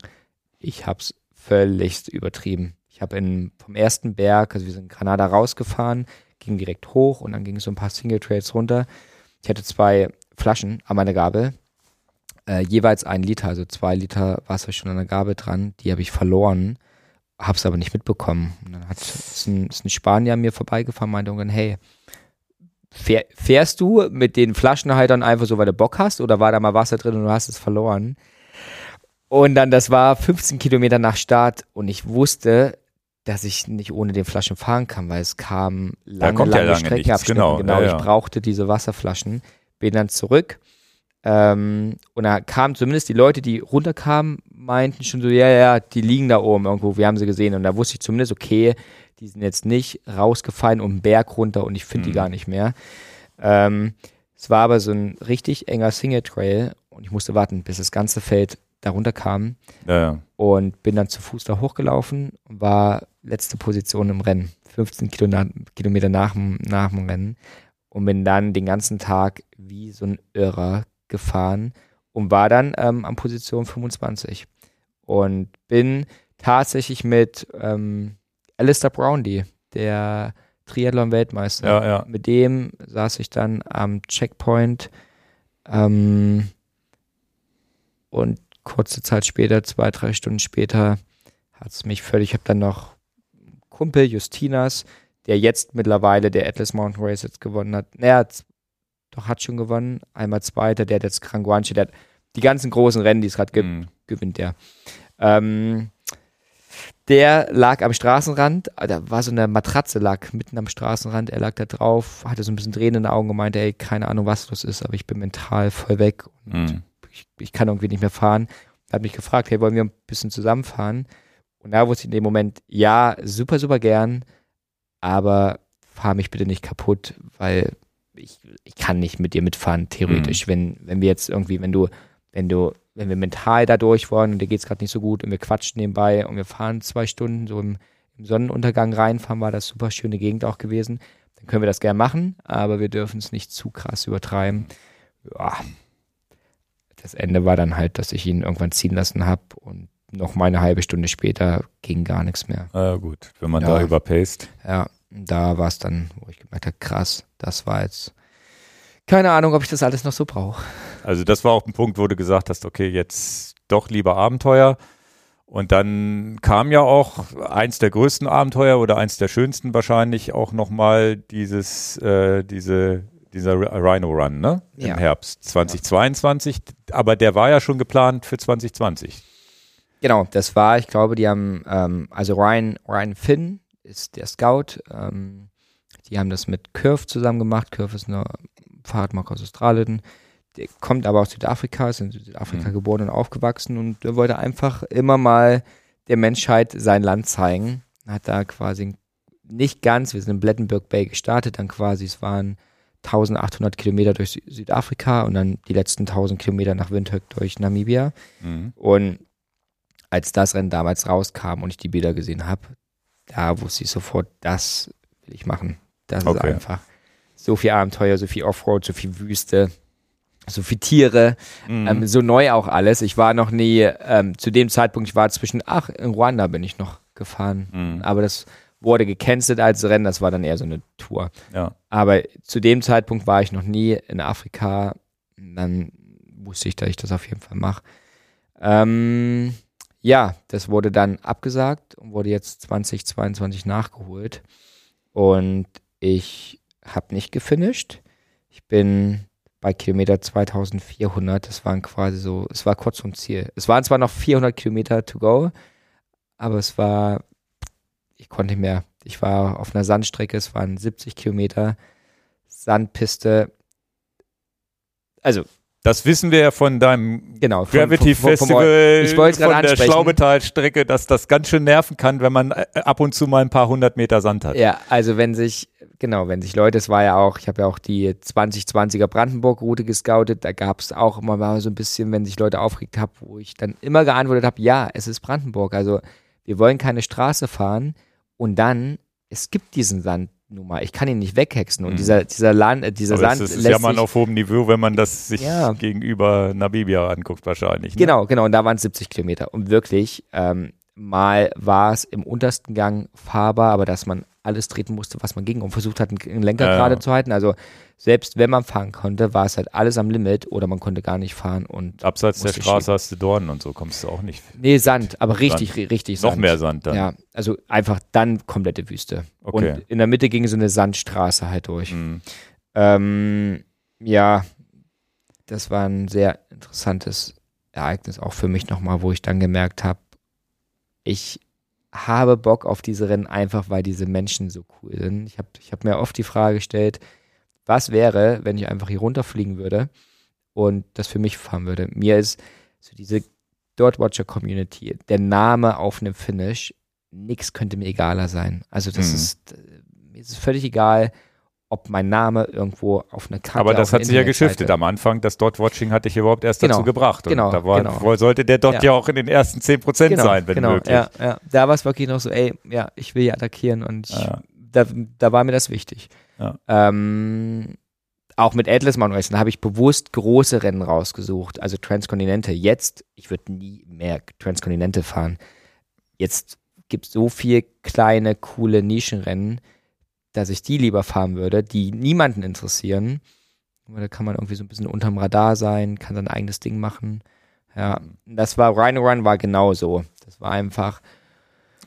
ich habe es völlig übertrieben. Ich habe vom ersten Berg, also wir sind in Granada rausgefahren, ging direkt hoch und dann ging es so ein paar Single Trails runter. Ich hatte zwei Flaschen an meiner Gabel, äh, jeweils ein Liter, also zwei Liter Wasser schon an der Gabel dran. Die habe ich verloren, habe es aber nicht mitbekommen. Und dann hat ist ein, ist ein Spanier an mir vorbeigefahren, meinte irgendwann, hey, fähr, fährst du mit den Flaschenhaltern einfach so, weil du Bock hast, oder war da mal Wasser drin und du hast es verloren? Und dann, das war 15 Kilometer nach Start und ich wusste, dass ich nicht ohne den Flaschen fahren kann, weil es kam lange, kommt ja lange lange Streckenabschnitte. genau, genau ja, ja. ich brauchte diese Wasserflaschen, bin dann zurück. Ähm, und da kamen zumindest die Leute, die runterkamen, meinten schon so, ja, ja, die liegen da oben irgendwo, wir haben sie gesehen. Und da wusste ich zumindest, okay, die sind jetzt nicht rausgefallen um den Berg runter und ich finde Mhm. die gar nicht mehr. Ähm, es war aber so ein richtig enger Single Trail und ich musste warten, bis das ganze Feld darunter kam Ja, ja. und bin dann zu Fuß da hochgelaufen und war letzte Position im Rennen, 15 Kilo na Kilometer nach, dem- nach dem Rennen und bin dann den ganzen Tag wie so ein Irrer gefahren und war dann ähm, an Position 25 und bin tatsächlich mit ähm, Alistair Brownlee, der Triathlon-Weltmeister, ja, ja. mit dem saß ich dann am Checkpoint ähm, und kurze Zeit später, zwei, drei Stunden später, hat es mich völlig, ich habe dann noch Kumpel Justinas, der jetzt mittlerweile der Atlas Mountain Race jetzt gewonnen hat. Naja, doch hat schon gewonnen. Einmal Zweiter, der hat jetzt Kranguanche, der hat die ganzen großen Rennen, die es gerade gibt, mm. gewinnt der. Ähm, der lag am Straßenrand, da war so eine Matratze, lag mitten am Straßenrand, er lag da drauf, hatte so ein bisschen Tränen in den Augen und meinte, ey, keine Ahnung, was los ist, aber ich bin mental voll weg und mm. ich, ich, kann irgendwie nicht mehr fahren. Er hat mich gefragt, hey, wollen wir ein bisschen zusammenfahren? Und da wusste ich in dem Moment, ja, super, super gern, aber fahr mich bitte nicht kaputt, weil ich, ich kann nicht mit dir mitfahren, theoretisch. Mm. Wenn, wenn wir jetzt irgendwie, wenn du, wenn du wenn wir mental da durch wollen und dir geht es gerade nicht so gut und wir quatschen nebenbei und wir fahren zwei Stunden so im, im Sonnenuntergang reinfahren, war das super schöne Gegend auch gewesen. Dann können wir das gerne machen, aber wir dürfen es nicht zu krass übertreiben. Ja. Das Ende war dann halt, dass ich ihn irgendwann ziehen lassen habe und noch mal eine halbe Stunde später ging gar nichts mehr. Ah, gut, wenn man ja, da überpaced. Ja, da war es dann, wo ich gemerkt habe, krass, das war jetzt keine Ahnung, ob ich das alles noch so brauche. Also das war auch ein Punkt, wo du gesagt hast, okay, jetzt doch lieber Abenteuer. Und dann kam ja auch eins der größten Abenteuer oder eins der schönsten wahrscheinlich auch nochmal dieses, äh, diese, dieser Rhino Run, ne? Im ja. Herbst 2022. Ja. Aber der war ja schon geplant für 2020. Genau, das war, ich glaube, die haben, ähm, also Ryan, Ryan Finn ist der Scout. Ähm, die haben das mit Curve zusammen gemacht. Curve ist eine Fahrradmarke aus Australien. Der kommt aber aus Südafrika, ist in Südafrika mhm. geboren und aufgewachsen und er wollte einfach immer mal der Menschheit sein Land zeigen. Hat da quasi nicht ganz, wir sind in Blettenburg Bay gestartet, dann quasi, es waren 1800 Kilometer durch Südafrika und dann die letzten 1000 Kilometer nach Windhoek durch Namibia. Mhm. Und als das Rennen damals rauskam und ich die Bilder gesehen habe, da wusste ich sofort, das will ich machen. Das okay. ist einfach so viel Abenteuer, so viel Offroad, so viel Wüste, so viel Tiere, mhm. ähm, so neu auch alles. Ich war noch nie, ähm, zu dem Zeitpunkt, ich war zwischen, ach, in Ruanda bin ich noch gefahren, mhm. aber das wurde gecancelt als Rennen, das war dann eher so eine Tour. Ja. Aber zu dem Zeitpunkt war ich noch nie in Afrika, dann wusste ich, dass ich das auf jeden Fall mache. Ähm, ja, das wurde dann abgesagt und wurde jetzt 2022 nachgeholt. Und ich habe nicht gefinisht. Ich bin bei Kilometer 2400. Das waren quasi so, es war kurz vom Ziel. Es waren zwar noch 400 Kilometer to go, aber es war, ich konnte nicht mehr. Ich war auf einer Sandstrecke, es waren 70 Kilometer Sandpiste. Also das wissen wir ja von deinem genau, von, Gravity von, von, Festival, ich von der ansprechen. Schlaubetalstrecke, dass das ganz schön nerven kann, wenn man äh, ab und zu mal ein paar hundert Meter Sand hat. Ja, also wenn sich, genau, wenn sich Leute, es war ja auch, ich habe ja auch die 2020er Brandenburg-Route gescoutet, da gab es auch immer mal so ein bisschen, wenn sich Leute aufgeregt haben, wo ich dann immer geantwortet habe, ja, es ist Brandenburg, also wir wollen keine Straße fahren und dann, es gibt diesen Sand Nummer. Ich kann ihn nicht weghexen. Und mhm. dieser, dieser Land, äh, dieser Aber Sand. Das ist ja man auf hohem Niveau, wenn man das sich ja. gegenüber Namibia anguckt, wahrscheinlich. Ne? Genau, genau. Und da waren es 70 Kilometer. Und wirklich, ähm, mal war es im untersten Gang fahrbar, aber dass man alles treten musste, was man ging und versucht hat, einen Lenker ja. gerade zu halten. Also selbst wenn man fahren konnte, war es halt alles am Limit oder man konnte gar nicht fahren. Und Abseits der Straße schieben. hast du Dornen und so, kommst du auch nicht. Nee, Sand, aber richtig, Sand. richtig Sand. Noch mehr Sand dann. Ja, also einfach dann komplette Wüste. Okay. Und in der Mitte ging so eine Sandstraße halt durch. Mhm. Ähm, ja, das war ein sehr interessantes Ereignis auch für mich nochmal, wo ich dann gemerkt habe, ich habe Bock auf diese Rennen einfach, weil diese Menschen so cool sind. Ich habe ich hab mir oft die Frage gestellt, was wäre, wenn ich einfach hier runterfliegen würde und das für mich fahren würde. Mir ist so diese Watcher Community, der Name auf einem Finish, nichts könnte mir egaler sein. Also das mhm. ist, mir ist völlig egal, ob mein Name irgendwo auf einer Karte Aber das hat sich ja geschiftet am Anfang. Das Dot-Watching hatte ich überhaupt erst genau, dazu gebracht. Und genau, da war, genau. sollte der Dot ja. ja. auch in den ersten 10% genau, sein, wenn genau, möglich. Ja, ja. Da war es wirklich noch so, ey, ja, ich will hier attackieren und ich, ja. da, da war mir das wichtig. Ja. Ähm, auch mit Atlas Mountain Racing habe ich bewusst große Rennen rausgesucht, also Transkontinente. Jetzt, ich würde nie mehr Transkontinente fahren. Jetzt gibt es so viel kleine, coole Nischenrennen, dass ich die lieber fahren würde, die niemanden interessieren. Da kann man irgendwie so ein bisschen unterm Radar sein, kann sein eigenes Ding machen. Ja, das war Rhino Run war genauso. Das war einfach.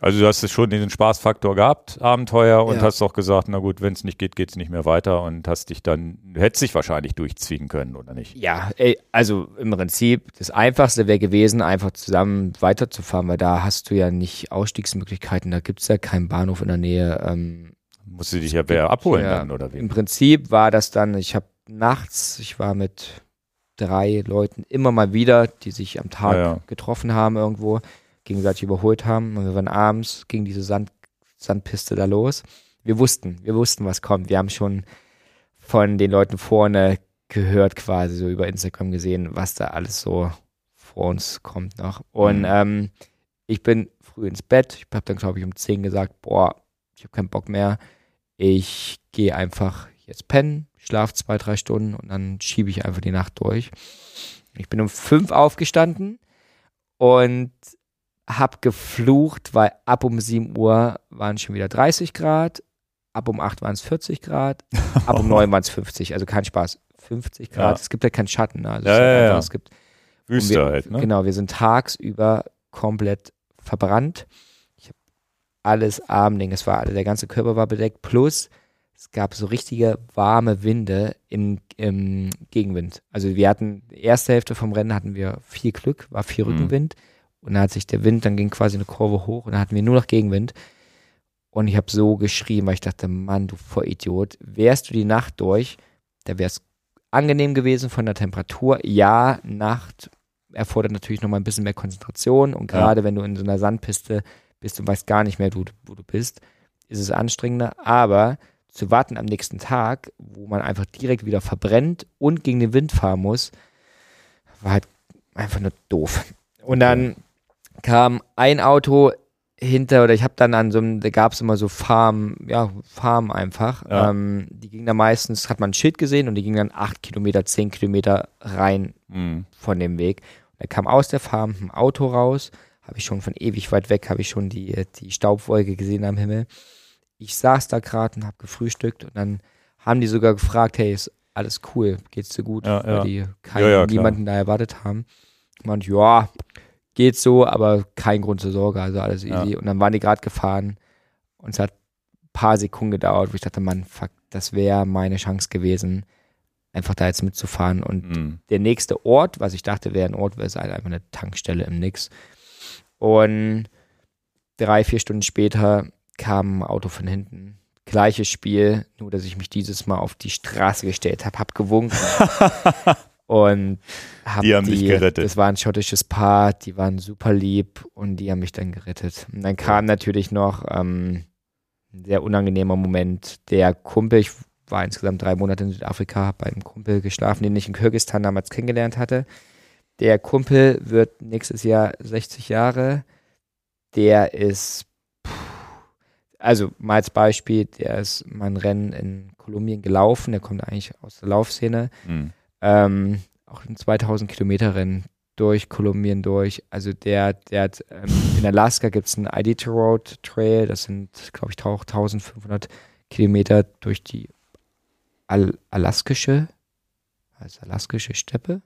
Also du hast es schon diesen Spaßfaktor gehabt, Abenteuer, und Ja. hast doch gesagt, na gut, wenn es nicht geht, geht es nicht mehr weiter und hast dich dann, du hättest dich wahrscheinlich durchziehen können, oder nicht? Ja, also im Prinzip das Einfachste wäre gewesen, einfach zusammen weiterzufahren, weil da hast du ja nicht Ausstiegsmöglichkeiten, da gibt's ja keinen Bahnhof in der Nähe. Ähm, Musst du dich ja wer abholen ja, dann, oder wie? Im Prinzip war das dann, ich habe nachts, ich war mit drei Leuten immer mal wieder, die sich am Tag Ja, ja. getroffen haben irgendwo, gegenseitig überholt haben. Und wir waren abends gegen diese Sand, Sandpiste da los. Wir wussten, wir wussten, was kommt. Wir haben schon von den Leuten vorne gehört, quasi so über Instagram gesehen, was da alles so vor uns kommt noch. Und Mhm. ähm, ich bin früh ins Bett. Ich habe dann, glaube ich, um 10 gesagt, boah, ich habe keinen Bock mehr. Ich gehe einfach jetzt pennen, schlafe zwei, drei Stunden und dann schiebe ich einfach die Nacht durch. Ich bin um fünf aufgestanden und habe geflucht, weil ab um 7 Uhr waren schon wieder 30 Grad, ab um 8 waren es 40 Grad, ab um 9 waren es 50, also kein Spaß. 50 Grad, Ja. es gibt ja keinen Schatten. ne? Also Ja, ja, einfach, es gibt Wüste wir, halt, ne? Genau, wir sind tagsüber komplett verbrannt. Alles Armding, es war der ganze Körper war bedeckt, plus es gab so richtige warme Winde im, im Gegenwind. Also wir hatten, die erste Hälfte vom Rennen hatten wir viel Glück, war viel Mhm. Rückenwind und dann hat sich der Wind, dann ging quasi eine Kurve hoch und dann hatten wir nur noch Gegenwind. Und ich habe so geschrien, weil ich dachte, Mann, du Vollidiot, wärst du die Nacht durch, da wäre es angenehm gewesen von der Temperatur. Ja, Nacht erfordert natürlich nochmal ein bisschen mehr Konzentration und Ja. gerade wenn du in so einer Sandpiste bist und weißt gar nicht mehr, wo, du- wo du bist, ist es anstrengender. Aber zu warten am nächsten Tag, wo man einfach direkt wieder verbrennt und gegen den Wind fahren muss, war halt einfach nur doof. Und dann kam ein Auto hinter, oder ich habe dann an so einem, da gab es immer so Farm, ja, Farm einfach. Ja. Ähm, die ging da meistens, hat man ein Schild gesehen und die ging dann acht Kilometer, zehn Kilometer rein Mhm. von dem Weg. Da kam aus der Farm ein Auto raus, habe ich schon von ewig weit weg, habe ich schon die, die Staubwolke gesehen am Himmel. Ich saß da gerade und habe gefrühstückt und dann haben die sogar gefragt, hey, ist alles cool, geht's dir gut? Ja, Weil ja. die keinen, Ja, niemanden da erwartet haben. Ich meinte, ja, geht so, aber kein Grund zur Sorge, also alles easy. Und dann waren die gerade gefahren und es hat ein paar Sekunden gedauert, wo ich dachte, Mann, fuck, das wäre meine Chance gewesen, einfach da jetzt mitzufahren und Mhm. der nächste Ort, was ich dachte wäre ein Ort, wäre es halt einfach eine Tankstelle im Nix. Und drei, vier Stunden später kam ein Auto von hinten. Gleiches Spiel, nur dass ich mich dieses Mal auf die Straße gestellt habe, hab gewunken und hab Die haben dich gerettet. Das war ein schottisches Paar, die waren super lieb und die haben mich dann gerettet. Und dann kam natürlich noch ähm, ein sehr unangenehmer Moment. Der Kumpel, ich war insgesamt drei Monate in Südafrika, habe bei einem Kumpel geschlafen, den ich in Kirgistan damals kennengelernt hatte. Der Kumpel wird nächstes Jahr 60 Jahre. Der ist, also mal als Beispiel, der ist mein Rennen in Kolumbien gelaufen. Der kommt eigentlich aus der Laufszene. Mhm. Ähm, auch ein 2000 Kilometer Rennen durch Kolumbien durch. Also der, der hat, ähm, in Alaska gibt es einen Iditarod Road Trail, das sind, glaube ich, 1500 Kilometer durch die Al alaskische, also alaskische Steppe.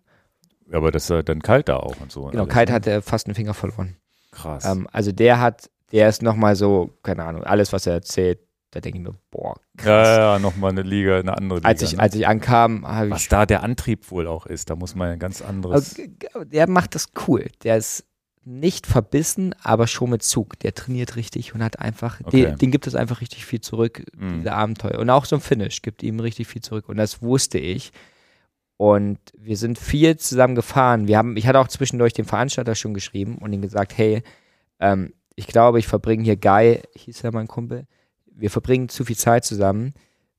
Aber das ist dann kalt da auch und so. Genau, Kite ne? hat er fast einen Finger verloren. Krass. Ähm, also der hat, der ist nochmal so, keine Ahnung, alles, was er erzählt, da denke ich mir, boah, krass. ja, ja, nochmal eine Liga, eine andere Liga. als, ich, ne? als ich ankam, habe Was ich da der Antrieb wohl auch ist, da muss man ein ganz anderes. Also, der macht das cool. Der ist nicht verbissen, aber schon mit Zug. Der trainiert richtig und hat einfach, Okay. den, den gibt es einfach richtig viel zurück, Mhm. diese Abenteuer. Und auch so ein Finish gibt ihm richtig viel zurück. Und das wusste ich. Und wir sind viel zusammen gefahren. Wir haben, ich hatte auch zwischendurch den Veranstalter schon geschrieben und ihm gesagt, hey, ähm, ich glaube, ich verbringe hier Guy, hieß ja mein Kumpel, wir verbringen zu viel Zeit zusammen.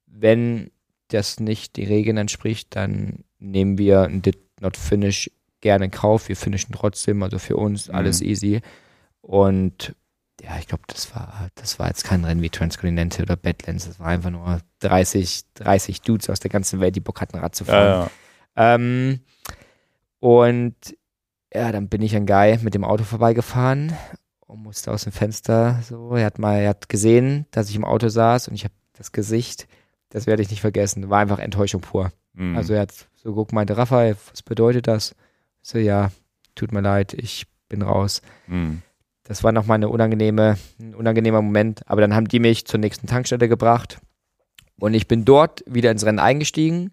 Wenn das nicht den Regeln entspricht, dann nehmen wir ein Did Not Finish gerne in Kauf. Wir finishen trotzdem, also für uns alles Mhm. easy. Und ja, ich glaube, das war, das war jetzt kein Rennen wie Transcontinental oder Badlands. Das war einfach nur 30, 30 Dudes aus der ganzen Welt, die Bock hatten, Rad zu fahren. ja, ja. Ähm, und ja, dann bin ich an Guy mit dem Auto vorbeigefahren und musste aus dem Fenster so. Er hat mal, er hat gesehen, dass ich im Auto saß und ich habe das Gesicht, das werde ich nicht vergessen. War einfach Enttäuschung pur. Mhm. Also er hat so geguckt, meinte, Raphael, was bedeutet das? Ich so, ja, tut mir leid, ich bin raus. Mhm. das war nochmal eine unangenehme, ein unangenehmer Moment. Aber dann haben die mich zur nächsten Tankstelle gebracht und ich bin dort wieder ins Rennen eingestiegen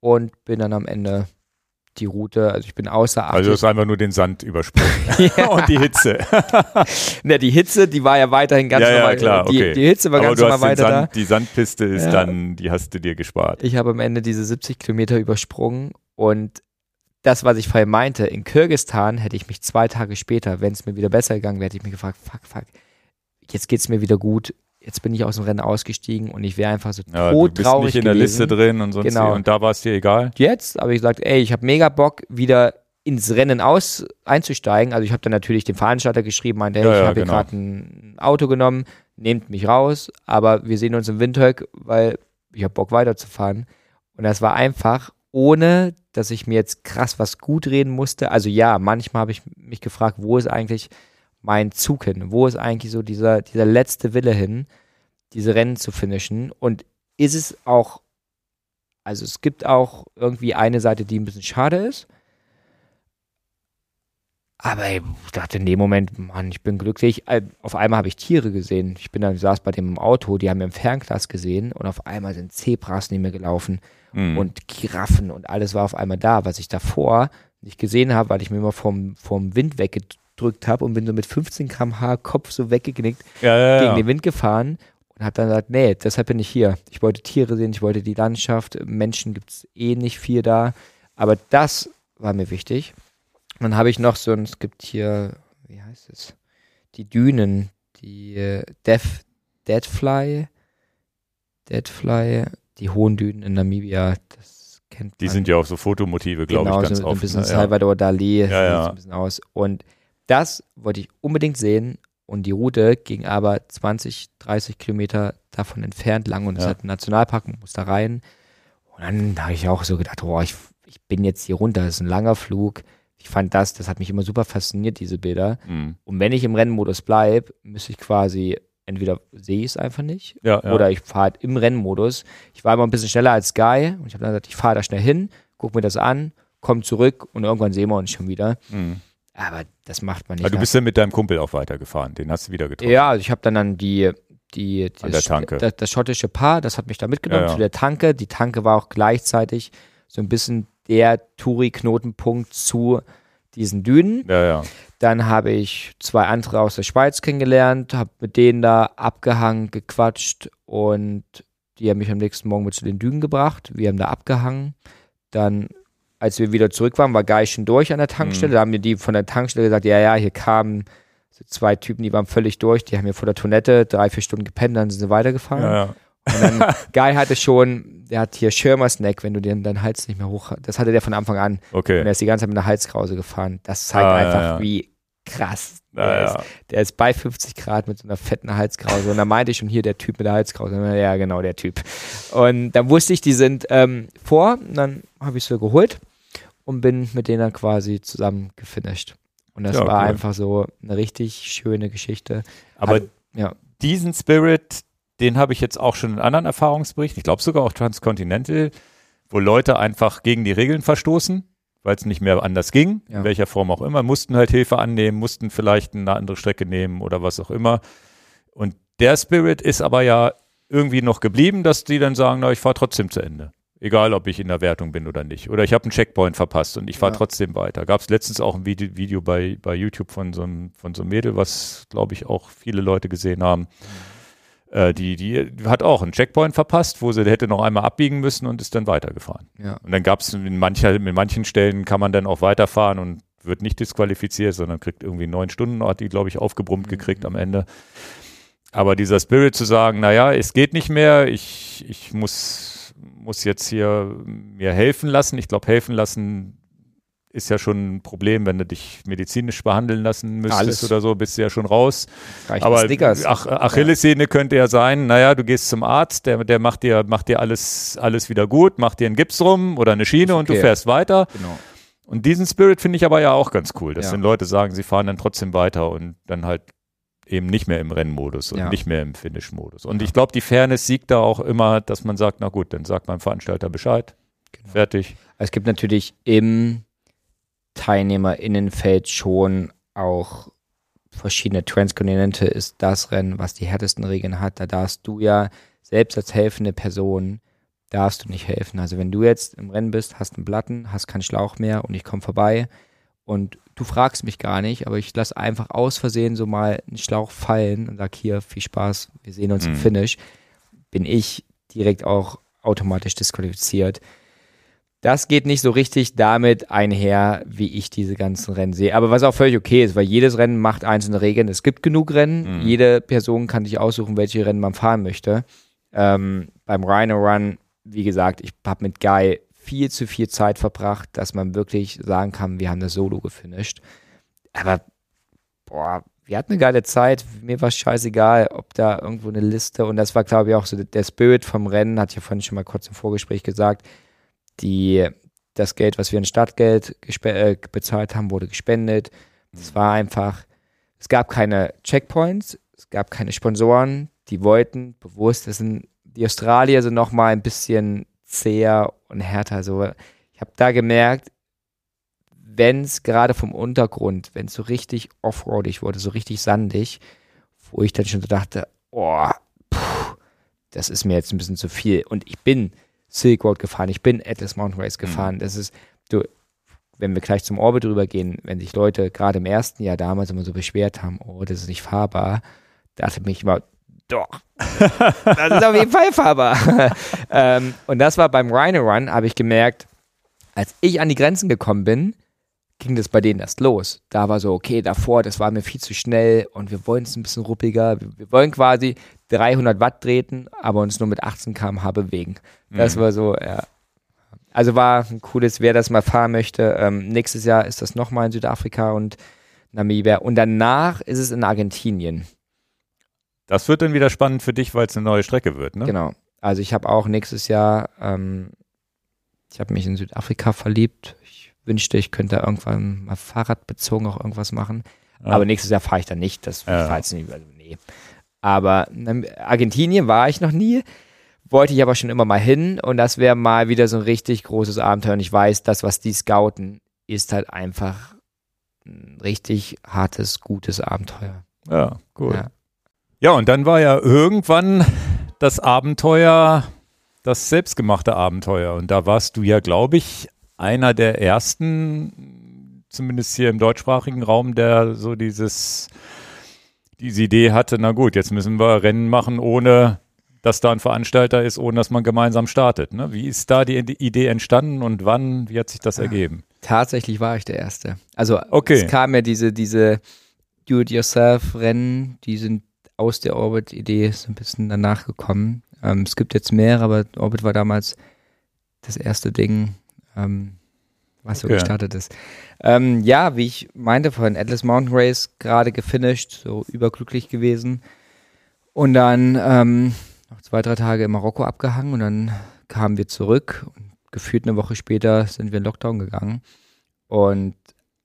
und bin dann am Ende die Route, also ich bin außer Acht. Also du hast einfach nur den Sand übersprungen ja. und die Hitze. ja, die Hitze, die war ja weiterhin ganz ja, normal. Ja, klar, okay. die, die Hitze war Aber ganz normal weiter Sand, da. Die Sandpiste ist ja. dann, die hast du dir gespart. Ich habe am Ende diese 70 Kilometer übersprungen und das, was ich vorher meinte, in Kirgistan hätte ich mich zwei Tage später, wenn es mir wieder besser gegangen wäre, hätte ich mich gefragt, fuck, fuck, jetzt geht es mir wieder gut, jetzt bin ich aus dem Rennen ausgestiegen und ich wäre einfach so ja, todtraurig du bist nicht in der gewesen. Liste drin und sonst Genau. und da war es dir egal. Jetzt habe ich gesagt, ey, ich habe mega Bock, wieder ins Rennen aus einzusteigen. Also ich habe dann natürlich dem Veranstalter geschrieben, meinte, hey, Ja, ich ja, habe genau. hier gerade ein Auto genommen, nehmt mich raus, aber wir sehen uns im Windhoek, weil ich habe Bock weiterzufahren. Und das war einfach, ohne dass ich mir jetzt krass was gut reden musste. Also ja, manchmal habe ich mich gefragt, wo ist eigentlich mein Zug hin? Wo ist eigentlich so dieser, dieser letzte Wille hin, diese Rennen zu finishen? Und ist es auch, also es gibt auch irgendwie eine Seite, die ein bisschen schade ist. Aber ich dachte in dem Moment, Mann, ich bin glücklich. Äh, Auf einmal habe ich Tiere gesehen. Ich bin dann, ich saß bei dem im Auto, die haben mir im Fernglas gesehen und auf einmal sind Zebras neben mir gelaufen Mhm. und Giraffen und alles war auf einmal da, was ich davor nicht gesehen habe, weil ich mir immer vom, vom Wind weggedrückt habe und bin so mit 15 km/h Kopf so weggeknickt ja, ja, gegen ja. den Wind gefahren und habe dann gesagt, nee, deshalb bin ich hier. Ich wollte Tiere sehen, ich wollte die Landschaft, Menschen gibt es eh nicht viel da, aber das war mir wichtig. Und dann habe ich noch so, ein, es gibt hier, wie heißt es, die Dünen, die äh, Death, Deadfly, Deadfly, die hohen Dünen in Namibia, das kennt man. Die sind ja auch so Fotomotive, glaube genau, ich, ganz so, so ein oft. bisschen ne? ja. Salvador Dali, sieht ja. so ein bisschen aus. Und das wollte ich unbedingt sehen. Und die Route ging aber 20, 30 Kilometer davon entfernt lang und es Ja. hat einen Nationalpark, man muss da rein. Und dann habe ich auch so gedacht, oh, ich, ich bin jetzt hier runter, das ist ein langer Flug. Ich fand das, das hat mich immer super fasziniert, diese Bilder. Mhm. Und wenn ich im Rennmodus bleibe, müsste ich quasi, entweder sehe ich es einfach nicht Ja, ja. oder ich fahre halt im Rennmodus. Ich war immer ein bisschen schneller als Guy und ich habe dann gesagt, ich fahre da schnell hin, guck mir das an, komm zurück und irgendwann sehen wir uns schon wieder. Mhm. Aber das macht man nicht. Aber du bist ja mit deinem Kumpel auch weitergefahren, den hast du wieder getroffen. ja, also ich habe dann, dann die, die, An das. Das, das schottische Paar, das hat mich da mitgenommen Ja, ja. zu der Tanke. Die Tanke war auch gleichzeitig so ein bisschen der Touri-Knotenpunkt zu diesen Dünen. Ja, ja. Dann habe ich zwei andere aus der Schweiz kennengelernt, habe mit denen da abgehangen, gequatscht und die haben mich am nächsten Morgen mit zu den Dünen gebracht. Wir haben da abgehangen. Dann, als wir wieder zurück waren, war Guy schon durch an der Tankstelle. Mhm. Da haben mir die von der Tankstelle gesagt, ja, ja, hier kamen so zwei Typen, die waren völlig durch. Die haben hier vor der Toilette drei, vier Stunden gepennt, dann sind sie weitergefahren. ja, ja. Und dann, Guy hatte schon, der hat hier Schirmersnack, wenn du den deinen Hals nicht mehr hoch, das hatte der von Anfang an. Okay. Und er ist die ganze Zeit mit einer Halskrause gefahren. Das zeigt Ah, einfach, ja. wie krass der ist. Der ist bei 50 Grad mit so einer fetten Halskrause. Und da meinte ich schon hier, der Typ mit der Halskrause. Ja, genau, der Typ. Und dann wusste ich, die sind ähm, vor. Und dann habe ich sie geholt und bin mit denen dann quasi zusammen gefinisht. Und das Ja, war cool. einfach so eine richtig schöne Geschichte. Aber Hat- ja. diesen Spirit, den habe ich jetzt auch schon in anderen Erfahrungsberichten, ich glaube sogar auch Transcontinental, wo Leute einfach gegen die Regeln verstoßen, weil es nicht mehr anders ging, Ja. in welcher Form auch immer, mussten halt Hilfe annehmen, mussten vielleicht eine andere Strecke nehmen oder was auch immer. Und der Spirit ist aber ja irgendwie noch geblieben, dass die dann sagen, na, ich fahre trotzdem zu Ende. Egal, ob ich in der Wertung bin oder nicht. Oder ich habe einen Checkpoint verpasst und ich fahre Ja. trotzdem weiter. Gab es letztens auch ein Video, Video bei, bei YouTube von so, einem, von so einem Mädel, was, glaube ich, auch viele Leute gesehen haben. Äh, die, die hat auch einen Checkpoint verpasst, wo sie hätte noch einmal abbiegen müssen und ist dann weitergefahren. Ja. Und dann gab es in, mancher, in manchen Stellen kann man dann auch weiterfahren und wird nicht disqualifiziert, sondern kriegt irgendwie neun Stunden, hat die, glaube ich, aufgebrummt gekriegt am Ende. Aber dieser Spirit zu sagen, naja, es geht nicht mehr, ich, ich muss, muss jetzt hier mir helfen lassen. Ich glaube, helfen lassen ist ja schon ein Problem, wenn du dich medizinisch behandeln lassen müsstest Alles. oder so, bist du ja schon raus. Reicht Aber. Ach, Achillessehne könnte ja sein, naja, du gehst zum Arzt, der, der macht dir, macht dir alles, alles wieder gut, macht dir einen Gips rum oder eine Schiene und du okay. fährst weiter. Genau. Und diesen Spirit finde ich aber ja auch ganz cool, dass Ja. wenn Leute sagen, sie fahren dann trotzdem weiter und dann halt eben nicht mehr im Rennmodus und Ja. nicht mehr im Finish-Modus. Und Ja. ich glaube, die Fairness siegt da auch immer, dass man sagt, na gut, dann sagt mein Veranstalter Bescheid, Genau. fertig. Es gibt natürlich im TeilnehmerInnenfeld schon auch verschiedene Transkontinente ist das Rennen, was die härtesten Regeln hat. Da darfst du ja selbst als helfende Person darfst du nicht helfen. Also wenn du jetzt im Rennen bist, hast einen Platten, hast keinen Schlauch mehr und ich komme vorbei und du fragst mich gar nicht, aber ich lasse einfach aus Versehen so mal einen Schlauch fallen und sag hier, viel Spaß, wir sehen uns mhm. im Finish, bin ich direkt auch automatisch disqualifiziert. Das geht nicht so richtig damit einher, wie ich diese ganzen Rennen sehe. Aber was auch völlig okay ist, weil jedes Rennen macht einzelne Regeln. Es gibt genug Rennen. Mhm. Jede Person kann sich aussuchen, welche Rennen man fahren möchte. Ähm, beim Rhino Run, wie gesagt, ich habe mit Guy viel zu viel Zeit verbracht, dass man wirklich sagen kann, wir haben das Solo gefinisht. Aber, boah, wir hatten eine geile Zeit. Mir war es scheißegal, ob da irgendwo eine Liste, und das war, glaube ich, auch so der Spirit vom Rennen, hatte ich ja vorhin schon mal kurz im Vorgespräch gesagt die, das Geld, was wir in Stadtgeld äh, bezahlt haben, wurde gespendet. Es war einfach, es gab keine Checkpoints, es gab keine Sponsoren, die wollten bewusst, das sind, die Australier sind noch mal ein bisschen zäher und härter. So, ich habe da gemerkt, wenn es gerade vom Untergrund, wenn es so richtig offroadig wurde, so richtig sandig, wo ich dann schon so dachte, oh, puh, das ist mir jetzt ein bisschen zu viel. Und ich bin Silk Road gefahren, ich bin Atlas Mountain Race gefahren. Mhm. Das ist, du, wenn wir gleich zum Orbit rübergehen, wenn sich Leute gerade im ersten Jahr damals immer so beschwert haben, oh, das ist nicht fahrbar, dachte mich immer, doch, das ist auf jeden Fall fahrbar. ähm, und das war beim Rhino Run, habe ich gemerkt, als ich an die Grenzen gekommen bin, ging das bei denen erst los. Da war so, okay, davor, das war mir viel zu schnell und wir wollen es ein bisschen ruppiger. Wir, wollen quasi 300 Watt treten, aber uns nur mit 18 km/h bewegen. Das mhm. war so, ja. Also war ein cooles, wer das mal fahren möchte. Ähm, nächstes Jahr ist das nochmal in Südafrika und Namibia. Und danach ist es in Argentinien. Das wird dann wieder spannend für dich, weil es eine neue Strecke wird, ne? Genau. Also ich habe auch nächstes Jahr, ähm, ich habe mich in Südafrika verliebt. Ich wünschte, ich könnte irgendwann mal fahrradbezogen auch irgendwas machen. Ja. Aber nächstes Jahr fahre ich dann nicht. Das ja. fahre ich nicht. Also nee. Aber Argentinien war ich noch nie, wollte ich aber schon immer mal hin und das wäre mal wieder so ein richtig großes Abenteuer. Und ich weiß, das, was die scouten, ist halt einfach ein richtig hartes, gutes Abenteuer. Ja, cool. Ja. Ja, und dann war ja irgendwann das Abenteuer, das selbstgemachte Abenteuer. Und da warst du ja, glaube ich, einer der ersten, zumindest hier im deutschsprachigen Raum, der so dieses diese Idee hatte, na gut, jetzt müssen wir Rennen machen, ohne dass da ein Veranstalter ist, ohne dass man gemeinsam startet. Ne? Wie ist da die Idee entstanden und wann, wie hat sich das ergeben? Tatsächlich war ich der Erste. Also okay. es kam ja diese, diese Do-it-yourself-Rennen, die sind aus der Orbit-Idee so ein bisschen danach gekommen. Ähm, es gibt jetzt mehrere, aber Orbit war damals das erste Ding, ähm, was so okay. gestartet ist. Ähm, ja, wie ich meinte vorhin, Atlas Mountain Race gerade gefinisht, so überglücklich gewesen. Und dann ähm, noch zwei, drei Tage in Marokko abgehangen und dann kamen wir zurück. Und gefühlt eine Woche später sind wir in Lockdown gegangen. Und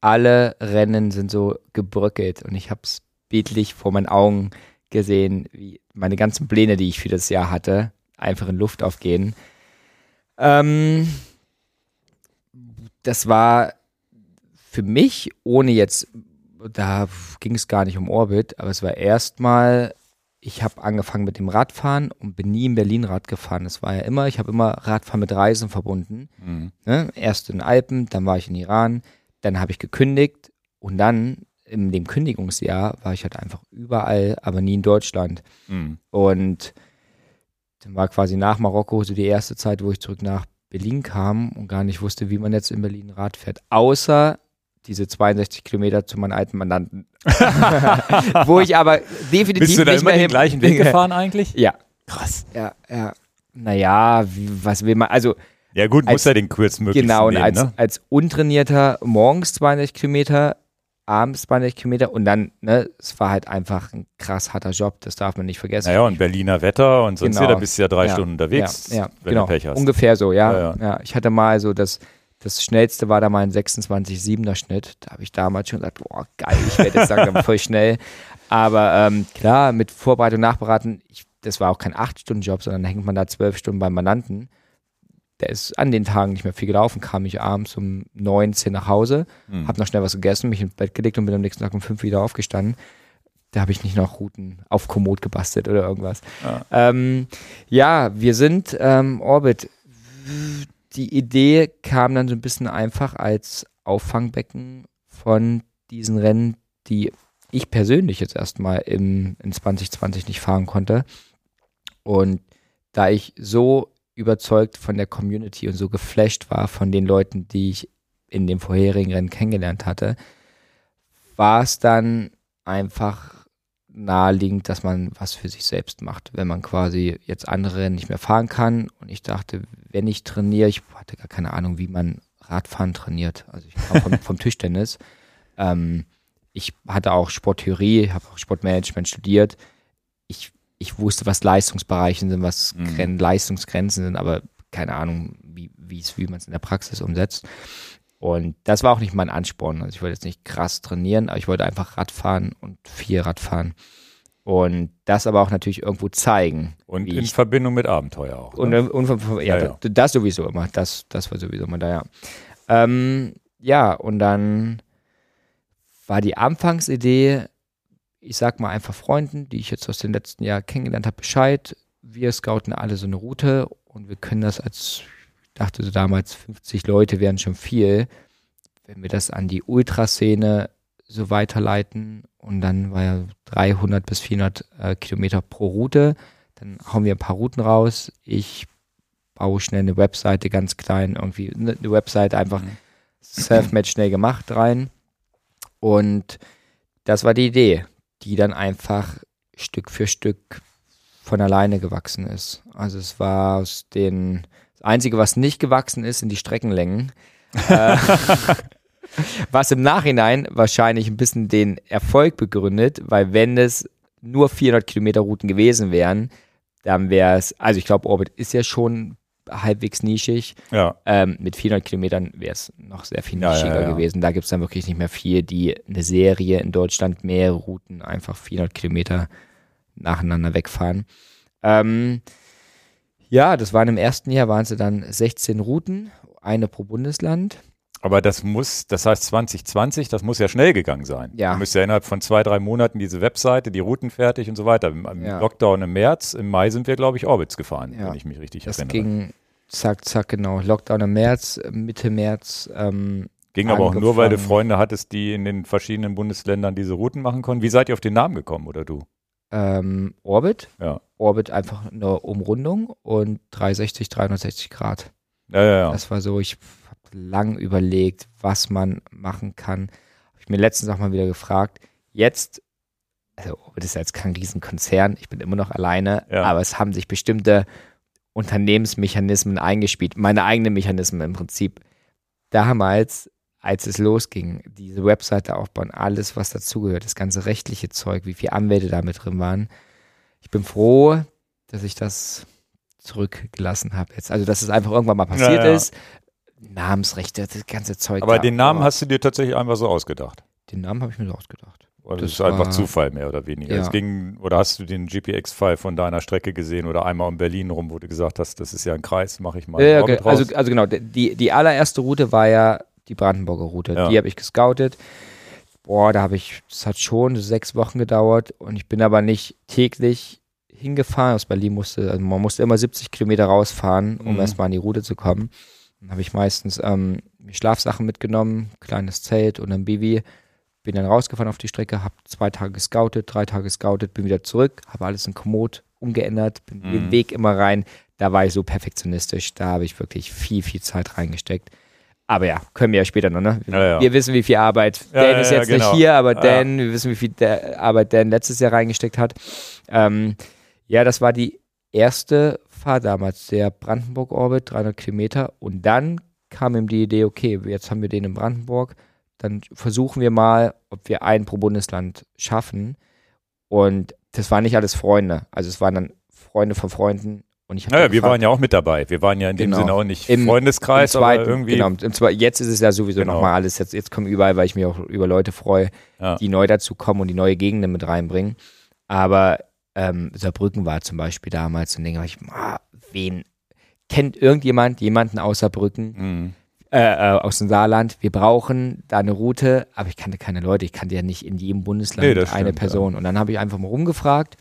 alle Rennen sind so gebröckelt und ich habe es bildlich vor meinen Augen gesehen, wie meine ganzen Pläne, die ich für das Jahr hatte, einfach in Luft aufgehen. Ähm, das war für mich, ohne jetzt, da ging es gar nicht um Orbit, aber es war erstmal, ich habe angefangen mit dem Radfahren und bin nie in Berlin Rad gefahren. Das war ja immer, ich habe immer Radfahren mit Reisen verbunden. Mhm. Ne? Erst in den Alpen, dann war ich in Iran, dann habe ich gekündigt und dann in dem Kündigungsjahr war ich halt einfach überall, aber nie in Deutschland. Mhm. Und dann war quasi nach Marokko so die erste Zeit, wo ich zurück nach Berlin kam und gar nicht wusste, wie man jetzt in Berlin Rad fährt. Außer diese 62 Kilometer zu meinen alten Mandanten. Wo ich aber definitiv Bist du da nicht immer den gleichen Weg gefahren eigentlich? Ja. Krass. Ja, ja. Naja, wie, was will man, also. Ja gut, als, muss ja den kurzmöglichen Genau, und als, ne? als untrainierter morgens 62 Kilometer, abends 200 Kilometer und dann, ne, es war halt einfach ein krass harter Job, das darf man nicht vergessen. Naja, und Berliner Wetter und sonst genau. da bist du ja drei ja, Stunden unterwegs, ja, ja, wenn genau. du Pech hast. Ungefähr so, ja. ja. Ich hatte mal so das das schnellste war da mal ein 26,7er Schnitt. Da habe ich damals schon gesagt, boah, geil, ich werde jetzt langsam voll schnell. Aber ähm, klar, mit Vorbereitung, Nachberaten, ich, das war auch kein 8-Stunden-Job, sondern hängt man da zwölf Stunden beim Mandanten. Der ist an den Tagen nicht mehr viel gelaufen, kam ich abends um 9, 10 nach Hause, mhm. habe noch schnell was gegessen, mich ins Bett gelegt und bin am nächsten Tag um 5 wieder aufgestanden. da habe ich nicht noch Routen auf Komoot gebastelt oder irgendwas. Ja, ähm, ja wir sind ähm, Orbit. Die Idee kam dann so ein bisschen einfach als Auffangbecken von diesen Rennen, die ich persönlich jetzt erstmal im, in 2020 nicht fahren konnte. Und da ich so überzeugt von der Community und so geflasht war von den Leuten, die ich in dem vorherigen Rennen kennengelernt hatte, war es dann einfach naheliegend, dass man was für sich selbst macht, wenn man quasi jetzt andere Rennen nicht mehr fahren kann. Und ich dachte, wenn ich trainiere, ich hatte gar keine Ahnung, wie man Radfahren trainiert. Also ich komme vom, vom Tischtennis. Ähm, ich hatte auch Sporttheorie, habe auch Sportmanagement studiert. Ich, ich wusste, was Leistungsbereiche sind, was mhm. Leistungsgrenzen sind, aber keine Ahnung, wie, wie man es in der Praxis umsetzt. Und das war auch nicht mein Ansporn. Also ich wollte jetzt nicht krass trainieren, aber ich wollte einfach Radfahren und viel Radfahren. Und das aber auch natürlich irgendwo zeigen. Und in Verbindung mit Abenteuer auch. Ne? Und, und, ja, ja, ja, das sowieso immer. Das, das war sowieso immer da, ja. Ähm, ja, und dann war die Anfangsidee, ich sag mal einfach Freunden, die ich jetzt aus den letzten Jahren kennengelernt habe, Bescheid. Wir scouten alle so eine Route und wir können das als dachte so damals, 50 Leute wären schon viel. Wenn wir das an die Ultraszene so weiterleiten und dann war ja 300 bis 400 äh, Kilometer pro Route, dann hauen wir ein paar Routen raus. Ich baue schnell eine Webseite ganz klein, irgendwie eine, eine Webseite einfach mhm. Self-Match schnell gemacht rein. Und das war die Idee, die dann einfach Stück für Stück von alleine gewachsen ist. Also es war aus den das Einzige, was nicht gewachsen ist, sind die Streckenlängen. Äh, was im Nachhinein wahrscheinlich ein bisschen den Erfolg begründet, weil wenn es nur 400 Kilometer Routen gewesen wären, dann wäre es, also ich glaube, Orbit ist ja schon halbwegs nischig. Ja. Ähm, mit 400 Kilometern wäre es noch sehr viel nischiger ja, ja, gewesen. Da gibt es dann wirklich nicht mehr viel, die eine Serie in Deutschland mehrere Routen einfach 400 Kilometer nacheinander wegfahren. Ähm, ja, das waren im ersten Jahr, waren sie dann 16 Routen, eine pro Bundesland. Aber das muss, das heißt 2020, das muss ja schnell gegangen sein. Ja. Du müsst ja innerhalb von zwei, drei Monaten diese Webseite, die Routen fertig und so weiter. Im, im ja. Lockdown im März, im Mai sind wir, glaube ich, Orbits gefahren, ja. wenn ich mich richtig das erinnere. Ging zack, zack, genau. Lockdown im März, Mitte März. Ähm, Ging aber auch nur, weil du Freunde hattest, die in den verschiedenen Bundesländern diese Routen machen konnten. Wie seid ihr auf den Namen gekommen, oder du? ähm, Orbit. Ja. Orbit einfach eine Umrundung und 360, 360 Grad. Ja, ja, ja. Das war so, ich lang überlegt, was man machen kann. Habe ich mir letztens auch mal wieder gefragt. Jetzt, also Orbit ist ja jetzt kein Riesenkonzern, ich bin immer noch alleine, ja. aber es haben sich bestimmte Unternehmensmechanismen eingespielt, meine eigenen Mechanismen im Prinzip. Damals als es losging, diese Webseite aufbauen, alles, was dazugehört, das ganze rechtliche Zeug, wie viele Anwälte da mit drin waren. Ich bin froh, dass ich das zurückgelassen habe jetzt. Also, dass es einfach irgendwann mal passiert ja, ja. ist. Namensrechte, das ganze Zeug. Aber da. den Namen oh. hast du dir tatsächlich einfach so ausgedacht? Den Namen habe ich mir so ausgedacht. Oder das, das ist einfach Zufall mehr oder weniger. Ja. Es ging, oder hast du den GPX-File von deiner Strecke gesehen oder einmal um Berlin rum, wo du gesagt hast, das ist ja ein Kreis, mache ich mal. Ja, okay. also, also genau, die, die allererste Route war ja die Brandenburger Route. Ja. Die habe ich gescoutet. Boah, da habe ich, das hat schon sechs Wochen gedauert und ich bin aber nicht täglich hingefahren. Aus Berlin musste, also man musste immer 70 Kilometer rausfahren, um mhm. erstmal an die Route zu kommen. Dann habe ich meistens ähm, Schlafsachen mitgenommen, kleines Zelt und ein Bivi. Bin dann rausgefahren auf die Strecke, habe zwei Tage gescoutet, drei Tage gescoutet, bin wieder zurück, habe alles in Komoot umgeändert, bin mhm. den Weg immer rein. Da war ich so perfektionistisch, da habe ich wirklich viel, viel Zeit reingesteckt. Aber ja, können wir ja später noch, ne? Ja, ja. Wir wissen, wie viel Arbeit Dan ist jetzt genau. nicht hier, aber Dan, wir wissen, wie viel Arbeit Dan letztes Jahr reingesteckt hat. Ähm, ja, das war die erste Fahrt damals, der Brandenburg-Orbit, 300 Kilometer. Und dann kam ihm die Idee, okay, jetzt haben wir den in Brandenburg, dann versuchen wir mal, ob wir einen pro Bundesland schaffen. Und das waren nicht alles Freunde. Also es waren dann Freunde von Freunden und ich naja, wir waren ja auch mit dabei. Wir waren ja in genau. dem Sinne auch nicht Im, Freundeskreis, im zweiten, aber irgendwie. Genau, im zwei, jetzt ist es ja sowieso genau. nochmal alles. Jetzt, jetzt kommen überall, weil ich mich auch über Leute freue, ja. die neu dazu kommen und die neue Gegenden mit reinbringen. Aber ähm, Saarbrücken war zum Beispiel damals und denke ich, ah, wen kennt irgendjemand jemanden aus Saarbrücken? Mhm. äh, äh, aus dem Saarland, wir brauchen da eine Route, aber ich kannte keine Leute, ich kannte ja nicht in jedem Bundesland Nee, eine stimmt, Person. Und dann habe ich einfach mal rumgefragt.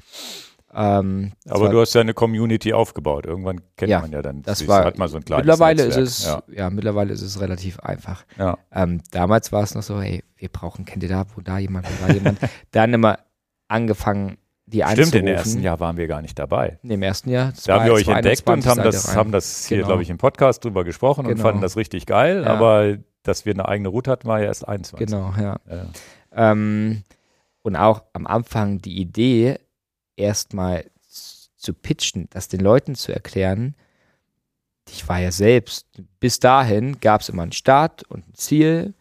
Ähm, Aber war- du hast ja eine Community aufgebaut. Irgendwann kennt Ja, man ja dann. das war- hat man so ein kleines mittlerweile Netzwerk. ist es, Ja, ja. mittlerweile ist es relativ einfach. ja. Ähm, damals war es noch so, hey, wir brauchen, kennt ihr da, wo da jemand, wo da jemand. Dann immer angefangen, die Stimmt, anzurufen. im ersten Jahr waren wir gar nicht dabei. Nee, im ersten Jahr. Da haben wir euch entdeckt und 2021 haben das, rein. haben das hier, Genau. glaube ich, im Podcast drüber gesprochen und Genau. fanden das richtig geil. Ja. Aber dass wir eine eigene Route hatten, war ja erst 21. Genau, ja. Ja. Ähm, und auch am Anfang die Idee, erstmal zu pitchen, das den Leuten zu erklären. Ich war ja selbst, bis dahin gab es immer einen Start und ein Ziel.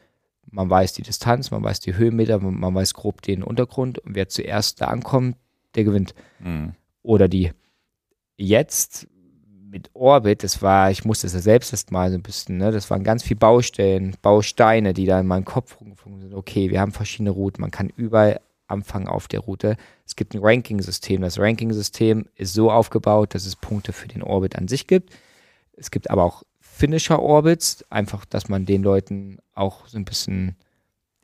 Man weiß die Distanz, man weiß die Höhenmeter, man weiß grob den Untergrund und wer zuerst da ankommt, der gewinnt. Mhm. Oder die. Jetzt mit Orbit, das war, ich musste es ja selbst erst mal so ein bisschen, ne, das waren ganz viele Baustellen, Bausteine, die da in meinem Kopf rumgefunkt sind. Okay, wir haben verschiedene Routen, man kann überall anfangen auf der Route. Es gibt ein Ranking-System. Das Ranking-System ist so aufgebaut, dass es Punkte für den Orbit an sich gibt. Es gibt aber auch Finisher-Orbits, einfach, dass man den Leuten auch so ein bisschen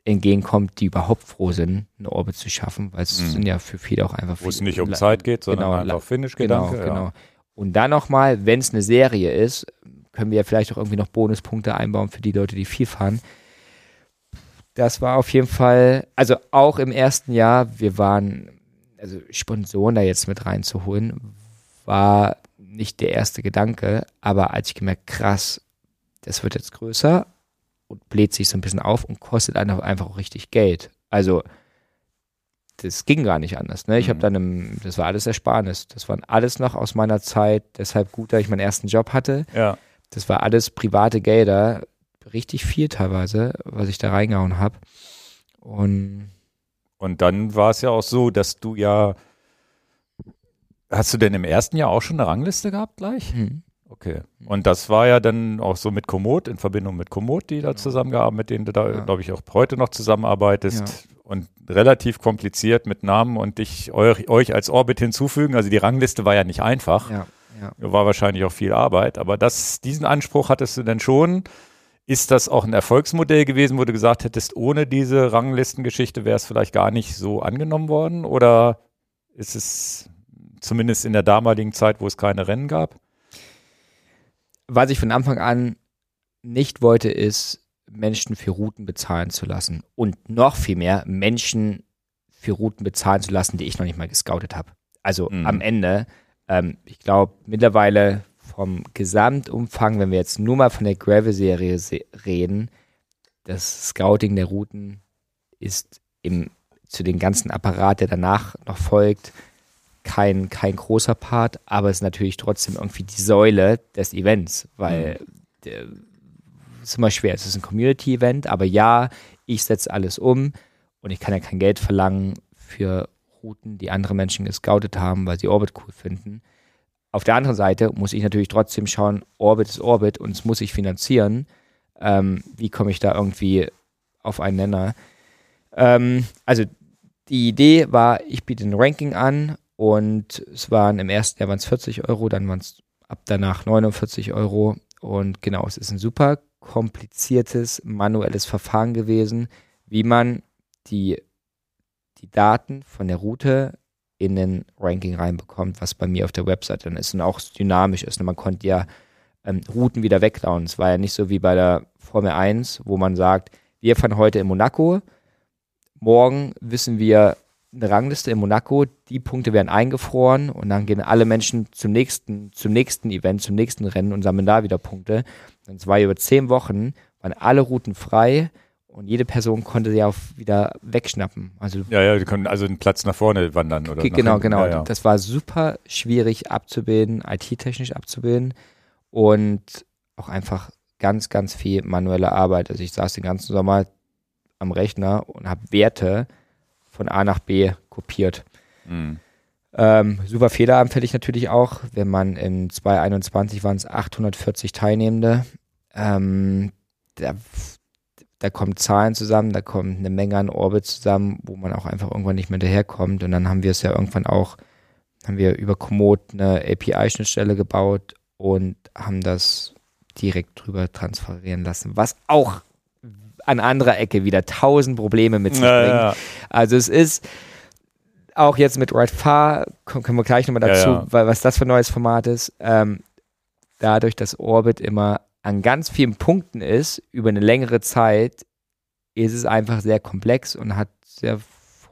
entgegenkommt, die überhaupt froh sind, eine Orbit zu schaffen, weil es Mhm. sind ja für viele auch einfach Wo es nicht um Zeit geht, sondern genau, einfach Genau, Finish-Gedanke. genau. Ja. Und dann nochmal, wenn es eine Serie ist, können wir ja vielleicht auch irgendwie noch Bonuspunkte einbauen für die Leute, die viel fahren. Das war auf jeden Fall, also auch im ersten Jahr, wir waren, also Sponsoren da jetzt mit reinzuholen, war nicht der erste Gedanke, aber als ich gemerkt, krass, das wird jetzt größer und bläht sich so ein bisschen auf und kostet einfach einfach auch richtig Geld. Also das ging gar nicht anders. Ne? Ich habe Mhm. dann, im, das war alles Ersparnis. Das waren alles noch aus meiner Zeit, deshalb gut, dass ich meinen ersten Job hatte. ja. Das war alles private Gelder, richtig viel teilweise, was ich da reingehauen habe. Und Und dann war es ja auch so, dass du ja. Hast du denn im ersten Jahr auch schon eine Rangliste gehabt gleich? hm, Okay. Und das war ja dann auch so mit Komoot, in Verbindung mit Komoot, die da Genau. zusammengearbeitet, mit denen du da, Ja. glaube ich, auch heute noch zusammenarbeitest. Und relativ kompliziert mit Namen und dich euch, euch als Orbit hinzufügen. Also die Rangliste war ja nicht einfach. ja, ja. War wahrscheinlich auch viel Arbeit. Aber das, diesen Anspruch hattest du denn schon. Ist das auch ein Erfolgsmodell gewesen, wo du gesagt hättest, ohne diese Ranglistengeschichte wäre es vielleicht gar nicht so angenommen worden? Oder ist es zumindest in der damaligen Zeit, wo es keine Rennen gab? Was ich von Anfang an nicht wollte, ist, Menschen für Routen bezahlen zu lassen. Und noch viel mehr, Menschen für Routen bezahlen zu lassen, die ich noch nicht mal gescoutet habe. Also Mhm. am Ende, ähm, ich glaube, mittlerweile vom Gesamtumfang, wenn wir jetzt nur mal von der Gravel-Serie se reden, das Scouting der Routen ist im, zu dem ganzen Apparat, der danach noch folgt, kein, kein großer Part, aber es ist natürlich trotzdem irgendwie die Säule des Events, weil der, es ist immer schwer. Es ist ein Community-Event, aber ja, ich setze alles um und ich kann ja kein Geld verlangen für Routen, die andere Menschen gescoutet haben, weil sie Orbit cool finden. Auf der anderen Seite muss ich natürlich trotzdem schauen, Orbit ist Orbit und es muss ich finanzieren. Ähm, wie komme ich da irgendwie auf einen Nenner? Ähm, also die Idee war, ich biete ein Ranking an und es waren im ersten Jahr waren es 40 Euro, dann waren es ab danach 49 Euro und genau, es ist ein super kompliziertes manuelles Verfahren gewesen, wie man die, die Daten von der Route in den Ranking reinbekommt, was bei mir auf der Website dann ist und auch dynamisch ist. Man konnte ja ähm, Routen wieder weglauen. Es war ja nicht so wie bei der Formel 1, wo man sagt, wir fahren heute in Monaco, morgen wissen wir eine Rangliste in Monaco, die Punkte werden eingefroren und dann gehen alle Menschen zum nächsten, zum nächsten Event, zum nächsten Rennen und sammeln da wieder Punkte. Und zwar über zehn Wochen waren alle Routen frei und jede Person konnte sie auch wieder wegschnappen. Also Ja, ja, die können also einen Platz nach vorne wandern oder genau, genau. Ja, ja. Das war super schwierig abzubilden, IT-technisch abzubilden und auch einfach ganz, ganz viel manuelle Arbeit. Also ich saß den ganzen Sommer am Rechner und habe Werte von A nach B kopiert. Mhm. Ähm, super fehleranfällig natürlich auch, wenn man in 2021 waren es 840 Teilnehmende. Ähm, da, da kommen Zahlen zusammen, da kommt eine Menge an Orbit zusammen, wo man auch einfach irgendwann nicht mehr hinterherkommt. Und dann haben wir es ja irgendwann auch, haben wir über Komoot eine API-Schnittstelle gebaut und haben das direkt drüber transferieren lassen, was auch an anderer Ecke wieder tausend Probleme mit sich Ja, bringt. ja. Also es ist auch jetzt mit Right Far, kommen können wir gleich nochmal dazu, ja. Weil, was das für ein neues Format ist. Ähm, dadurch, dass Orbit immer an ganz vielen Punkten ist, über eine längere Zeit, ist es einfach sehr komplex und hat sehr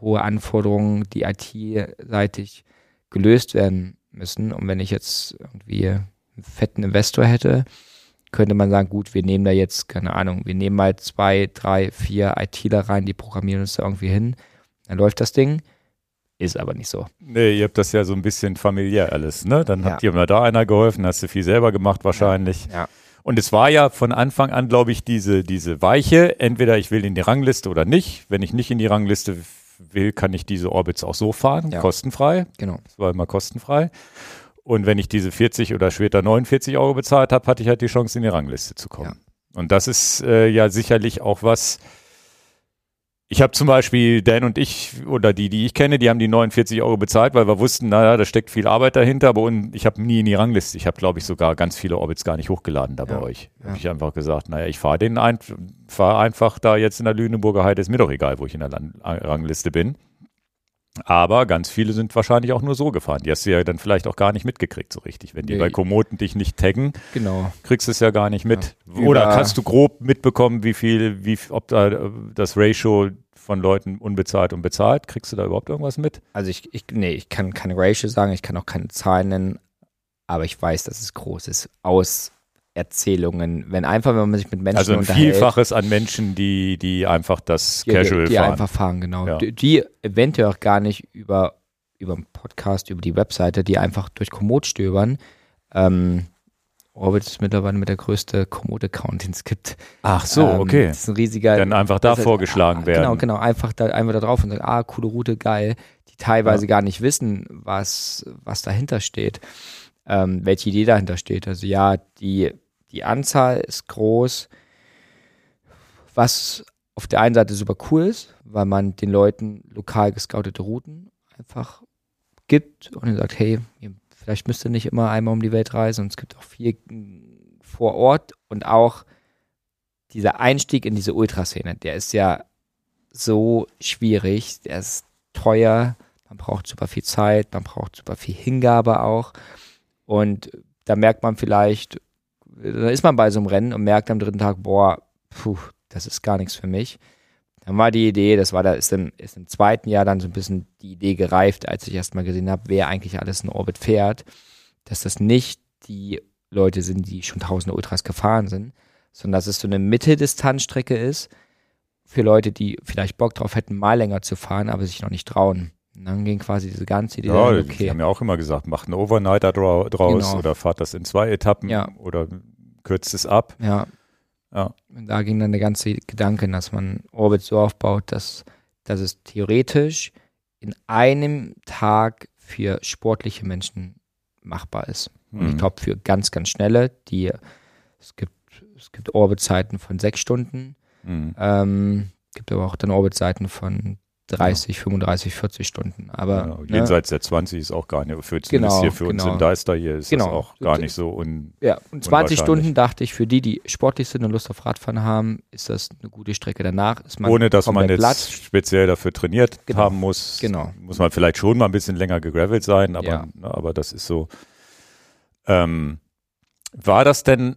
hohe Anforderungen, die IT-seitig gelöst werden müssen. Und wenn ich jetzt irgendwie einen fetten Investor hätte, könnte man sagen, gut, wir nehmen da jetzt, keine Ahnung, wir nehmen mal zwei, drei, vier ITler rein, die programmieren uns da irgendwie hin. Dann läuft das Ding. Ist aber nicht so. Nee, ihr habt das ja so ein bisschen familiär alles, ne? Dann Ja. hat dir mal da einer geholfen, hast du viel selber gemacht wahrscheinlich. Ja. Und es war ja von Anfang an, glaube ich, diese, diese Weiche, entweder ich will in die Rangliste oder nicht. Wenn ich nicht in die Rangliste will, kann ich diese Orbits auch so fahren, Ja. kostenfrei. Genau. Das war immer kostenfrei. Und wenn ich diese 40 oder später 49 Euro bezahlt habe, hatte ich halt die Chance, in die Rangliste zu kommen. Und das ist äh, ja sicherlich auch was. Ich habe zum Beispiel Dan und ich oder die, die ich kenne, die haben die 49 Euro bezahlt, weil wir wussten, naja, da steckt viel Arbeit dahinter, aber und ich habe nie in die Rangliste. Ich habe, glaube ich, sogar ganz viele Orbits gar nicht hochgeladen da bei Ja, euch. ja. Habe ich einfach gesagt, naja, ich fahre den ein, fahr einfach da jetzt in der Lüneburger Heide, ist mir doch egal, wo ich in der Land Rangliste bin. Aber ganz viele sind wahrscheinlich auch nur so gefahren. Die hast du ja dann vielleicht auch gar nicht mitgekriegt so richtig. Wenn die Nee. bei Komoten dich nicht taggen, Genau. kriegst du es ja gar nicht mit. Ja. Oder kannst du grob mitbekommen, wie viel, wie, ob da äh, das Ratio von Leuten unbezahlt und bezahlt? Kriegst du da überhaupt irgendwas mit? Also ich, ich, nee, ich kann keine Ratio sagen, ich kann auch keine Zahlen nennen, aber ich weiß, dass es groß ist. Aus Erzählungen, wenn einfach, wenn man sich mit Menschen Also ein unterhält, Vielfaches an Menschen, die, die einfach das die, Casual die, die fahren. einfach fahren, genau. Ja. Die, die eventuell auch gar nicht über, über einen Podcast, über die Webseite, die einfach durch Komoot stöbern. Ähm, Orbit ist mittlerweile mit der größte Komoot-Account, den es gibt. Ach so, Ähm, okay. Das ist ein riesiger. Dann einfach da vorgeschlagen ah, werden. Genau, genau. Einfach da, einfach da drauf und sagen, ah, coole Route, geil. Die teilweise gar nicht wissen, was, was dahinter steht, ähm, welche Idee dahinter steht. Also ja, die, die Anzahl ist groß, was auf der einen Seite super cool ist, weil man den Leuten lokal gescoutete Routen einfach gibt und sagt, hey, vielleicht müsst ihr nicht immer einmal um die Welt reisen und es gibt auch viel vor Ort und auch dieser Einstieg in diese Ultraszene, der ist ja so schwierig, der ist teuer, man braucht super viel Zeit, man braucht super viel Hingabe auch und da merkt man vielleicht, da ist man bei so einem Rennen und merkt am dritten Tag, boah, puh, das ist gar nichts für mich. Dann war die Idee, das war da, ist im, ist im zweiten Jahr dann so ein bisschen die Idee gereift, als ich erstmal gesehen habe, wer eigentlich alles in Orbit fährt, dass das nicht die Leute sind, die schon tausende Ultras gefahren sind, sondern dass es so eine Mitteldistanzstrecke ist für Leute, die vielleicht Bock drauf hätten, mal länger zu fahren, aber sich noch nicht trauen. Und dann ging quasi diese ganze Idee, Ja, dann, die okay, haben ja auch immer gesagt, macht einen Overnighter drau draus Genau. oder fahrt das in zwei Etappen Ja. oder kürzt es ab. ja. Ja. Und da ging dann der ganze Gedanke, dass man Orbit so aufbaut, dass, dass es theoretisch in einem Tag für sportliche Menschen machbar ist. Und ich Mhm. glaube, für ganz, ganz schnelle, die es gibt, es gibt Orbit-Zeiten von sechs Stunden, Mhm. ähm, gibt aber auch dann Orbit-Zeiten von 30, 35, 40 Stunden. Aber Genau. ne, Jenseits der 20 ist auch gar nicht, für, Genau, hier für uns genau. in Deister hier ist Genau. das auch gar nicht so un, Ja, und 20 Unwahrscheinlich. Stunden dachte ich, für die, die sportlich sind und Lust auf Radfahren haben, ist das eine gute Strecke. Danach ist man ohne dass man jetzt platt. speziell dafür trainiert Genau. haben muss. Genau. Muss man vielleicht schon mal ein bisschen länger gegravelt sein, aber, Ja. ne, aber das ist so. Ähm, war das denn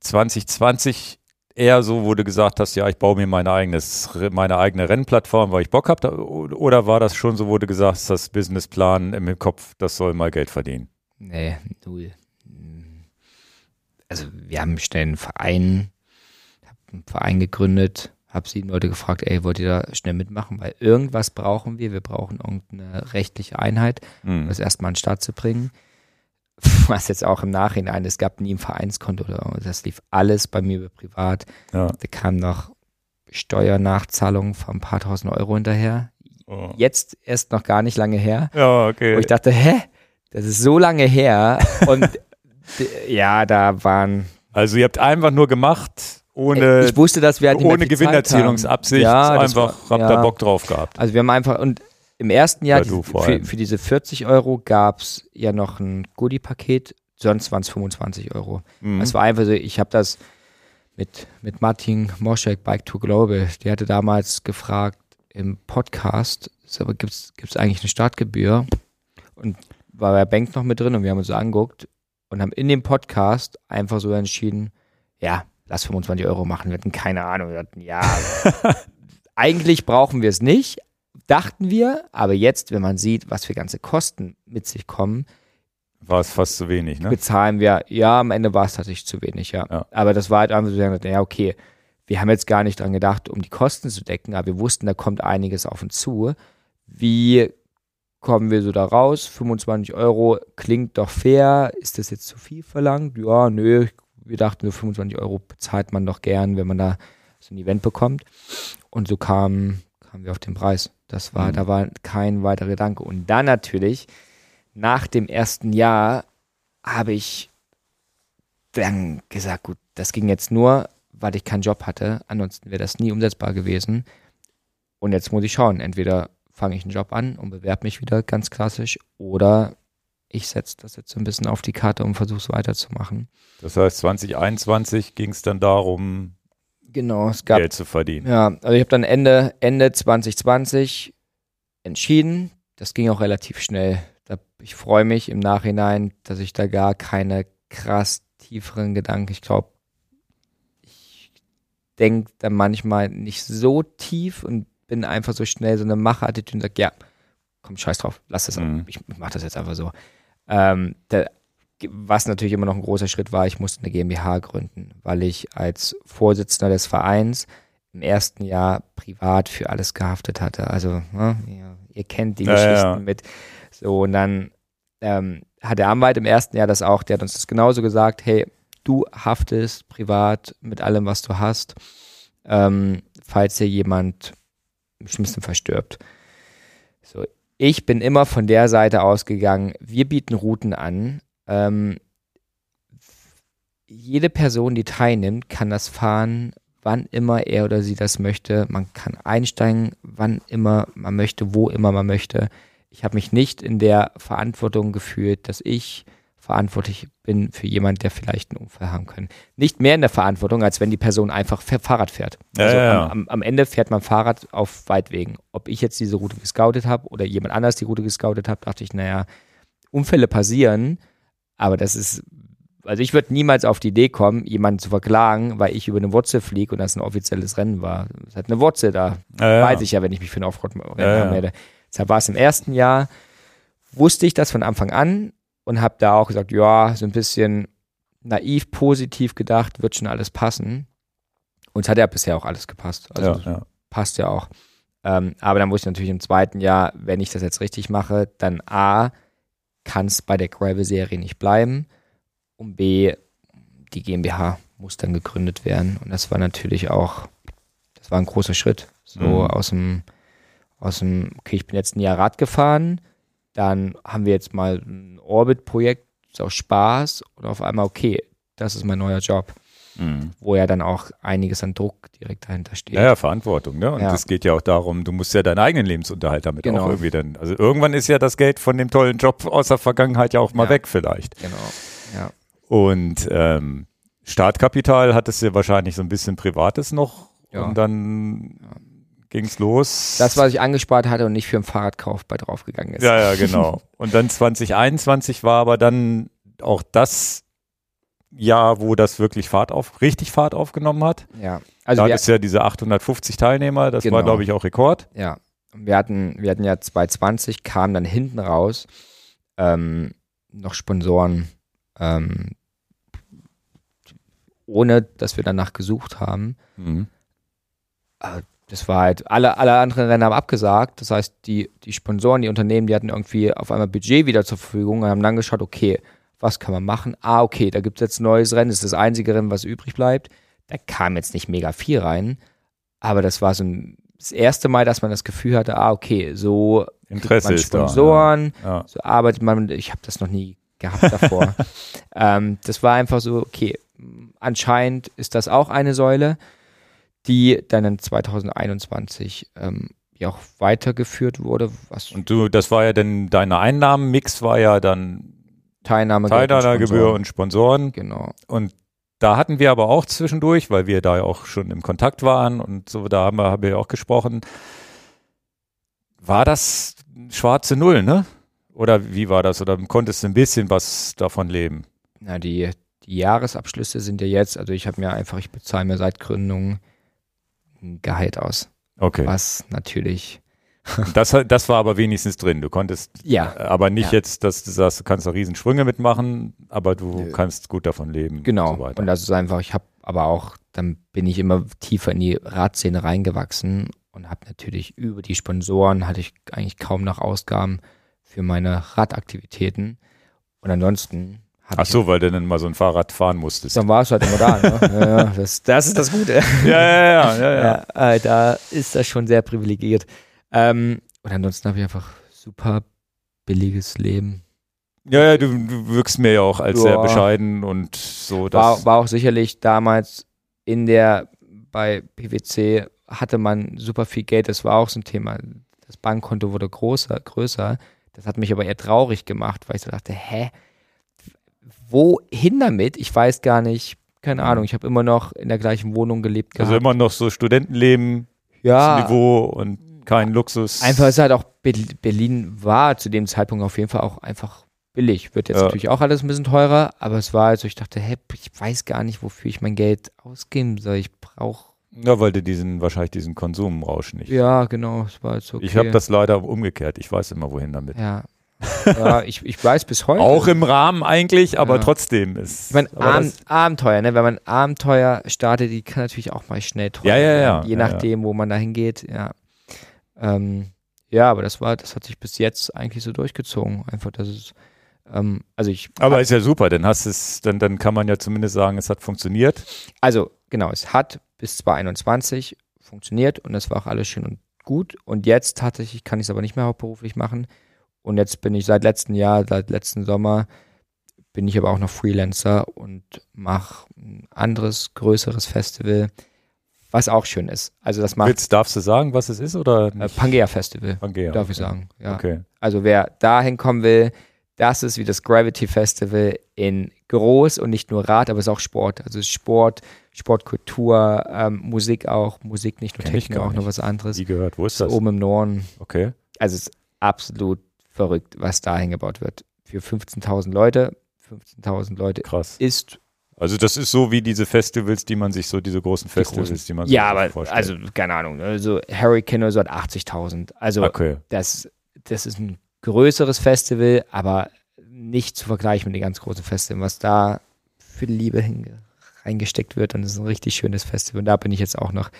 2020 eher so, wo du gesagt hast, ja, ich baue mir meine, eigenes, meine eigene Rennplattform, weil ich Bock habe? Oder war das schon so, wo du gesagt hast, das Businessplan im Kopf, das soll mal Geld verdienen? Nee, null. Also wir haben schnell einen Verein, hab einen Verein gegründet, habe sieben Leute gefragt, ey, wollt ihr da schnell mitmachen? Weil irgendwas brauchen wir. Wir brauchen irgendeine rechtliche Einheit, um Hm. das erstmal an den Start zu bringen. Was jetzt auch im Nachhinein, es gab nie ein Vereinskonto oder das lief alles bei mir über privat. Ja. Da kam noch Steuernachzahlungen von ein paar tausend Euro hinterher. Oh. Jetzt erst noch gar nicht lange her. Ja, okay. Wo ich dachte, hä? Das ist so lange her. Und ja, da waren. Also ihr habt einfach nur gemacht, ohne, ich wusste, dass wir halt ohne Gewinnerzielungsabsicht. Ja, einfach war- habt da ja. Bock drauf gehabt. Also wir haben einfach, und im ersten Jahr, vor für, für diese 40 Euro gab es ja noch ein Goodie-Paket sonst waren es 25 Euro. Mhm. Es war einfach so, ich habe das mit, mit Martin Moschek, Bike to Global, der hatte damals gefragt im Podcast, gibt es eigentlich eine Startgebühr? Und war bei Bank noch mit drin und wir haben uns so angeguckt und haben in dem Podcast einfach so entschieden, ja, lass 25 Euro machen. Wir hatten keine Ahnung. Wir hatten, ja, eigentlich brauchen wir es nicht, dachten wir, aber jetzt, wenn man sieht, was für ganze Kosten mit sich kommen, war es fast zu wenig, ne? Bezahlen wir, ja, am Ende war es tatsächlich zu wenig, ja. ja. Aber das war halt einfach so, ja, okay, wir haben jetzt gar nicht dran gedacht, um die Kosten zu decken, aber wir wussten, da kommt einiges auf uns zu. Wie kommen wir so da raus? 25 Euro klingt doch fair. Ist das jetzt zu viel verlangt? Ja, nö. Wir dachten, nur 25 Euro bezahlt man doch gern, wenn man da so ein Event bekommt. Und so kamen, kamen wir auf den Preis. Das war, mhm. da war kein weiterer Gedanke. Und dann natürlich, nach dem ersten Jahr, habe ich dann gesagt, gut, das ging jetzt nur, weil ich keinen Job hatte. Ansonsten wäre das nie umsetzbar gewesen. Und jetzt muss ich schauen, entweder fange ich einen Job an und bewerbe mich wieder ganz klassisch oder ich setze das jetzt so ein bisschen auf die Karte und versuche es weiterzumachen. Das heißt, 2021 ging es dann darum, genau, es gab, Geld zu verdienen. Ja, also ich habe dann Ende, Ende 2020 entschieden. Das ging auch relativ schnell. Ich freue mich im Nachhinein, dass ich da gar keine krass tieferen Gedanken, ich glaube, ich denke da manchmal nicht so tief und bin einfach so schnell so eine Macherattitüde und sage, ja, komm, scheiß drauf, lass das, mhm. ich mach das jetzt einfach so. Ähm, der, was natürlich immer noch ein großer Schritt war, ich musste eine GmbH gründen, weil ich als Vorsitzender des Vereins im ersten Jahr privat für alles gehaftet hatte. Also, ne, ihr, ihr, kennt die ja, Geschichten ja. mit so und dann ähm, hat der Anwalt im ersten Jahr das auch, der hat uns das genauso gesagt, hey, du haftest privat mit allem, was du hast, ähm, falls dir jemand im schlimmsten verstirbt. So, ich bin immer von der Seite ausgegangen, wir bieten Routen an. Ähm, jede Person, die teilnimmt, kann das fahren, wann immer er oder sie das möchte. Man kann einsteigen, wann immer man möchte, wo immer man möchte. Ich habe mich nicht in der Verantwortung gefühlt, dass ich verantwortlich bin für jemand, der vielleicht einen Unfall haben kann. Nicht mehr in der Verantwortung, als wenn die Person einfach Fahrrad fährt. Also ja, ja. Am, am, Ende fährt man Fahrrad auf Weitwegen. Ob ich jetzt diese Route gescoutet habe oder jemand anders die Route gescoutet hat, dachte ich, naja, Unfälle passieren, aber das ist, also ich würde niemals auf die Idee kommen, jemanden zu verklagen, weil ich über eine Wurzel fliege und das ein offizielles Rennen war. Es hat eine Wurzel da. Ja, Weiß ich ja, wenn ich mich für ein Offroad-Rennen ja, anmelde. Deshalb war es im ersten Jahr, wusste ich das von Anfang an, und habe da auch gesagt, ja, so ein bisschen naiv positiv gedacht, wird schon alles passen. Und es hat ja bisher auch alles gepasst. Also ja, ja. passt ja auch. Ähm, aber dann muss ich natürlich im zweiten Jahr, wenn ich das jetzt richtig mache, dann A, kann es bei der Gravel-Serie nicht bleiben und B, die GmbH muss dann gegründet werden. Und das war natürlich auch, das war ein großer Schritt. So mhm. aus dem, aus dem, okay, ich bin jetzt ein Jahr Rad gefahren, dann haben wir jetzt mal ein Orbit-Projekt, ist auch Spaß und auf einmal, okay, das ist mein neuer Job. Mhm. Wo ja dann auch einiges an Druck direkt dahinter steht. Ja, ja Verantwortung, ne? Und es geht ja auch darum, du musst ja deinen eigenen Lebensunterhalt damit genau. auch irgendwie dann. Also irgendwann ist ja das Geld von dem tollen Job aus der Vergangenheit ja auch mal ja. weg, vielleicht. Genau. Ja. Und ähm, Startkapital hattest du wahrscheinlich so ein bisschen Privates noch. Ja. Und dann ging's los. Das, was ich angespart hatte und nicht für einen Fahrradkauf bei draufgegangen ist. Ja, ja, genau. Und dann 2021 war aber dann auch das Jahr, wo das wirklich Fahrt auf, richtig Fahrt aufgenommen hat. Ja. Also da ist ja diese 850 Teilnehmer, das genau. war, glaube ich, auch Rekord. Ja. Wir hatten, wir hatten ja 2020, kam dann hinten raus ähm, noch Sponsoren, ähm, ohne dass wir danach gesucht haben. Mhm. Äh, das war halt, alle, alle anderen Rennen haben abgesagt. Das heißt, die, die Sponsoren, die Unternehmen, die hatten irgendwie auf einmal Budget wieder zur Verfügung und haben dann geschaut, okay, was kann man machen? Ah, okay, da gibt es jetzt ein neues Rennen, das ist das einzige Rennen, was übrig bleibt. Da kam jetzt nicht mega viel rein, aber das war so ein, das erste Mal, dass man das Gefühl hatte, ah, okay, so Interesse man Sponsoren, da, ja. Ja. so arbeitet man, ich habe das noch nie gehabt davor. ähm, das war einfach so, okay, anscheinend ist das auch eine Säule die dann in 2021 ähm, ja auch weitergeführt wurde. Was und du, das war ja dann, deine Einnahmenmix war ja dann Teilnahmegebühr, Teilnahmegebühr und Sponsoren. Genau. Und da hatten wir aber auch zwischendurch, weil wir da ja auch schon im Kontakt waren und so, da haben wir, haben wir auch gesprochen. War das schwarze Null, ne? Oder wie war das? Oder konntest du ein bisschen was davon leben? Na, die, die Jahresabschlüsse sind ja jetzt, also ich habe mir einfach, ich bezahle mir seit Gründung ein Gehalt aus. Okay. Was natürlich. Das, das war aber wenigstens drin. Du konntest Ja, aber nicht Ja. jetzt, dass du sagst, du kannst da Riesensprünge mitmachen, aber du Nö. kannst gut davon leben. genau. Und so. Und das ist einfach, ich habe aber auch, dann bin ich immer tiefer in die Radszene reingewachsen und habe natürlich über die Sponsoren hatte ich eigentlich kaum noch Ausgaben für meine Radaktivitäten. Und ansonsten Ach so, weil du dann mal so ein Fahrrad fahren musstest. dann war es halt immer da. Ne? ja, ja, das, das ist das Gute. Ja, ja, ja, ja, ja. Ja, äh, da ist das schon sehr privilegiert. Ähm, und ansonsten habe ich einfach super billiges Leben. Ja, ja, du, du wirkst mir ja auch als sehr Ja. bescheiden und so. War, Das, war auch sicherlich damals in der, bei PwC hatte man super viel Geld, das war auch so ein Thema. Das Bankkonto wurde größer, größer. Das hat mich aber eher traurig gemacht, weil ich so dachte, hä, wohin damit? Ich weiß gar nicht, keine Ahnung, ich habe immer noch in der gleichen Wohnung gelebt also gehabt. immer noch so Studentenleben, ja, Niveau und kein Luxus. Einfach ist halt auch Be- Berlin war zu dem Zeitpunkt auf jeden Fall auch einfach billig. Wird jetzt Ja. natürlich auch alles ein bisschen teurer, aber es war also ich dachte, hä, ich weiß gar nicht, wofür ich mein Geld ausgeben soll. Ich brauche Ja, weil du diesen, wahrscheinlich diesen Konsumrausch nicht. ja genau, es war jetzt okay. Ich habe das leider umgekehrt. Ich weiß immer, wohin damit. ja. ja, ich, ich weiß bis heute. Auch im Rahmen eigentlich, aber Ja. trotzdem ist. ich meine, Ab Abenteuer, ne? wenn man Abenteuer startet, die kann natürlich auch mal schnell teuer Ja, ja, werden, ja, Je nachdem, wo man da hingeht, ja. Ähm, ja, aber das war, das hat sich bis jetzt eigentlich so durchgezogen. Einfach, dass es, ähm, also ich aber ist ja super, dann hast es, dann, dann kann man ja zumindest sagen, es hat funktioniert. Also, genau, es hat bis 2021 funktioniert und das war auch alles schön und gut. Und jetzt tatsächlich kann ich es aber nicht mehr hauptberuflich machen. Und jetzt bin ich seit letztem Jahr, seit letzten Sommer, bin ich aber auch noch Freelancer und mache ein anderes, größeres Festival, was auch schön ist. Also das macht Willst, darfst du sagen, was es ist oder äh, nicht? Pangea Festival, Pangea. darf ich sagen. Ja. Okay. Also wer dahin kommen will, das ist wie das Gravity Festival in groß und nicht nur Rad, aber es ist auch Sport. Also es ist Sport, Sportkultur, ähm, Musik auch, Musik nicht nur Kenn gar auch noch nicht. was anderes. Nie gehört. Wo ist Ist das? oben im Norden. Okay. Also es ist absolut verrückt, was da hingebaut wird. Für 15.000 Leute. 15.000 Leute Krass. ist Also das ist so wie diese Festivals, die man sich so, diese großen Festivals, großen. die man sich ja, so aber vorstellt. also keine Ahnung. Also Hurricane oder so hat 80.000. Also okay. das, das ist ein größeres Festival, aber nicht zu vergleichen mit den ganz großen Festivals, was da für Liebe hinge reingesteckt wird. Und es ist ein richtig schönes Festival. Und da bin ich jetzt auch noch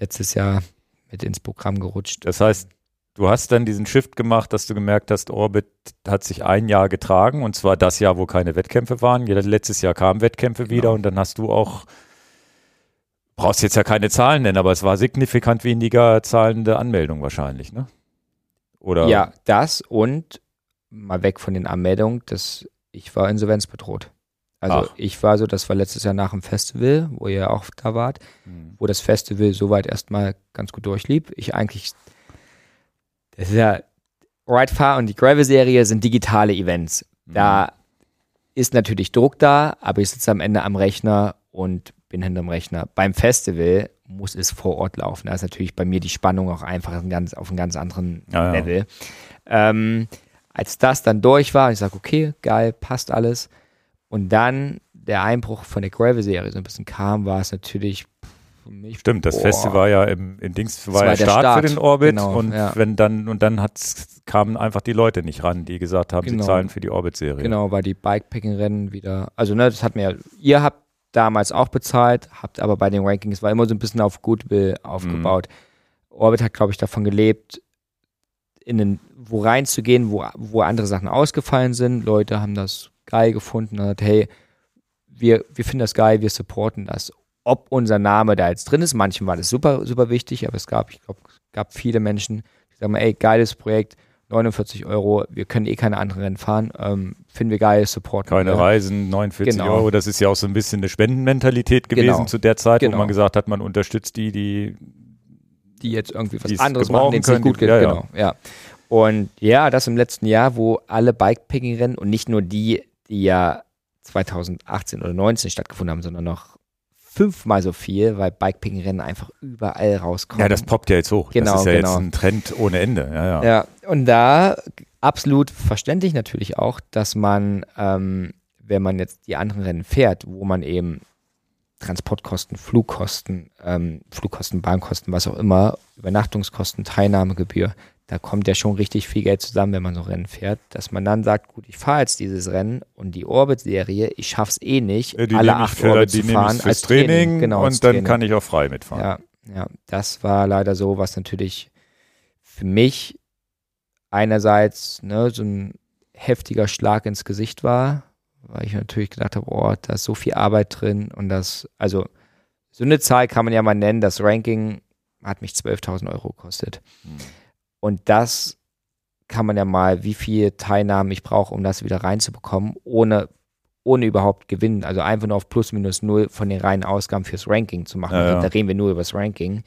letztes Jahr mit ins Programm gerutscht. Das heißt, du hast dann diesen Shift gemacht, dass du gemerkt hast, Orbit hat sich ein Jahr getragen und zwar das Jahr, wo keine Wettkämpfe waren. Letztes Jahr kamen Wettkämpfe wieder Genau. und dann hast du auch, brauchst jetzt ja keine Zahlen nennen, aber es war signifikant weniger zahlende Anmeldungen wahrscheinlich, ne? Oder? Ja, das und mal weg von den Anmeldungen, dass ich war insolvenzbedroht. Also Ach. ich war so, das war letztes Jahr nach dem Festival, wo ihr auch da wart, Hm. wo das Festival soweit erstmal ganz gut durchlief. Ich eigentlich, das ist ja, Ride Far und die Gravel-Serie sind digitale Events. Mhm. Da ist natürlich Druck da, aber ich sitze am Ende am Rechner und bin hinterm Rechner. Beim Festival muss es vor Ort laufen. Da ist natürlich bei mir die Spannung auch einfach ein ganz, auf einem ganz anderen Ja, ja. Level. Ähm, als das dann durch war, und ich sage, okay, geil, passt alles. Und dann der Einbruch von der Gravel-Serie so ein bisschen kam, war es natürlich mich. Stimmt, das Boah. Festival war ja im, im Dings war war ja der Start, Start, für den Orbit genau, und ja. wenn dann und dann hat's, kamen einfach die Leute nicht ran, die gesagt haben, Genau. sie zahlen für die Orbit-Serie. Genau, war die Bikepacking-Rennen wieder. Also, ne, das hat mir, ihr habt damals auch bezahlt, habt aber bei den Rankings war immer so ein bisschen auf Goodwill aufgebaut. Orbit hat, glaube ich, davon gelebt, in den, wo reinzugehen, wo, wo andere Sachen ausgefallen sind. Leute haben das geil gefunden und gesagt, hey, wir, wir finden das geil, wir supporten das. Ob unser Name da jetzt drin ist, manchen war das super, super wichtig, aber es gab, ich glaube, es gab viele Menschen, die sagen, ey, geiles Projekt, 49 Euro, wir können eh keine anderen Rennen fahren, ähm, finden wir geil, supporten Keine. Reisen, 49 Genau. Euro. Das ist ja auch so ein bisschen eine Spendenmentalität gewesen Genau. zu der Zeit, Genau. wo man gesagt hat, man unterstützt die, die die jetzt irgendwie was anderes machen, denen es nicht gut geht. ja, ja. genau, ja. Und ja, das im letzten Jahr, wo alle Bikepacking-Rennen und nicht nur die, die ja 2018 oder 2019 stattgefunden haben, sondern noch fünfmal so viel, weil Bikepicking-Rennen einfach überall rauskommen. Ja, das poppt ja jetzt hoch. Genau, das ist ja genau. jetzt ein Trend ohne Ende. Ja, ja. Ja, und da absolut verständlich natürlich auch, dass man, ähm, wenn man jetzt die anderen Rennen fährt, wo man eben Transportkosten, Flugkosten, ähm, Flugkosten, Bahnkosten, was auch immer, Übernachtungskosten, Teilnahmegebühr, da kommt ja schon richtig viel Geld zusammen, wenn man so Rennen fährt, dass man dann sagt, gut, ich fahre jetzt dieses Rennen und die Orbit-Serie, ich schaff's eh nicht, Äh, Die alle acht für, Orbit die zu fahren als Training, Training, genau, und dann Training. kann ich auch frei mitfahren. Ja, ja, das war leider so, was natürlich für mich einerseits ne, so ein heftiger Schlag ins Gesicht war, weil ich natürlich gedacht habe, oh, da ist so viel Arbeit drin und das, also so eine Zahl kann man ja mal nennen, das Ranking hat mich 12.000 Euro gekostet. Hm. Und das kann man ja mal, wie viel Teilnahmen ich brauche, um das wieder reinzubekommen, ohne, ohne überhaupt gewinnen. Also einfach nur auf plus minus null von den reinen Ausgaben fürs Ranking zu machen. Ja, ja. Da reden wir nur über das Ranking.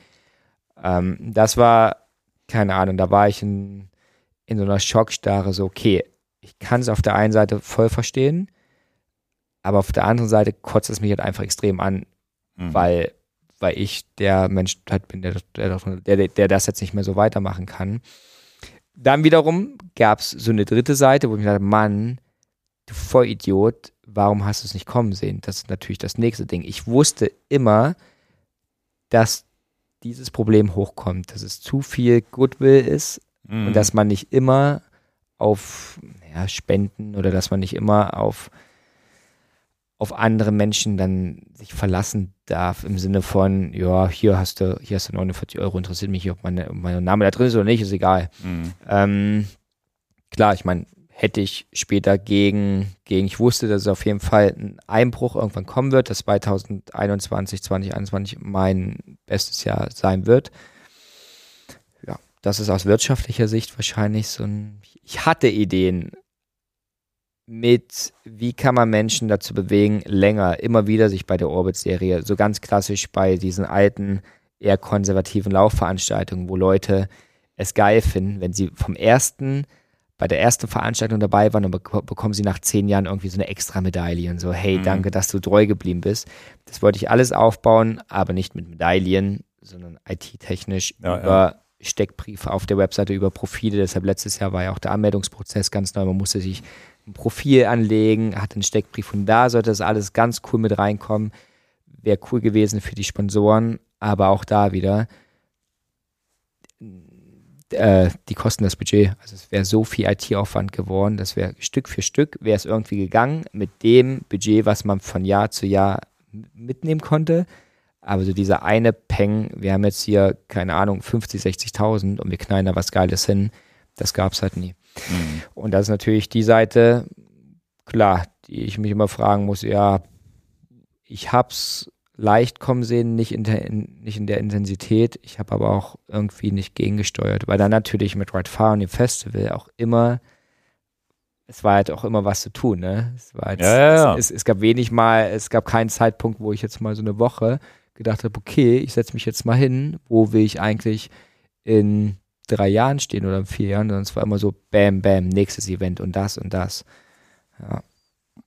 Ähm, das war, keine Ahnung, da war ich in, in so einer Schockstarre, so, okay, ich kann es auf der einen Seite voll verstehen, aber auf der anderen Seite kotzt es mich halt einfach extrem an, Mhm. weil, weil ich der Mensch halt bin, der, der, der, der das jetzt nicht mehr so weitermachen kann. Dann wiederum gab es so eine dritte Seite, wo ich mir dachte, Mann, du Vollidiot, warum hast du es nicht kommen sehen? Das ist natürlich das nächste Ding. Ich wusste immer, dass dieses Problem hochkommt, dass es zu viel Goodwill ist Mhm. und dass man nicht immer auf ja, Spenden oder dass man nicht immer auf, auf andere Menschen dann sich verlassen darf im Sinne von, ja, hier hast du, hier hast du 49 Euro, interessiert mich, ob meine, ob mein Name da drin ist oder nicht, ist egal. Mhm. Ähm, klar, ich meine, hätte ich später gegen, gegen, ich wusste, dass es auf jeden Fall ein Einbruch irgendwann kommen wird, dass 2021, 2021 mein bestes Jahr sein wird. Ja, das ist aus wirtschaftlicher Sicht wahrscheinlich so ein, ich hatte Ideen mit, wie kann man Menschen dazu bewegen, länger, immer wieder sich bei der Orbit-Serie, so ganz klassisch bei diesen alten, eher konservativen Laufveranstaltungen, wo Leute es geil finden, wenn sie vom ersten, bei der ersten Veranstaltung dabei waren, dann bek bekommen sie nach zehn Jahren irgendwie so eine extra Medaille und so, hey, Mhm. danke, dass du treu geblieben bist. Das wollte ich alles aufbauen, aber nicht mit Medaillen, sondern IT-technisch Ja, über Steckbriefe auf der Webseite, über Profile. Deshalb letztes Jahr war ja auch der Anmeldungsprozess ganz neu. Man musste sich ein Profil anlegen, hatte einen Steckbrief und da sollte das alles ganz cool mit reinkommen. Wäre cool gewesen für die Sponsoren, aber auch da wieder äh, die kosten das Budget. Also es wäre so viel IT-Aufwand geworden, das wäre Stück für Stück, wäre es irgendwie gegangen mit dem Budget, was man von Jahr zu Jahr mitnehmen konnte. Aber so dieser eine Peng, wir haben jetzt hier, keine Ahnung, 50, 60.000 und wir knallen da was Geiles hin, das gab es halt nie. Mhm. Und das ist natürlich die Seite, klar, die ich mich immer fragen muss, ja, ich hab's leicht kommen sehen, nicht in der, in, nicht in der Intensität, ich habe aber auch irgendwie nicht gegengesteuert, weil dann natürlich mit Ride Far und dem Festival auch immer, es war halt auch immer was zu tun, ne? Es war jetzt, Ja, ja, ja. Es, es, es gab wenig mal, es gab keinen Zeitpunkt, wo ich jetzt mal so eine Woche gedacht habe, okay, ich setze mich jetzt mal hin, wo will ich eigentlich in drei Jahren stehen oder in vier Jahren, sondern es war immer so bam, bam, nächstes Event und das und das. Ja,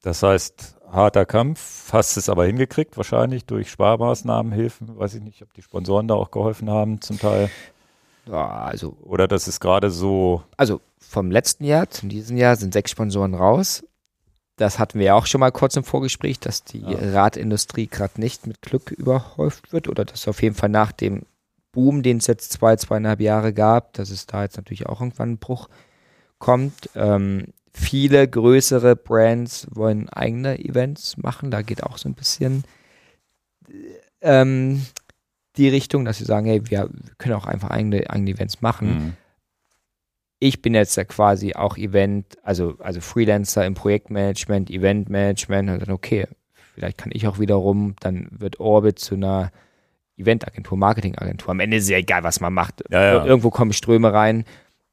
Das heißt, harter Kampf, hast es aber hingekriegt, wahrscheinlich durch Sparmaßnahmen, Hilfen, weiß ich nicht, ob die Sponsoren da auch geholfen haben zum Teil. Ja, also, Oder das ist gerade so, also vom letzten Jahr zum diesem Jahr sind sechs Sponsoren raus. Das hatten wir ja auch schon mal kurz im Vorgespräch, dass die Ja. Radindustrie gerade nicht mit Glück überhäuft wird oder dass auf jeden Fall nach dem Boom, den es jetzt zwei, zweieinhalb Jahre gab, dass es da jetzt natürlich auch irgendwann ein Bruch kommt. Ähm, viele größere Brands wollen eigene Events machen. Da geht auch so ein bisschen ähm, die Richtung, dass sie sagen, hey, wir können auch einfach eigene, eigene Events machen mh, ich bin jetzt ja quasi auch Event, also, also Freelancer im Projektmanagement, Eventmanagement und dann, okay, vielleicht kann ich auch wiederum, dann wird Orbit zu einer Eventagentur, Marketingagentur. Am Ende ist es ja egal, was man macht. Ja, ja. Irgendwo kommen Ströme rein